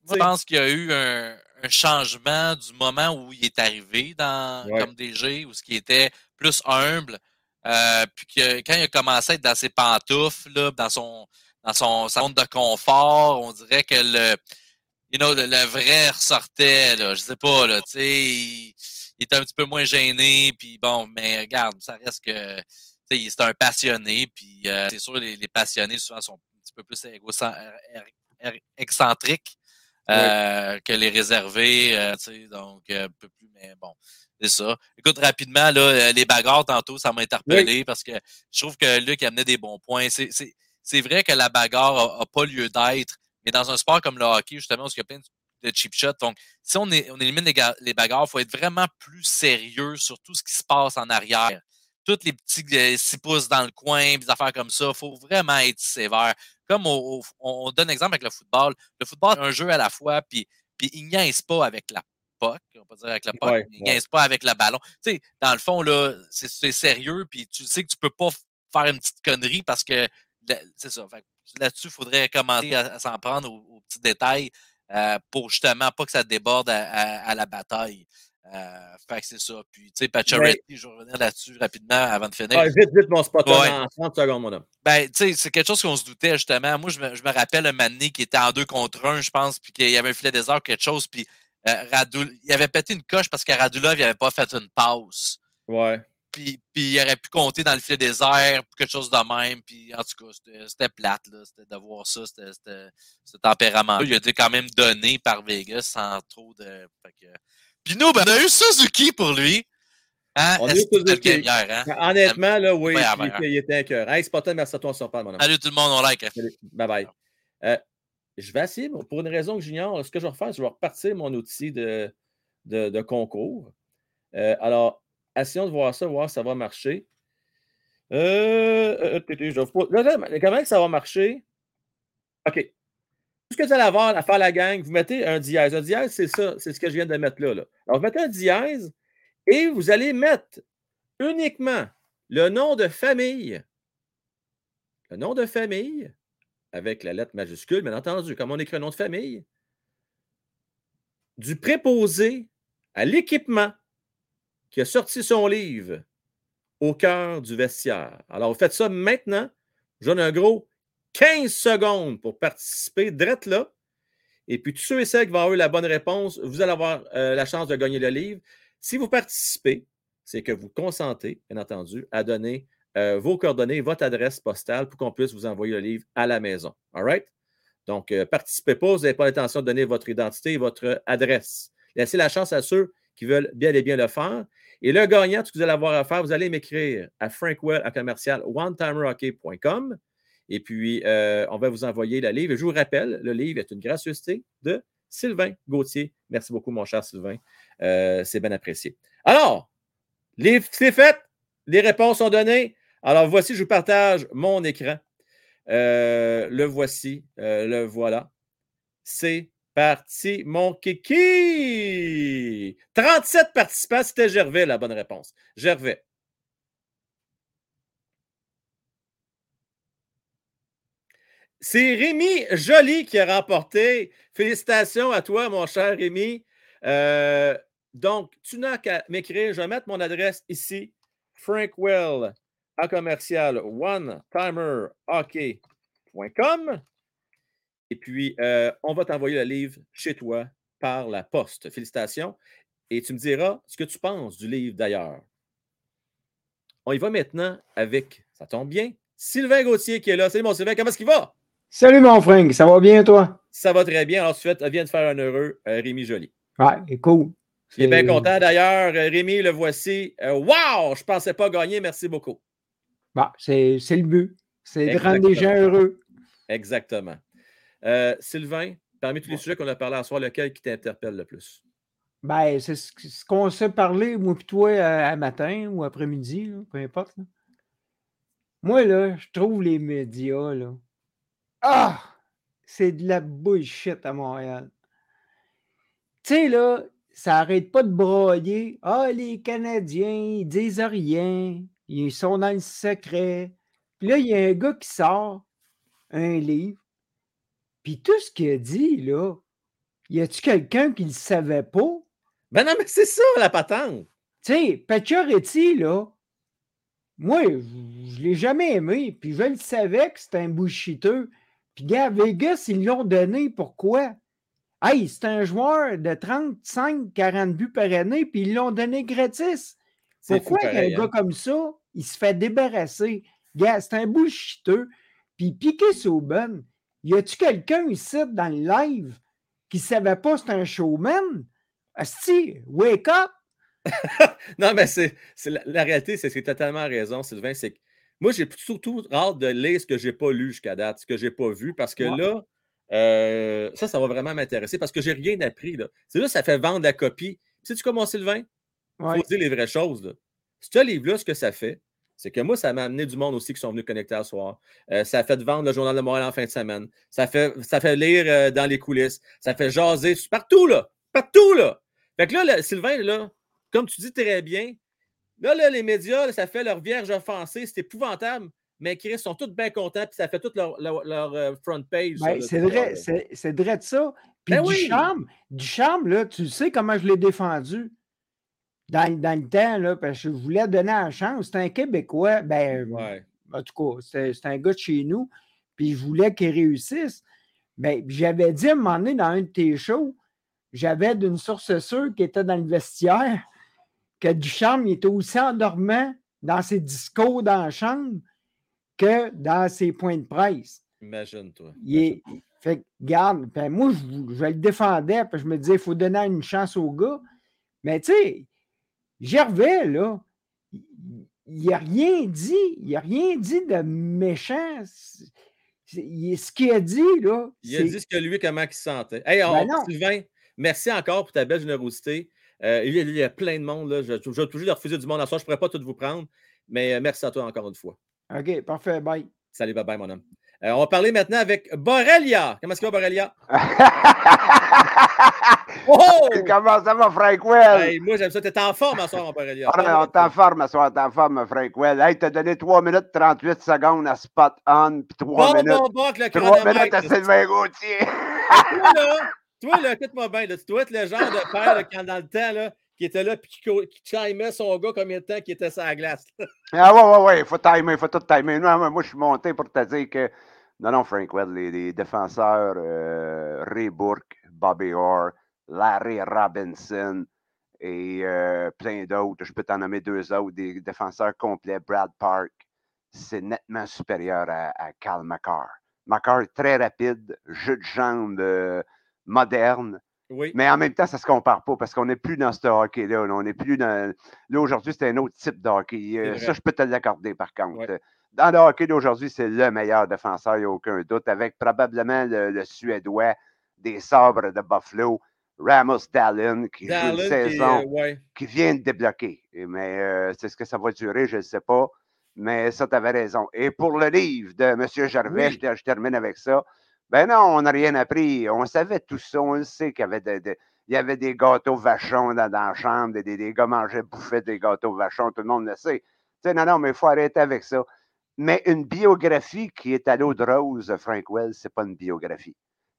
Je pense qu'il y a eu un, changement du moment où il est arrivé dans, comme DG, où ce qui était plus humble. Euh, puis que quand il a commencé à être dans ses pantoufles, là, dans son dans son zone de confort, on dirait que le, you know, le, vrai ressortait. Là, je sais pas, là, tu sais il était un petit peu moins gêné. Puis bon, mais regarde, ça reste que c'est un passionné. Puis euh, c'est sûr, les, passionnés souvent sont un petit peu plus er, er, excentriques euh, que les réservés. Euh, donc, un peu plus, mais bon. C'est ça. Écoute, rapidement, là, les bagarres, tantôt, ça m'a interpellé parce que je trouve que Luc amenait des bons points. C'est vrai que la bagarre n'a pas lieu d'être, mais dans un sport comme le hockey, justement, où il y a plein de cheap shot. Donc, si on, est, on élimine les, bagarres, il faut être vraiment plus sérieux sur tout ce qui se passe en arrière. Toutes les petits 6 euh, pouces dans le coin, des affaires comme ça, il faut vraiment être sévère. Comme on, donne exemple avec le football. Le football est un jeu à la fois, puis, puis il niaise pas avec la puck, on va dire avec la puck, il niaise pas avec le ballon. Tu sais, dans le fond, là, c'est sérieux, puis tu sais que tu peux pas faire une petite connerie parce que c'est ça. Là-dessus, il faudrait commencer à, s'en prendre aux petits détails. Euh, pour justement pas que ça déborde à, la bataille. Euh, fait que c'est ça. Puis, tu sais, Pacioretty, je vais revenir là-dessus rapidement avant de finir. vite, vite, mon spot en 30 secondes, mon homme. Ben, tu sais, c'est quelque chose qu'on se doutait, justement. Moi, je me, je me rappelle un Mané qui était en deux contre un, je pense, puis qu'il y avait un filet des heures, quelque chose, puis euh, il avait pété une coche parce que Radulov, il avait pas fait une pause. Ouais. puis, puis il aurait pu compter dans le filet désert, quelque chose de même. Puis en tout cas, c'était plate, là. C'était de voir ça, c'était ce tempérament. Il a été quand même donné par Vegas sans trop de. Puis nous, ben, on a eu Suzuki pour lui. Hein? On a eu Suzuki. Hein? Honnêtement, là, oui, il, était un cœur. Hey, Spotton, merci à toi, on se reparle, mon ami. Salut tout le monde, on like. Bye bye. Euh, je vais essayer, pour une raison que j'ignore, ce que je vais refaire, je vais repartir mon outil de, de, concours. Euh, alors, essayons de voir ça, voir si ça va marcher. Euh, euh comment ça va marcher? OK. Tout ce que vous allez avoir à faire la gang, vous mettez un dièse. Un dièse, c'est ça, c'est ce que je viens de mettre là, là. Alors, vous mettez un dièse et vous allez mettre uniquement le nom de famille. Le nom de famille, avec la lettre majuscule, bien entendu, comme on écrit un nom de famille, du préposé à l'équipement qui a sorti son livre au cœur du vestiaire. Alors, vous faites ça maintenant. Je donne un gros 15 secondes pour participer, drette là. Et puis, tous ceux et celles qui vont avoir la bonne réponse, vous allez avoir euh, la chance de gagner le livre. Si vous participez, c'est que vous consentez, bien entendu, à donner euh, vos coordonnées, votre adresse postale pour qu'on puisse vous envoyer le livre à la maison. All right? Donc, euh, participez pas, vous n'avez pas l'intention de donner votre identité et votre adresse. Laissez la chance à ceux qui veulent bien et bien le faire. Et le gagnant, tout ce que vous allez avoir à faire, vous allez m'écrire à frankwell à commercial onetimerhockey.com. Et puis, euh, on va vous envoyer le livre. je vous rappelle, le livre est une gracieuseté de Sylvain Gauthier. Merci beaucoup, mon cher Sylvain. Euh, c'est bien apprécié. Alors, c'est fait. Les réponses sont données. Alors, voici, je vous partage mon écran. Euh, le voici. le voilà. C'est parti, mon kiki! 37 participants, c'était Gervais, la bonne réponse. Gervais. C'est Rémi Joly qui a remporté. Félicitations à toi, mon cher Rémi. Euh, donc, tu n'as qu'à m'écrire. Je vais mettre mon adresse ici. Frankwell à commercial one-timerhockey.com. Et puis, euh, on va t'envoyer le livre chez toi par la poste. Félicitations. Et tu me diras ce que tu penses du livre d'ailleurs. On y va maintenant avec, ça tombe bien, Sylvain Gauthier qui est là. Salut mon Sylvain, comment est-ce qu'il va? Salut mon Frank, ça va bien toi? Ça va très bien. Alors, tu viens de faire un heureux euh, Rémi Joly. Ouais, cool. Il est bien content d'ailleurs. Euh, Rémi, le voici. wow! Je ne pensais pas gagner. Merci beaucoup. Bah, c'est le but. C'est de rendre les gens heureux. Exactement. Euh, Sylvain, parmi tous les sujets qu'on a parlé à soir, lequel qui t'interpelle le plus? Ben, c'est ce, qu'on s'est parlé, moi et toi, à, matin ou après-midi, peu importe. Moi, là, je trouve les médias, là. Ah! C'est de la bullshit à Montréal. Tu sais, là, ça arrête pas de broyer. Ah, les Canadiens, ils disent rien. Ils sont dans le secret. Puis là, il y a un gars qui sort un livre puis tout ce qu'il a dit, là, y a-tu quelqu'un qui ne le savait pas? Ben non, mais c'est ça, la patente. Tu sais, Pacioretty, là, moi, je ne l'ai jamais aimé, puis je le savais que c'était un bullshiteux. Puis, gars, Vegas, ils l'ont donné. Pourquoi? Hey, c'est un joueur de 35-40 buts par année, puis ils l'ont donné gratis. Pourquoi un gars hein? comme ça, il se fait débarrasser? Gars, c'est un bullshiteux. Puis Piqué Sauben, y a-tu quelqu'un ici dans le live qui ne savait pas c'était un showman? Asti, wake up! non, mais c'est, la, réalité, c'est que tu totalement raison, Sylvain. C'est que moi, j'ai surtout hâte de lire ce que je n'ai pas lu jusqu'à date, ce que je n'ai pas vu, parce que là, euh, ça, ça va vraiment m'intéresser parce que j'ai rien appris. Là. C'est là, ça fait vendre la copie. Sais-tu comment, Sylvain? Il faut dire les vraies choses. Là. Ce livre-là, ce que ça fait, c'est que moi, ça m'a amené du monde aussi qui sont venus connecter à soir. Euh, ça fait vendre le Journal de Montréal en fin de semaine. Ça fait, ça fait lire euh, dans les coulisses. Ça fait jaser partout, là. Partout, là. Fait que là, Sylvain, là, comme tu dis très bien, là, là les médias, ça fait leur vierge offensée. C'est épouvantable. Mais Chris sont tous bien contents, puis ça fait toute leur, leur, euh, front page. Ben, c'est vrai, c'est vrai de ça. Puis ben du charme, du charme, là, tu sais comment je l'ai défendu dans, dans, le temps, là, parce que je voulais donner la chance. C'est un Québécois, ben, en tout cas, c'est un gars de chez nous, puis je voulais qu'il réussisse. Ben, j'avais dit à un moment donné dans un de tes shows, j'avais d'une source sûre qui était dans le vestiaire que Ducharme il était aussi endormant dans ses discours dans la chambre que dans ses points de presse. Imagine-toi. Est, fait garde, ben, moi, je, je, le défendais, puis je me disais, il faut donner une chance au gars. Mais tu sais, Gervais, là, il n'a rien dit. Il n'a rien dit de méchant. ce qu'il a dit, là. Il a dit ce que lui, comment il se sentait. Hey, ben Sylvain, merci encore pour ta belle générosité. Euh, il, y a, plein de monde. Là. Je, vais toujours refuser du monde à soir. Je ne pourrais pas tout vous prendre. Mais euh, merci à toi encore une fois. OK, parfait. Bye. Salut, bye bye, mon homme. Euh, on va parler maintenant avec Borrelia. Comment est-ce qu'il va, Borrelia? oh! Comment ça va, Frank Well? moi, j'aime ça. T'es en forme à soir, mon. Ah, on est en forme à soir, t'es en forme, Frank Well. Hey, t'as donné 3 minutes 38 secondes à Spot On, puis 3 bon, minutes. Bon, bon, le 3 minutes à Sylvain Gauthier. toi, là, toi, là, écoute-moi bien. Là, tu dois être le genre de père là, quand dans le temps, là, qui était là puis qui, qui chimait son gars combien de temps qui était sur la glace. ah ouais, ouais, ouais, il faut timer, il faut tout timer. Non, moi, je suis monté pour te dire que. Non, non, Frank les, les, défenseurs euh, Ray Bourque, Bobby Orr, Larry Robinson et euh, plein d'autres. Je peux t'en nommer deux autres, des défenseurs complets. Brad Park, c'est nettement supérieur à, à Cal McCarr. McCarr est très rapide, jeu de jambes euh, moderne. Mais en même temps, ça ne se compare pas parce qu'on n'est plus dans ce hockey-là. On n'est plus dans. Là, aujourd'hui, c'est un autre type de hockey. Euh, ça, je peux te l'accorder par contre. Dans le hockey d'aujourd'hui, c'est le meilleur défenseur, il n'y a aucun doute, avec probablement le, Suédois des sabres de Buffalo, Ramos Dallin, qui joue une saison euh, qui, vient de débloquer. Mais euh, c'est ce que ça va durer, je ne sais pas. Mais ça, tu avais raison. Et pour le livre de M. Gervais, je, termine avec ça. Ben non, on n'a rien appris. On savait tout ça. On sait qu'il y avait, il y avait des gâteaux vachons dans, la chambre, des, des, gars mangeaient, bouffaient des gâteaux vachons, tout le monde le sait. Tu sais, non, non, mais il faut arrêter avec ça. Mais une biographie qui est à l'eau de rose, Frank Wells, ce n'est pas une biographie.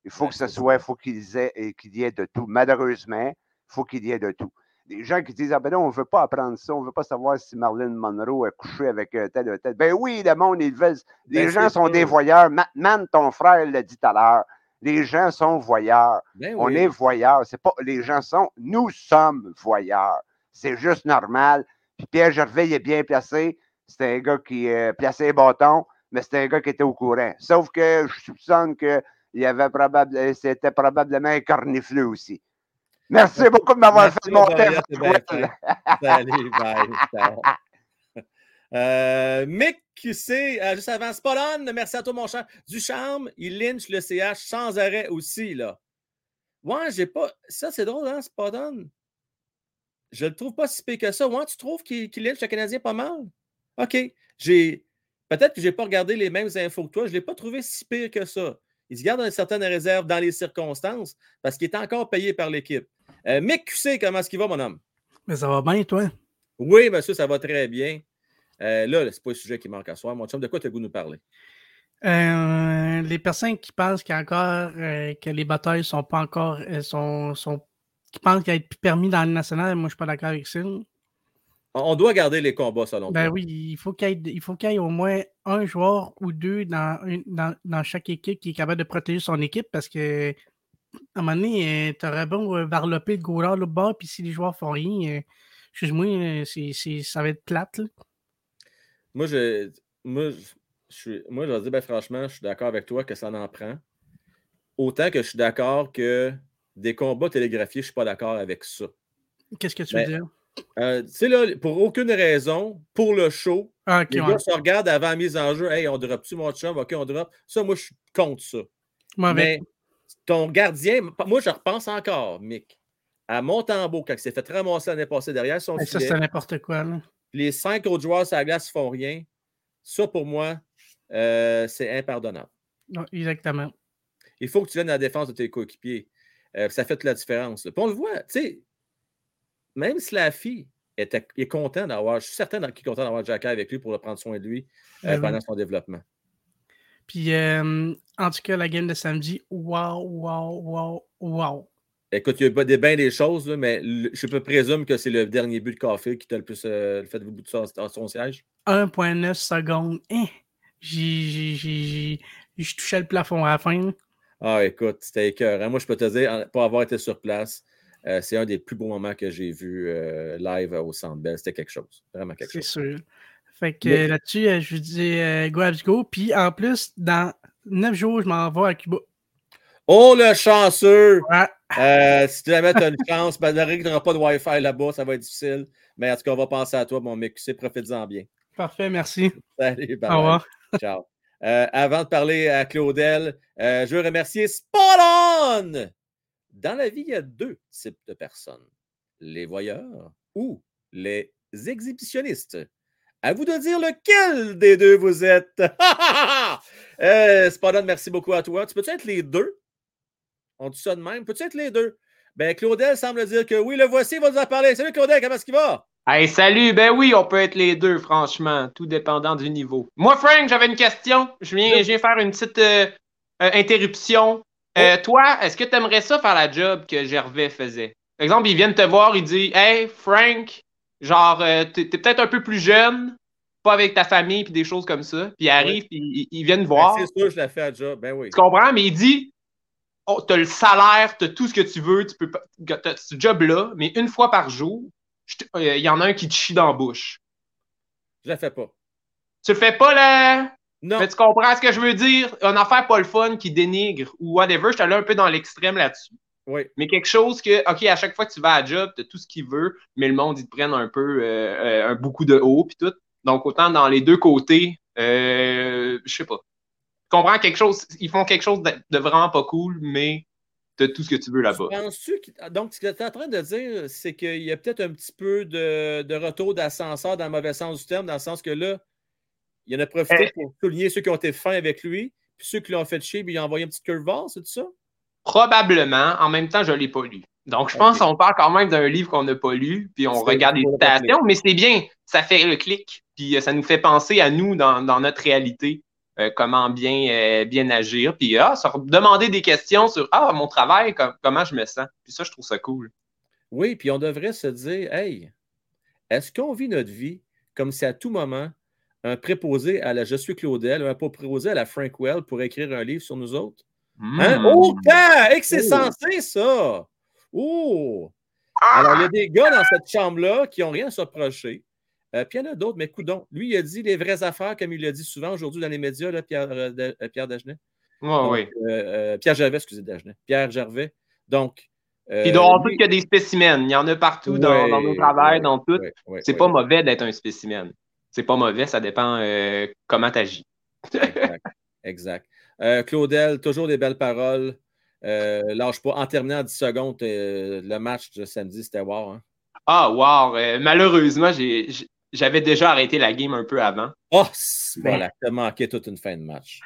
Il faut que ce soit, il faut qu'il y ait de tout. Malheureusement, il faut qu'il y ait de tout des gens qui disent Ah ben non, on ne veut pas apprendre ça, on ne veut pas savoir si Marilyn Monroe a couché avec euh, tel ou tel. Ben oui, le monde, ils veulent. Les ben, gens sont des voyeurs. Man, ton frère l'a dit tout à l'heure. Les gens sont voyeurs. Ben on est voyeurs. C'est pas les gens sont, nous sommes voyeurs. C'est juste normal. Puis Pierre Gervais il est bien placé. C'était un gars qui euh, plaçait les bâtons, mais c'était un gars qui était au courant. Sauf que je soupçonne que il avait probable, c'était probablement un cornifleux aussi. Merci beaucoup de m'avoir fait monter. Salut, bye. Euh, Mick QC, euh, juste avant Spolon, merci à toi, mon cher. Du charme, il lynche le CH sans arrêt aussi, là. Ouais, j'ai pas. Ça, c'est drôle, hein, Spolon? Je le trouve pas si pire que ça. Ouais, tu trouves qu'il qu lynche le Canadien pas mal? OK. J'ai. Peut-être que je n'ai pas regardé les mêmes infos que toi. Je ne l'ai pas trouvé si pire que ça. Il se garde une certaine réserve dans les circonstances parce qu'il est encore payé par l'équipe. Euh, Mick QC, comment est-ce qu'il va, mon homme? Mais ça va bien, toi? Oui, monsieur, ça va très bien. Euh, là, c'est pas le sujet qui manque à soi. Mon chum, de quoi tu as goût nous parler? Euh, les personnes qui pensent qu'encore euh, que les batailles sont pas encore sont, sont, qui pensent qu'il plus permis dans le national, moi je suis pas d'accord avec ça. On doit garder les combats selon ben oui, il faut qu'il y, qu ait au moins un joueur ou deux dans, dans, dans, chaque équipe qui est capable de protéger son équipe parce que à un moment donné, euh, t'aurais bon euh, varloper le goaler là bas, puis si les joueurs font rien, euh, excuse-moi, ça va être plate. Moi, je, moi, je, moi, je vais dire, ben, franchement, je suis d'accord avec toi que ça en prend. Autant que je suis d'accord que des combats télégraphiés, je ne suis pas d'accord avec ça. Qu'est-ce que tu veux ben, dire? tu sais, là, pour aucune raison, pour le show, ah, les gars se regardent avant la mise en jeu. Hey, on drop-tu mon chum? OK, on drop. Ça, moi, je suis contre ça. Mais ton gardien, moi, je repense encore, Mick, à Montembeau, quand il s'est fait ramasser l'année passée derrière son. Ça, c'est n'importe quoi. Là. Les cinq autres joueurs sur la glace ne font rien. Ça, pour moi, euh, c'est impardonnable. exactement. Il faut que tu viennes à la défense de tes coéquipiers. Euh, ça fait toute la différence. Puis on le voit, tu sais, même si la fille est, content d'avoir, je suis certain qu'il est content d'avoir Jack avec lui pour prendre soin de lui euh, ben pendant son développement. Puis, euh, en tout cas, la game de samedi, wow, wow, wow, wow. Écoute, il y a des, bien des choses, mais je peux présumer que c'est le dernier but de café qui t'a le plus euh, fait au bout de son, son siège. 1,9 secondes. Hein? J'ai touché le plafond à la fin. Ah, écoute, c'était écœurant. Moi, je peux te dire, pour avoir été sur place, Euh, c'est un des plus beaux moments que j'ai vu euh, live au Centre Bell. C'était quelque chose. Vraiment quelque C'est chose. sûr. Fait que là-dessus, euh, je vous dis go Habs go. Puis en plus, dans neuf jours, je m'en vais à Cuba. Oh, le chanceux! Ouais. Euh, si tu jamais tu as une chance, ben, il n'y aura pas de Wi-Fi là-bas, ça va être difficile. Mais en tout cas, on va penser à toi, mon mec. C'est profites-en bien. Parfait, merci. Salut, bye Au revoir. Ciao. Euh, avant de parler à Claudel, euh, je veux remercier Spot Dans la vie, il y a deux types de personnes les voyeurs ou les exhibitionnistes. À vous de dire lequel des deux vous êtes. euh, merci beaucoup à toi. Tu peux-tu être les deux? On dit ça de même. Peux-tu être les deux? Ben, Claudel semble dire que oui, le voici, il va nous en parler. Salut Claudel, comment est-ce qu'il va? Hey, salut! Ben oui, on peut être les deux, franchement, tout dépendant du niveau. Moi, Frank, j'avais une question. Je viens, je viens faire une petite euh, euh, interruption. Euh, Toi, est-ce que tu aimerais ça faire la job que Gervais faisait? Par exemple, ils viennent te voir, ils disent Hey, Frank, genre, euh, t'es peut-être un peu plus jeune, pas avec ta famille, puis des choses comme ça. Puis ils arrivent, puis ils, ils viennent voir. Ben, c'est sûr, je l'ai fait à job. Ben oui. Tu comprends? Mais il dit oh, T'as le salaire, t'as tout ce que tu veux, tu peux pas. T'as ce job-là, mais une fois par jour, euh, il y en a un qui te chie dans la bouche. Je la fais pas. Tu le fais pas, là? Non. Mais tu comprends ce que je veux dire? Une affaire pas le fun qui dénigre ou whatever. Je suis allé un peu dans l'extrême là-dessus. Oui. Mais quelque chose que, OK, à chaque fois que tu vas à la job, tu as tout ce qu'il veut, mais le monde, ils te prennent un peu, euh, euh, un beaucoup de haut, puis tout. Donc, autant dans les deux côtés, euh, je sais pas. Tu comprends quelque chose? Ils font quelque chose de, de vraiment pas cool, mais tu as tout ce que tu veux là-bas. Penses-tu que- ah, Donc, ce que tu es en train de dire, c'est qu'il y a peut-être un petit peu de, de retour d'ascenseur dans le mauvais sens du terme, dans le sens que là, il en a profité Eh. pour souligner ceux qui ont été fins avec lui, puis ceux qui l'ont fait chier, puis il a envoyé un petit curveball, c'est tout ça? Probablement. En même temps, je ne l'ai pas lu. Donc, je pense qu'on parle quand même d'un livre qu'on n'a pas lu, puis on regarde les citations, mais c'est bien. Ça fait le clic, puis euh, ça nous fait penser à nous dans, dans notre réalité, euh, comment bien, euh, bien agir. Puis, ah, se demander des questions sur Ah, mon travail, com- comment je me sens. Puis ça, je trouve ça cool. Oui, puis on devrait se dire, hey, est-ce qu'on vit notre vie comme si à tout moment, un préposé à la Je suis Claudel, un préposé à la Frank Well pour écrire un livre sur nous autres? Hein? Mm. Autant! Et que c'est Oh. censé, ça! Oh! Alors, il y a des gars dans cette chambre-là qui n'ont rien à se reprocher. Euh, puis il y en a d'autres, mais coudon. Lui, il a dit les vraies affaires, comme il l'a dit souvent aujourd'hui dans les médias, là, Pierre, euh, euh, Pierre Dagenet. Ouais, Donc, oui. euh, Pierre Gervais, excusez Dagenet. Pierre Gervais. Donc. Puis, il doit y avoir lui- tout que des spécimens. Il y en a partout dans, Ouais, dans nos travails, ouais, dans tout. c'est pas mauvais d'être un spécimen. C'est pas mauvais, ça dépend euh, comment tu agis. Exact. exact. Euh, Claudel, toujours des belles paroles. Euh, lâche pas. En terminant en 10 secondes, euh, le match de samedi, c'était wow. Hein? Ah, wow! malheureusement, j'avais déjà arrêté la game un peu avant. Oh, c'est- voilà, t'as manqué toute une fin de match.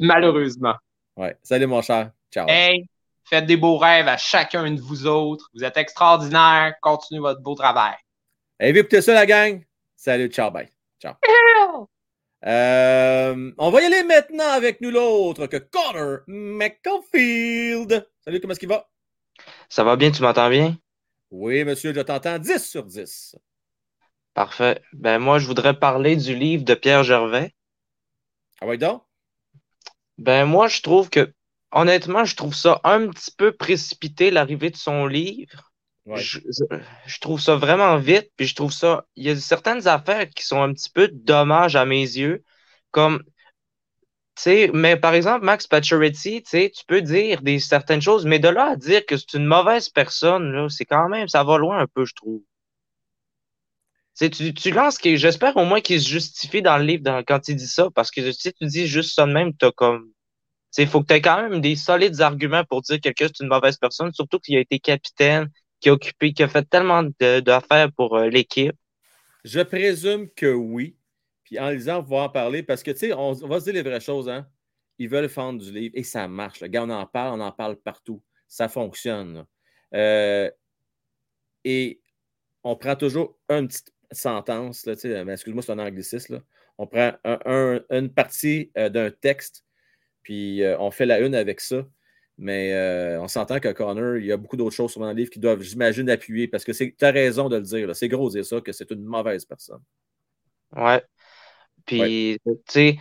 Malheureusement. Ouais. Salut, mon cher. Ciao. Hey, faites des beaux rêves à chacun de vous autres. Vous êtes extraordinaires. Continuez votre beau travail. Hey, écoutez ça, la gang? Salut, ciao, bye. Ciao. Euh, on va y aller maintenant avec nous l'autre que Connor McConfield. Salut, comment est-ce qu'il va? Ça va bien, tu m'entends bien? Oui, monsieur, je t'entends 10 sur 10. Parfait. Ben moi, je voudrais parler du livre de Pierre Gervais. Ah ouais, donc? Ben moi, je trouve que, honnêtement, je trouve ça un petit peu précipité, l'arrivée de son livre. Je, trouve ça vraiment vite, puis je trouve ça, il y a certaines affaires qui sont un petit peu dommages à mes yeux, comme, tu sais, mais par exemple, Max Pacioretty, tu sais, tu peux dire des certaines choses, mais de là à dire que c'est une mauvaise personne, là, c'est quand même, ça va loin un peu, je trouve. Tu tu, lances, j'espère au moins qu'il se justifie dans le livre dans- quand il dit ça, parce que si tu dis juste ça de même, t'as comme, il faut que tu aies quand même des solides arguments pour dire que quelqu'un c'est une mauvaise personne, surtout qu'il a été capitaine, qui occupé, qui a fait tellement d'affaires pour euh, l'équipe. Je présume que oui. Puis en lisant, on va en parler parce que, tu sais, on, va se dire les vraies choses. Hein? Ils veulent vendre du livre et ça marche. Le gars, on en parle, on en parle partout. Ça fonctionne. Euh, et on prend toujours une petite sentence, excuse-moi, c'est un anglicisme. là. On prend un- un- une partie euh, d'un texte, puis on fait la une avec ça. Mais euh, on s'entend que Connor, il y a beaucoup d'autres choses sur le livre qui doivent, j'imagine, appuyer parce que tu as raison de le dire. C'est gros dire ça, que c'est une mauvaise personne. Ouais. Puis, tu sais,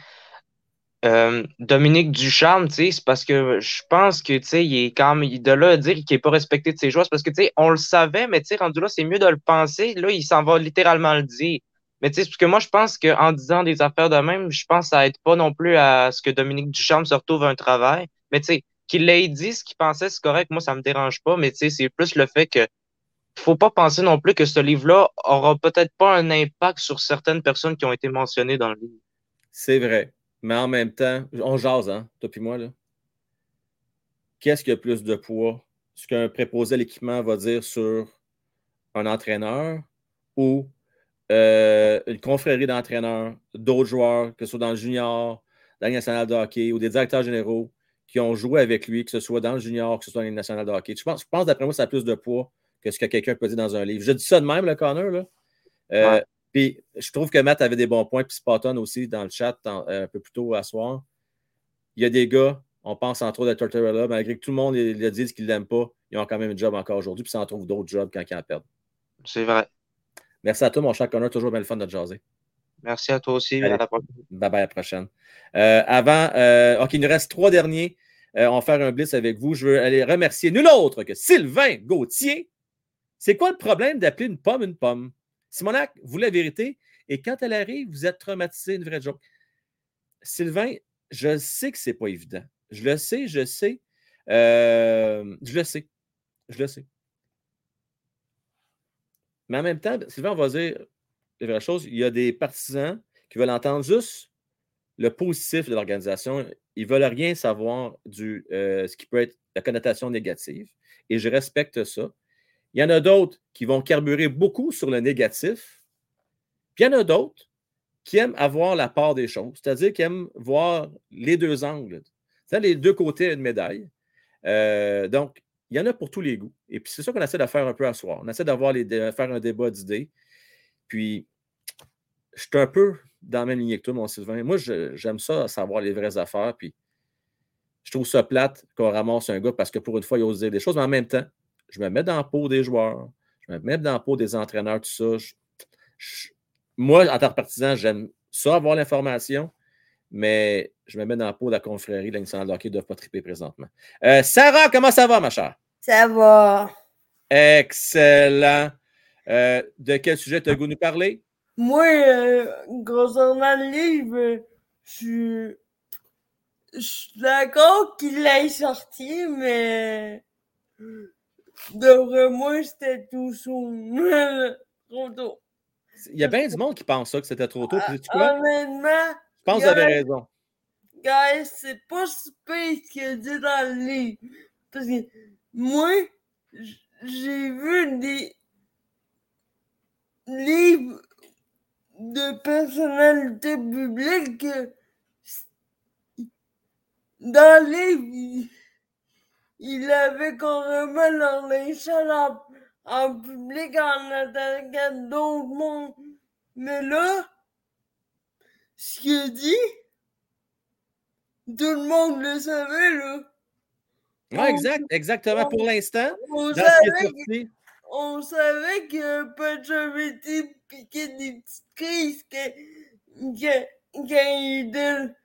euh, Dominique Ducharme, tu sais, c'est parce que je pense que, tu sais, il est quand même, de là à dire qu'il n'est pas respecté de ses joueurs, c'est parce que, tu sais, on le savait, mais tu sais, rendu là, c'est mieux de le penser. Là, il s'en va littéralement le dire. Mais tu sais, parce que moi, je pense qu'en disant des affaires de même, je pense que ça aide pas non plus à ce que Dominique Ducharme se retrouve un travail. Mais tu sais, qu'il l'ait dit ce qu'il pensait, c'est correct. Moi, ça me dérange pas. Mais c'est plus le fait que faut pas penser non plus que ce livre-là aura peut-être pas un impact sur certaines personnes qui ont été mentionnées dans le livre. C'est vrai. Mais en même temps, on jase, hein, toi et moi, là. Qu'est-ce qui a plus de poids? Ce qu'un préposé à l'équipement va dire sur un entraîneur ou euh, une confrérie d'entraîneurs, d'autres joueurs, que ce soit dans le junior, dans le national de hockey ou des directeurs généraux qui ont joué avec lui, que ce soit dans le junior, que ce soit dans le national de hockey. Je pense, je pense d'après moi, ça a plus de poids que ce que quelqu'un peut dire dans un livre. Je dis ça de même, le Connor. Là. Euh, puis je trouve que Matt avait des bons points, puis Spotton aussi dans le chat euh, un peu plus tôt à soir. Il y a des gars, on pense entre autres à Tortorella, malgré que tout le monde le dise qu'ils ne l'aiment pas, ils ont quand même un job encore aujourd'hui, puis ça en trouve d'autres jobs quand ils en perdent. C'est vrai. Merci à toi, mon cher Connor. Toujours bien le fun de jaser. Merci à toi aussi. à la prochaine. Bye bye, à la prochaine. Euh, avant, euh, OK, il nous reste trois derniers. Euh, on va faire un blitz avec vous. Je veux aller remercier nul autre que Sylvain Gauthier. C'est quoi le problème d'appeler une pomme une pomme? Simonac, vous la vérité? Et quand elle arrive, vous êtes traumatisé, une vraie joke. Sylvain, je sais que ce n'est pas évident. Je le sais, je sais. je le sais. Je le sais. Mais en même temps, Sylvain, on va dire la vraie chose, il y a des partisans qui veulent entendre juste le positif de l'organisation. Ils ne veulent rien savoir du euh, ce qui peut être la connotation négative. Et je respecte ça. Il y en a d'autres qui vont carburer beaucoup sur le négatif. Puis il y en a d'autres qui aiment avoir la part des choses, c'est-à-dire qui aiment voir les deux angles, c'est les deux côtés d'une médaille. Euh, donc, il y en a pour tous les goûts. Et puis, c'est ça qu'on essaie de faire un peu à soir. On essaie d'avoir les, de faire un débat d'idées. Puis, je suis un peu dans la même lignée que toi, mon Sylvain. Moi, j'aime ça, savoir les vraies affaires. Puis, je trouve ça plate qu'on ramasse un gars parce que pour une fois, il ose dire des choses. Mais en même temps, je me mets dans la peau des joueurs. Je me mets dans la peau des entraîneurs, tout ça. moi, en tant que partisan, j'aime ça, avoir l'information. Mais je me mets dans la peau de la confrérie de la de hockey, ne doivent pas triper présentement. Euh, Sarah, comment ça va, ma chère? Ça va. Excellent. Euh, de quel sujet tu as goût nous parler? Moi, euh, concernant le livre, je, suis d'accord qu'il ait sorti, mais d'après moi, c'était tout trop tôt. Il y a bien du monde qui pense ça, que c'était trop tôt. Puis, tu quoi? Honnêtement, je pense que vous avez raison. Guys, c'est pas super ce qu'il dit dans le livre. Parce que moi, j'ai vu des livres de personnalité publique dans les il avait carrément leur en, en public en attaquant d'autres mondes. Mais là, ce qu'il dit, tout le monde le savait, là. Exact, exactement. Pour l'instant, on, savait, on savait que Pacioretty piquait des petites crises quand, il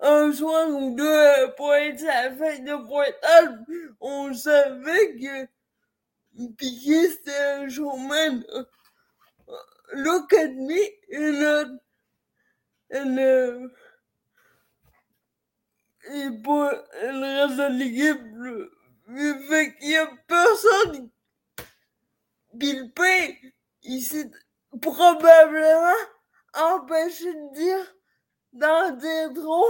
un soir ou deux pour être sa fête de pointage. On savait que Piquet c'était un showman. Look at me, and, and, et pour le reste de l'équipe, fait qu'il n'y a personne qui le paye. Il s'est probablement empêché de dire d'en dire trop.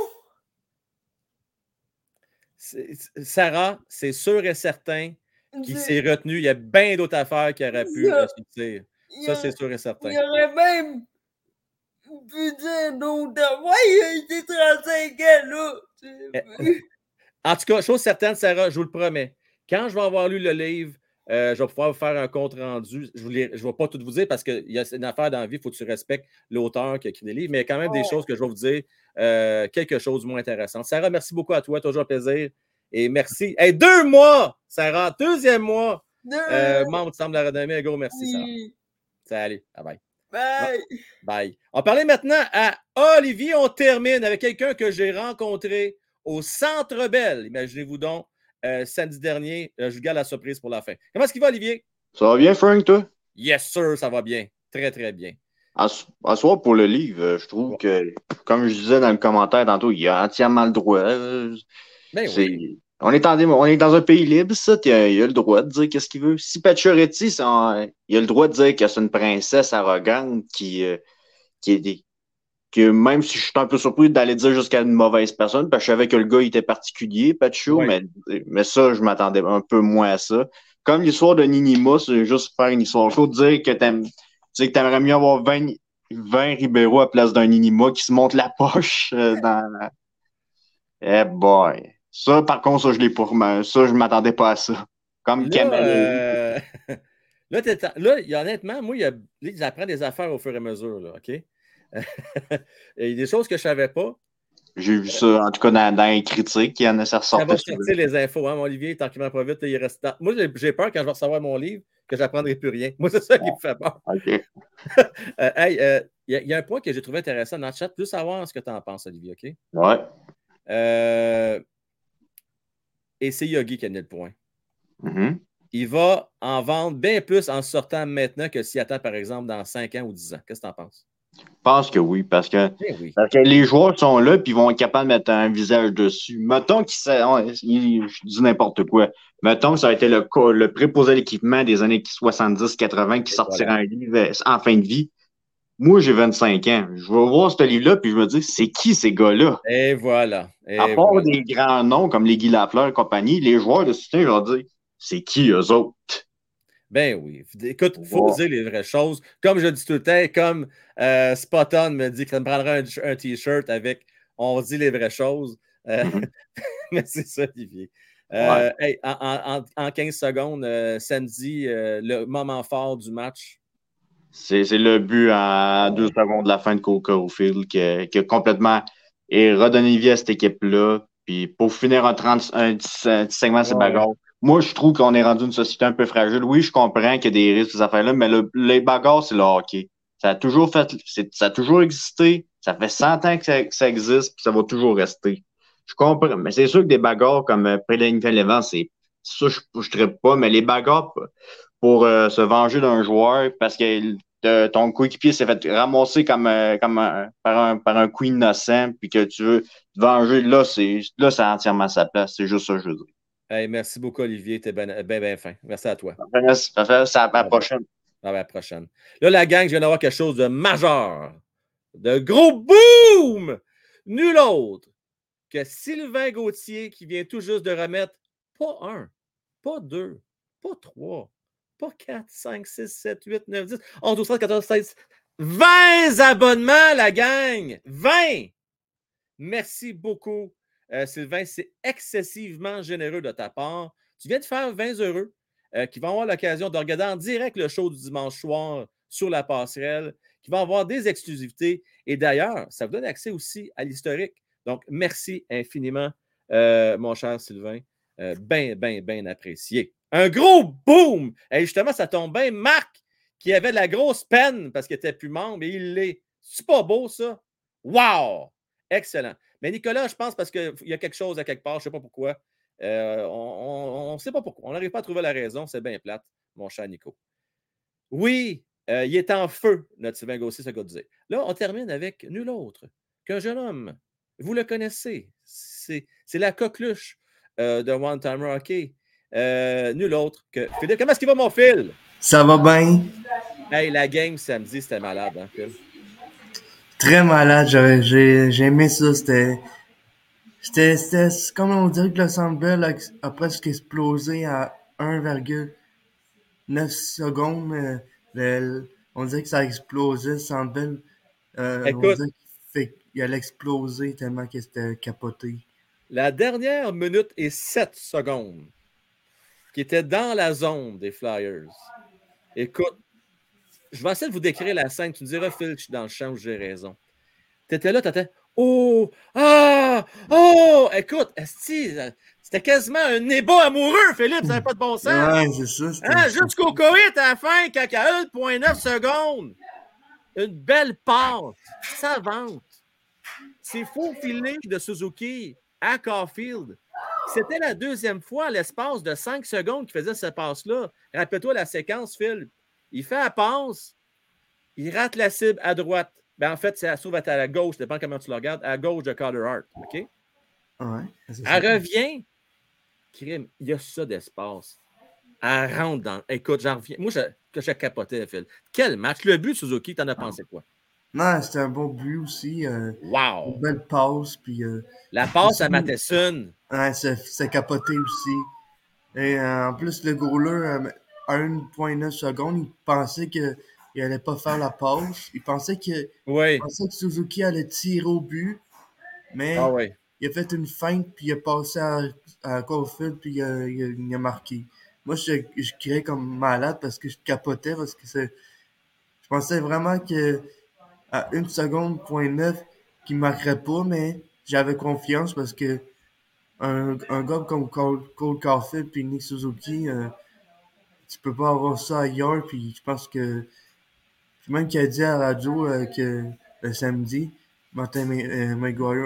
Sarah, c'est sûr et certain qu'il s'est retenu. Il y a bien d'autres affaires qui auraient pu sortir. Ça, c'est sûr et certain. Il aurait même pu dire d'autres affaires. Il a été 35 ans, là. Eh, en tout cas, chose certaine, Sarah, je vous le promets. Quand je vais avoir lu le livre, euh, je vais pouvoir vous faire un compte rendu. Je ne vais pas tout vous dire parce qu'il y a une affaire dans la vie, il faut que tu respectes l'auteur qui a écrit des livres, mais il y a quand même des choses que je vais vous dire, euh, quelque chose de moins intéressant. Sarah, merci beaucoup à toi, toujours un plaisir. Et merci. Hey, deux mois, Sarah, deuxième mois. Euh, membre du Temple de la Renommée. Go, merci, Sarah. Salut. Bye bye. Bye! Bye. On parlait maintenant à Olivier. On termine avec quelqu'un que j'ai rencontré au Centre Bell. Imaginez-vous donc, euh, samedi dernier. Euh, je vous garde la surprise pour la fin. Comment est-ce qu'il va, Olivier? Ça va bien, Frank, toi? Yes, sir, ça va bien. Très, très bien. À, soir, pour le livre, euh, je trouve que, comme je disais dans le commentaire tantôt, il a entièrement le droit. Ben c'est- oui. on, est en, dé- on est dans un pays libre, ça. Il a le droit de dire qu'est-ce qu'il veut. Si Pacioretty, il a le droit de dire que c'est une princesse arrogante qui, euh, qui est des. Que même si je suis un peu surpris d'aller dire jusqu'à une mauvaise personne, parce que je savais que le gars il était particulier, Pacho, Ouais. mais, mais ça, je m'attendais un peu moins à ça. Comme l'histoire de Ninima, c'est juste faire une histoire. Faut dire que t'aimes, que t'aimerais mieux avoir 20, 20 Ribeiro à place d'un Ninima qui se monte la poche euh, dans. Eh boy. Ça, par contre, ça, je l'ai pas remarqué. Ça, je m'attendais pas à ça. Comme Là, Kamala. euh, là, là, honnêtement, moi, il y a, là, j'apprends des affaires au fur et à mesure. Là, OK? il y a des choses que je ne savais pas. J'ai vu ça, en tout cas, dans, dans les critiques, il y en a, ça Ça va sortir les infos, hein, mon Olivier, tranquillement pas vite. il reste dans- Moi, j'ai- peur quand je vais recevoir mon livre que je n'apprendrai plus rien. Moi, c'est ça qui me fait peur. OK. Euh, hey, euh, il y, a- il y a un point que j'ai trouvé intéressant dans le chat. Plus savoir ce que tu en penses, Olivier, OK? Ouais. Euh, Et c'est Yogi qui a mis le point. Mhm. Il va en vendre bien plus en sortant maintenant que s'il attend, par exemple, dans 5 ans ou 10 ans. Qu'est-ce que tu en penses? Je pense que oui, parce que, Eh oui. parce que les joueurs sont là puis ils vont être capables de mettre un visage dessus. Mettons qu'ils je dis n'importe quoi. Mettons que ça a été le, préposé à l'équipement des années 70-80 qui sortira un livre euh, en fin de vie. Moi, j'ai 25 ans. Je vais voir ce livre-là puis je me dis, c'est qui ces gars-là? Et voilà. Et À part voilà. des grands noms comme les Guy Lafleur et compagnie, les joueurs de soutien, je leur dis, c'est qui eux autres? Ben oui. Écoute, il faut Wow. dire les vraies choses. Comme je dis tout le temps, comme euh, Spot-On me dit que ça me prendra un, un T-shirt avec On dit les vraies choses. Euh, mais c'est ça, Olivier. Euh, hey, en, en- en- en 15 secondes, euh, samedi, le moment fort du match. C'est le but à deux secondes de la fin de Coca au field qui, a- complètement et redonné vie à cette équipe-là. Puis pour finir un, 30, un petit, un petit segment, c'est Ouais. bagarre. Moi, je trouve qu'on est rendu une société un peu fragile. Oui, je comprends qu'il y a des risques, ces affaires-là, mais le- les bagarres, c'est le hockey. Ça a toujours fait, ça a toujours existé. Ça fait 100 ans que ça, que ça existe, puis ça va toujours rester. Je comprends. Mais c'est sûr que des bagarres comme euh, près de c'est ça, je ne pas, mais les bagarres pour euh, se venger d'un joueur parce que euh, ton coéquipier s'est fait ramasser comme, euh, comme un- par, un, par un coup innocent, puis que tu veux te venger, là, c'est là, ça entièrement sa place. C'est juste ça je veux dire. Hey, merci beaucoup, Olivier. T'es bien, bien, bien fin. Merci à toi. Merci. Ça à la prochaine. À la prochaine. Là, la gang, je viens d'avoir quelque chose de majeur. De gros boom! Nul autre que Sylvain Gauthier qui vient tout juste de remettre pas un, pas deux, pas trois, pas quatre, cinq, six, sept, huit, neuf, dix, onze, douze, treize, quatorze, seize, 20 abonnements, la gang! 20! Merci beaucoup, euh, Sylvain. C'est excessivement généreux de ta part. Tu viens de faire 20 heureux euh, qui vont avoir l'occasion de en direct le show du dimanche soir sur la passerelle, qui vont avoir des exclusivités. Et d'ailleurs, ça vous donne accès aussi à l'historique. Donc, merci infiniment, euh, mon cher Sylvain. Bien, bien, bien apprécié. Un gros boom! Et justement, ça tombe bien. Marc, qui avait de la grosse peine parce qu'il n'était plus membre, il l'est. C'est pas beau, ça? Wow! Excellent. Mais Nicolas, je pense parce qu'il y a quelque chose à quelque part, je ne sais pas pourquoi. Euh, on ne sait pas pourquoi. On n'arrive pas à trouver la raison. C'est bien plate, mon cher Nico. Oui, euh, il est en feu, notre Sylvain Gauthier, ce gars disait. Là, on termine avec nul autre qu'un jeune homme. Vous le connaissez. C'est la coqueluche euh, de One Timer Hockey. Nul autre que Philippe. Comment est-ce qu'il va, mon Phil? Ça va bien? Hey, la game samedi, c'était malade, hein, Phil? Très malade. J'ai aimé ça. C'était. C'était. comme on dirait que le Centre Bell a, a presque explosé à 1,9 secondes. euh, le- on dirait que ça a explosé, le Centre Bell. Euh, on Écoute. dirait qu'il allait exploser tellement que c'était capoté. La dernière minute et 7 secondes qui était dans la zone des Flyers. Écoute, je vais essayer de vous décrire la scène. Tu me diras, Phil, je suis dans le champ où j'ai raison. Tu étais là, tu étais Oh! Ah! Oh! Écoute, c'était quasiment un ébat amoureux, Philippe, ça n'avait pas de bon sens. Ouais, c'est ça. Hein, Jusqu'au coït à la fin, quand a 1,9 secondes. Une belle passe savante. C'est faux filet de Suzuki à Caulfield. C'était la deuxième fois, à l'espace de cinq secondes, qu'il faisait cette passe-là. Rappelle-toi la séquence, Phil. Il fait la passe, il rate la cible à droite. Ben, en fait, ça se trouve être à la gauche, dépend comment tu le regardes, à gauche de Carter Hart. OK? Ouais. Elle revient. Crime, il y a ça d'espace. Elle rentre dans. Écoute, j'en reviens. Moi, je, que j'ai capoté, Phil. Quel match. Le but, Suzuki, t'en as pensé quoi? Non, c'était un bon but aussi. euh, Wow! Une belle passe. Puis, euh, La passe à Matheson. Ouais, c'est capoté aussi. Et euh, en plus, le goaler, à 1,9 secondes, il pensait qu'il allait pas faire la passe. Il pensait que, Oui. il pensait que Suzuki allait tirer au but. Mais Ah il a fait une feinte, puis il a passé à, à Caulfield, puis il a, il a- il a marqué. Moi, je, je criais comme malade parce que je capotais, parce que c'est, je pensais vraiment que à 1 seconde, point 9, qu'il marquerait pas, mais j'avais confiance parce que un, un gars comme Cole, Cole Caulfield puis Nick Suzuki, euh, tu peux pas avoir ça ailleurs, puis je pense que même qu'il a dit à la radio euh, que le samedi, Martin Ma- euh,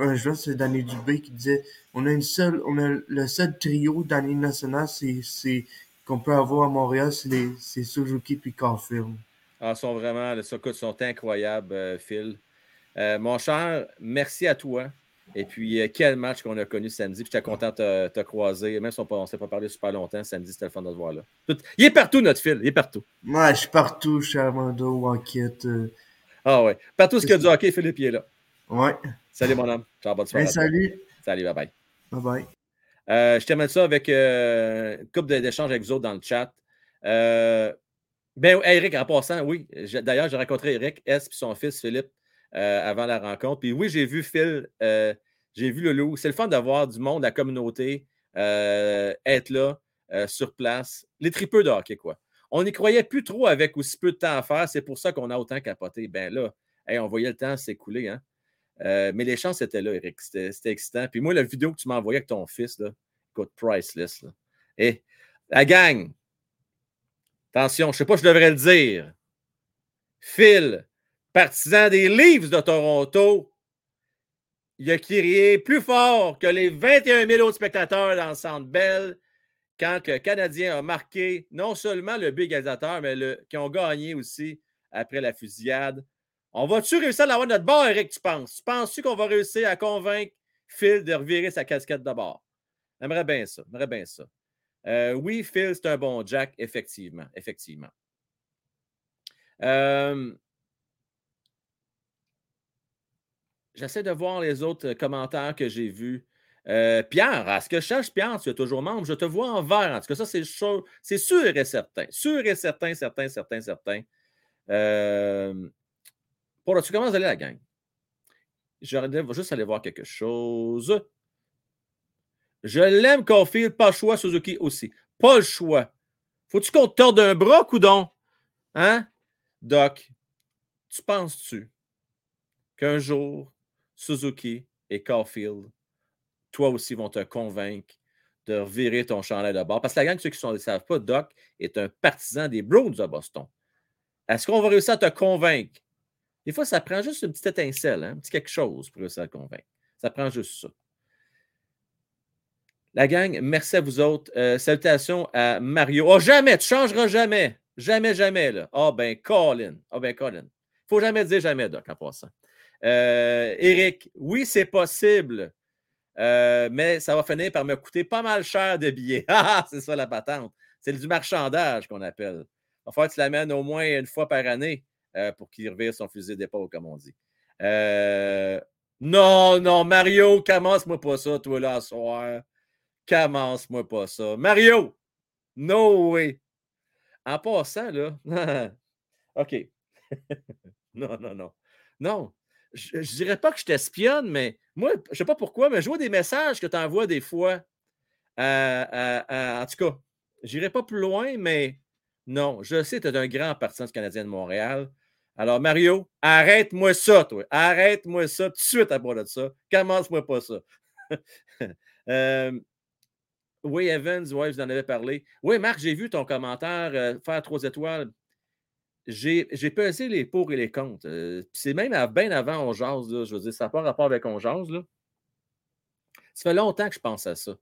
un joueur, c'est Danny Dubé qui disait on a une seule, on a le seul trio Ligue nationale, c'est, qu'on peut avoir à Montréal, c'est, Suzuki puis Caulfield. Ah, sont vraiment, ils sont incroyables, euh, Phil. Euh, mon cher, merci à toi. Et puis, euh, quel match qu'on a connu samedi. Puis, j'étais content de te, croiser. Même si on ne s'est pas parlé super longtemps, samedi, c'était le fun de te voir là. Tout- Il est partout, notre Phil. Il est partout. Moi, je suis partout, je suis Armando, Wackett. euh, Ah ouais. Partout ce qu'il y a du hockey, Philippe, il est là. ouais. Salut, mon homme. Ciao, bonne soirée. Hey, salut. Salut, bye bye. Bye bye. Euh, je termine ça avec euh, une couple d'échanges avec vous autres dans le chat. Ben, Eric, en passant, oui. D'ailleurs, j'ai rencontré Eric S. et son fils Philippe avant la rencontre. Puis oui, j'ai vu Phil, euh, j'ai vu le loup. C'est le fun d'avoir du monde, la communauté, euh, être là, euh, sur place. Les tripeux de hockey, quoi. On n'y croyait plus trop avec aussi peu de temps à faire. C'est pour ça qu'on a autant capoté. Ben là, on voyait le temps s'écouler, hein. Euh, mais les chances étaient là, Eric. C'était excitant. Puis moi, la vidéo que tu m'as envoyée avec ton fils, là, priceless. Et la gang, attention, je ne sais pas je devrais le dire. Phil, partisan des Leafs de Toronto, il a crié plus fort que les 21 000 autres spectateurs dans le Centre Bell quand le Canadien a marqué non seulement le but égalisateur, mais qui ont gagné aussi après la fusillade. On va-tu réussir à l'avoir de notre bord, Eric, tu penses? Tu penses-tu qu'on va réussir à convaincre Phil de revirer sa casquette de bord? J'aimerais bien ça. J'aimerais bien ça. Euh, oui, Phil, c'est un bon Jack, effectivement. Effectivement. Euh, J'essaie de voir les autres commentaires que j'ai vus. Euh, Pierre, est-ce que je cherche Pierre? Tu es toujours membre. Je te vois en vert. En tout cas, ça, c'est sûr, sûr et certain. Sûr et certain, certain, certain, certain. Euh, Paul, tu commences à aller la gang. J'aurais juste aller voir quelque chose. Je l'aime, Caulfield. Pas le choix, Suzuki aussi. Pas le choix. Faut-tu qu'on te torde un bras, coudon? Hein? Doc, tu penses-tu qu'un jour, Suzuki et Caulfield, toi aussi, vont te convaincre de revirer ton chandail de bord? Parce que la gang, ceux qui ne le savent pas, Doc est un partisan des Browns de Boston. Est-ce qu'on va réussir à te convaincre? Des fois, ça prend juste une petite étincelle, hein, un petit quelque chose pour réussir à te convaincre. Ça prend juste ça. La gang, merci à vous autres. Euh, salutations à Mario. Oh, jamais, tu changeras jamais. Jamais, jamais. Là. Ah, ben, Colin. Ah, ben, Colin. Il ne faut jamais dire jamais, Doc, en passant. Euh, Eric, oui, c'est possible. Euh, mais ça va finir par me coûter pas mal cher de billets. Ah, c'est ça la patente. C'est du marchandage qu'on appelle. Il va falloir tu l'amènes au moins une fois par année euh, pour qu'il revire son fusil d'épaule, comme on dit. Non, non, Mario, commence-moi pas ça, toi, là, ce soir. Commence-moi pas ça. Mario! No way! En passant, là. OK. non, non, non. Non. Je, je dirais pas que je t'espionne, mais moi, je sais pas pourquoi, mais je vois des messages que tu envoies des fois. à- à- à- en tout cas, j'irai pas plus loin, mais non, je sais que tu es un grand partisan du Canadien de Montréal. Alors, Mario, arrête-moi ça, toi. Arrête-moi ça tout de suite à propos de ça. Commence-moi pas ça. Euh, oui, Evans, oui, vous en avez parlé. Oui, Marc, j'ai vu ton commentaire, euh, faire trois étoiles. J'ai pesé les pour et les contre. Euh, c'est même à- bien avant On je veux dire, ça n'a pas rapport avec On. Ça fait longtemps que je pense à ça.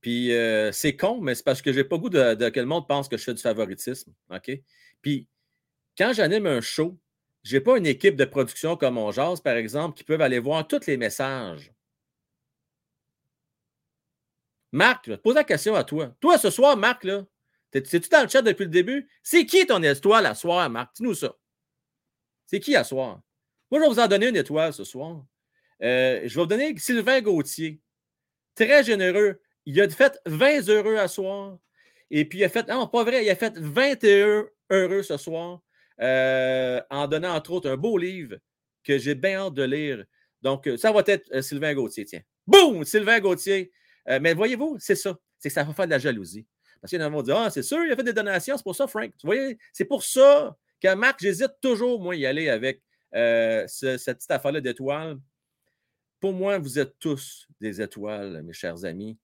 Puis euh, c'est con, mais c'est parce que j'ai pas goût de, que le monde pense que je fais du favoritisme. OK? Puis quand j'anime un show, j'ai pas une équipe de production comme On par exemple, qui peuvent aller voir tous les messages. Marc, poser la question à toi. Toi, ce soir, Marc, là, t'es- c'est-tu dans le chat depuis le début? C'est qui ton étoile à soir, Marc? Dis-nous ça. C'est qui à soir? Moi, je vais vous en donner une étoile ce soir. Euh, je vais vous donner Sylvain Gauthier. Très généreux. Il a fait 20 heureux à soir. Et puis, il a fait, non, pas vrai, il a fait 21 heureux ce soir euh, en donnant, entre autres, un beau livre que j'ai bien hâte de lire. Donc, euh, ça va être Sylvain Gauthier, tiens. Boum! Sylvain Gauthier. Mais voyez-vous, c'est ça. C'est que ça va faire de la jalousie. Parce qu'il y en a qui vont Ah, c'est sûr, il a fait des donations, c'est pour ça, Frank. Vous voyez, c'est pour ça que Marc, j'hésite toujours, moi, y aller avec euh, ce- cette petite affaire-là d'étoiles. Pour moi, vous êtes tous des étoiles, mes chers amis.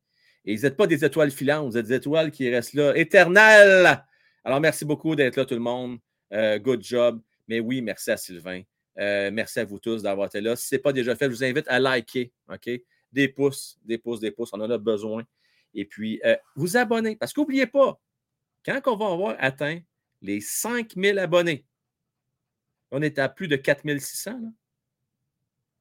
Et vous n'êtes pas des étoiles filantes, vous êtes des étoiles qui restent là, éternelles. Alors, merci beaucoup d'être là, tout le monde. Euh, good job. Mais oui, merci à Sylvain. Euh, merci à vous tous d'avoir été là. Si ce n'est pas déjà fait, je vous invite à liker. OK? Des pouces, des pouces, des pouces. On en a besoin. Et puis, euh, vous abonner. Parce qu'oubliez pas, quand on va avoir atteint les 5000 abonnés, on est à plus de 4600. là.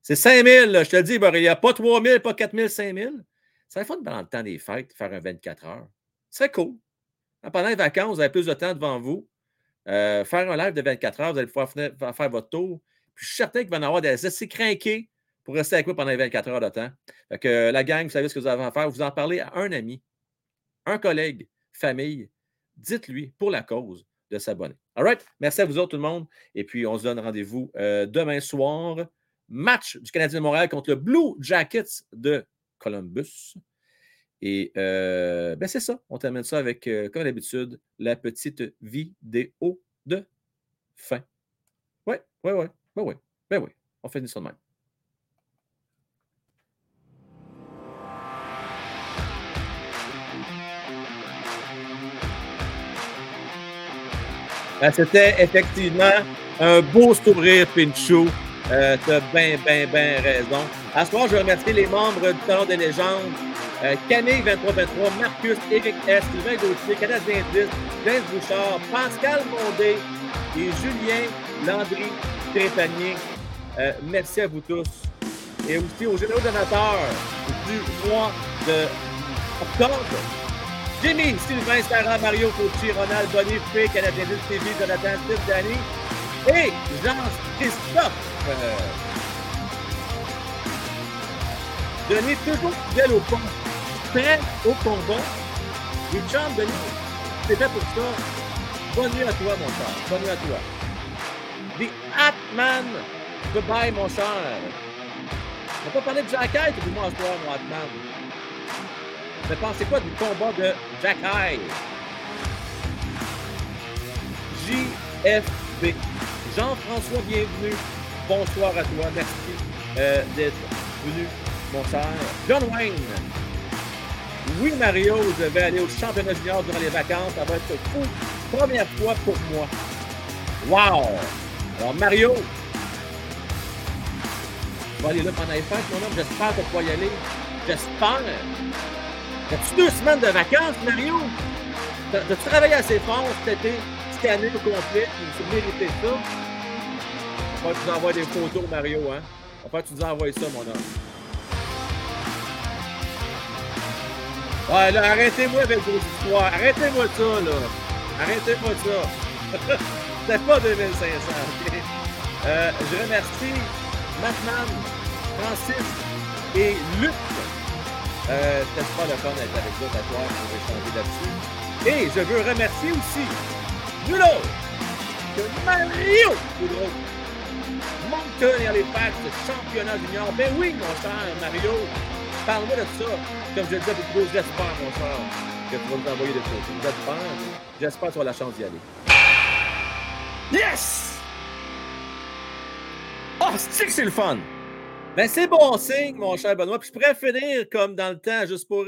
C'est 5000, là, je te le dis, il n'y a pas 3000, pas 4000, 5000. Ça serait fun pendant le temps des fêtes, faire un 24 heures. C'est cool. Pendant les vacances, vous avez plus de temps devant vous. Euh, faire un live de 24 heures, vous allez pouvoir faire votre tour. Puis je suis certain qu'il va y en avoir des assez craqués pour rester avec vous pendant les 24 heures de temps. Que euh, la gang, vous savez ce que vous avez à faire. Vous en parlez à un ami, un collègue, famille. Dites-lui pour la cause de s'abonner. All right? Merci à vous autres, tout le monde. Et puis, on se donne rendez-vous euh, demain soir. Match du Canadien de Montréal contre le Blue Jackets de Columbus. Et euh, ben c'est ça. On termine ça avec, euh, comme d'habitude, la petite vidéo de fin. Ouais, ouais, ouais. Ben oui. Ben oui. On finit ça de même. C'était effectivement un beau sourire, Pinchou. Euh, tu as bien, bien, bien raison. À ce soir, je veux remercier les membres du Salon des légendes. Euh, Camille 2323, Marcus, Eric S, Sylvain Gauthier, Canadien 10, James Bouchard, Pascal Mondé et Julien Landry Trépanier. Euh, merci à vous tous. Et aussi aux généraux donateurs du mois de octobre. Jimmy, Sylvain, Sarah, Mario, Fauci, Ronald, Bonnie, Fé, Canadien 10, TV, Jonathan, Steve, Danny et Jean-Christophe. Euh, Denis, toujours fidèle au pont, prêt au combat. Richard, Denis, c'est fait pour ça. Bonne nuit à toi, mon cher. Bonne nuit à toi. The Atman. Goodbye, mon cher. On va pas parler de Jack tout du moins, ce soir, mon Atman. Mais pensez quoi du combat de Jack Eye? JFB. Jean-François, bienvenue. Bonsoir à toi. Merci euh, d'être venu, mon cher. John Wayne. Oui, Mario, je vais aller au championnat junior durant les vacances. Ça va être fou. Première fois pour moi. Wow! Alors, Mario, tu vas aller là pendant les fêtes, mon homme. J'espère que tu vas y aller. J'espère. As-tu deux semaines de vacances, Mario? T'as- T'as-tu travaillé assez fort cet été, cette année au complet? Tu mérité ça? On va tu nous envoyer des photos, Mario, hein? On va tu nous envoyer ça, mon homme. Ouais, là, arrêtez-moi avec vos histoires. Arrêtez-moi ça, là. Arrêtez-moi ça. C'est pas 2500, OK? Euh, je remercie Matman, Francis et Luc. Euh, C'était super le fun d'être avec vous à soir pour échanger là-dessus. Et je veux remercier aussi nul autre que Mario Boudreau. Moncton et de championnat junior. Ben oui, mon cher Mario. Parle-moi de ça. Comme je le disais beaucoup, j'espère, mon cher, que tu vas nous envoyer des photos. J'espère. J'espère que tu la chance d'y aller. Yes! Oh, c'est que c'est le fun! Ben, c'est bon signe, mon cher Benoît. Puis je pourrais finir comme dans le temps, juste pour.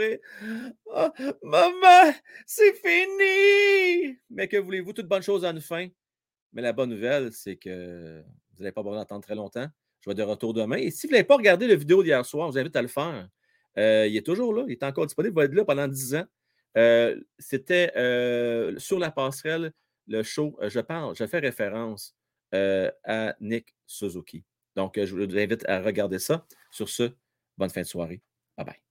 Ah, maman, c'est fini! Mais que voulez-vous, toute bonne chose a une fin. Mais la bonne nouvelle, c'est que vous n'allez pas besoin d'attendre très longtemps. Je vais de retour demain. Et si vous n'avez pas regardé la vidéo d'hier soir, je vous invite à le faire. Euh, il est toujours là, il est encore disponible, il va être là pendant 10 ans. Euh, C'était euh, sur la passerelle, le show, je parle, je fais référence à Nick Suzuki. Donc, euh, je vous invite à regarder ça. Sur ce, bonne fin de soirée. Bye bye.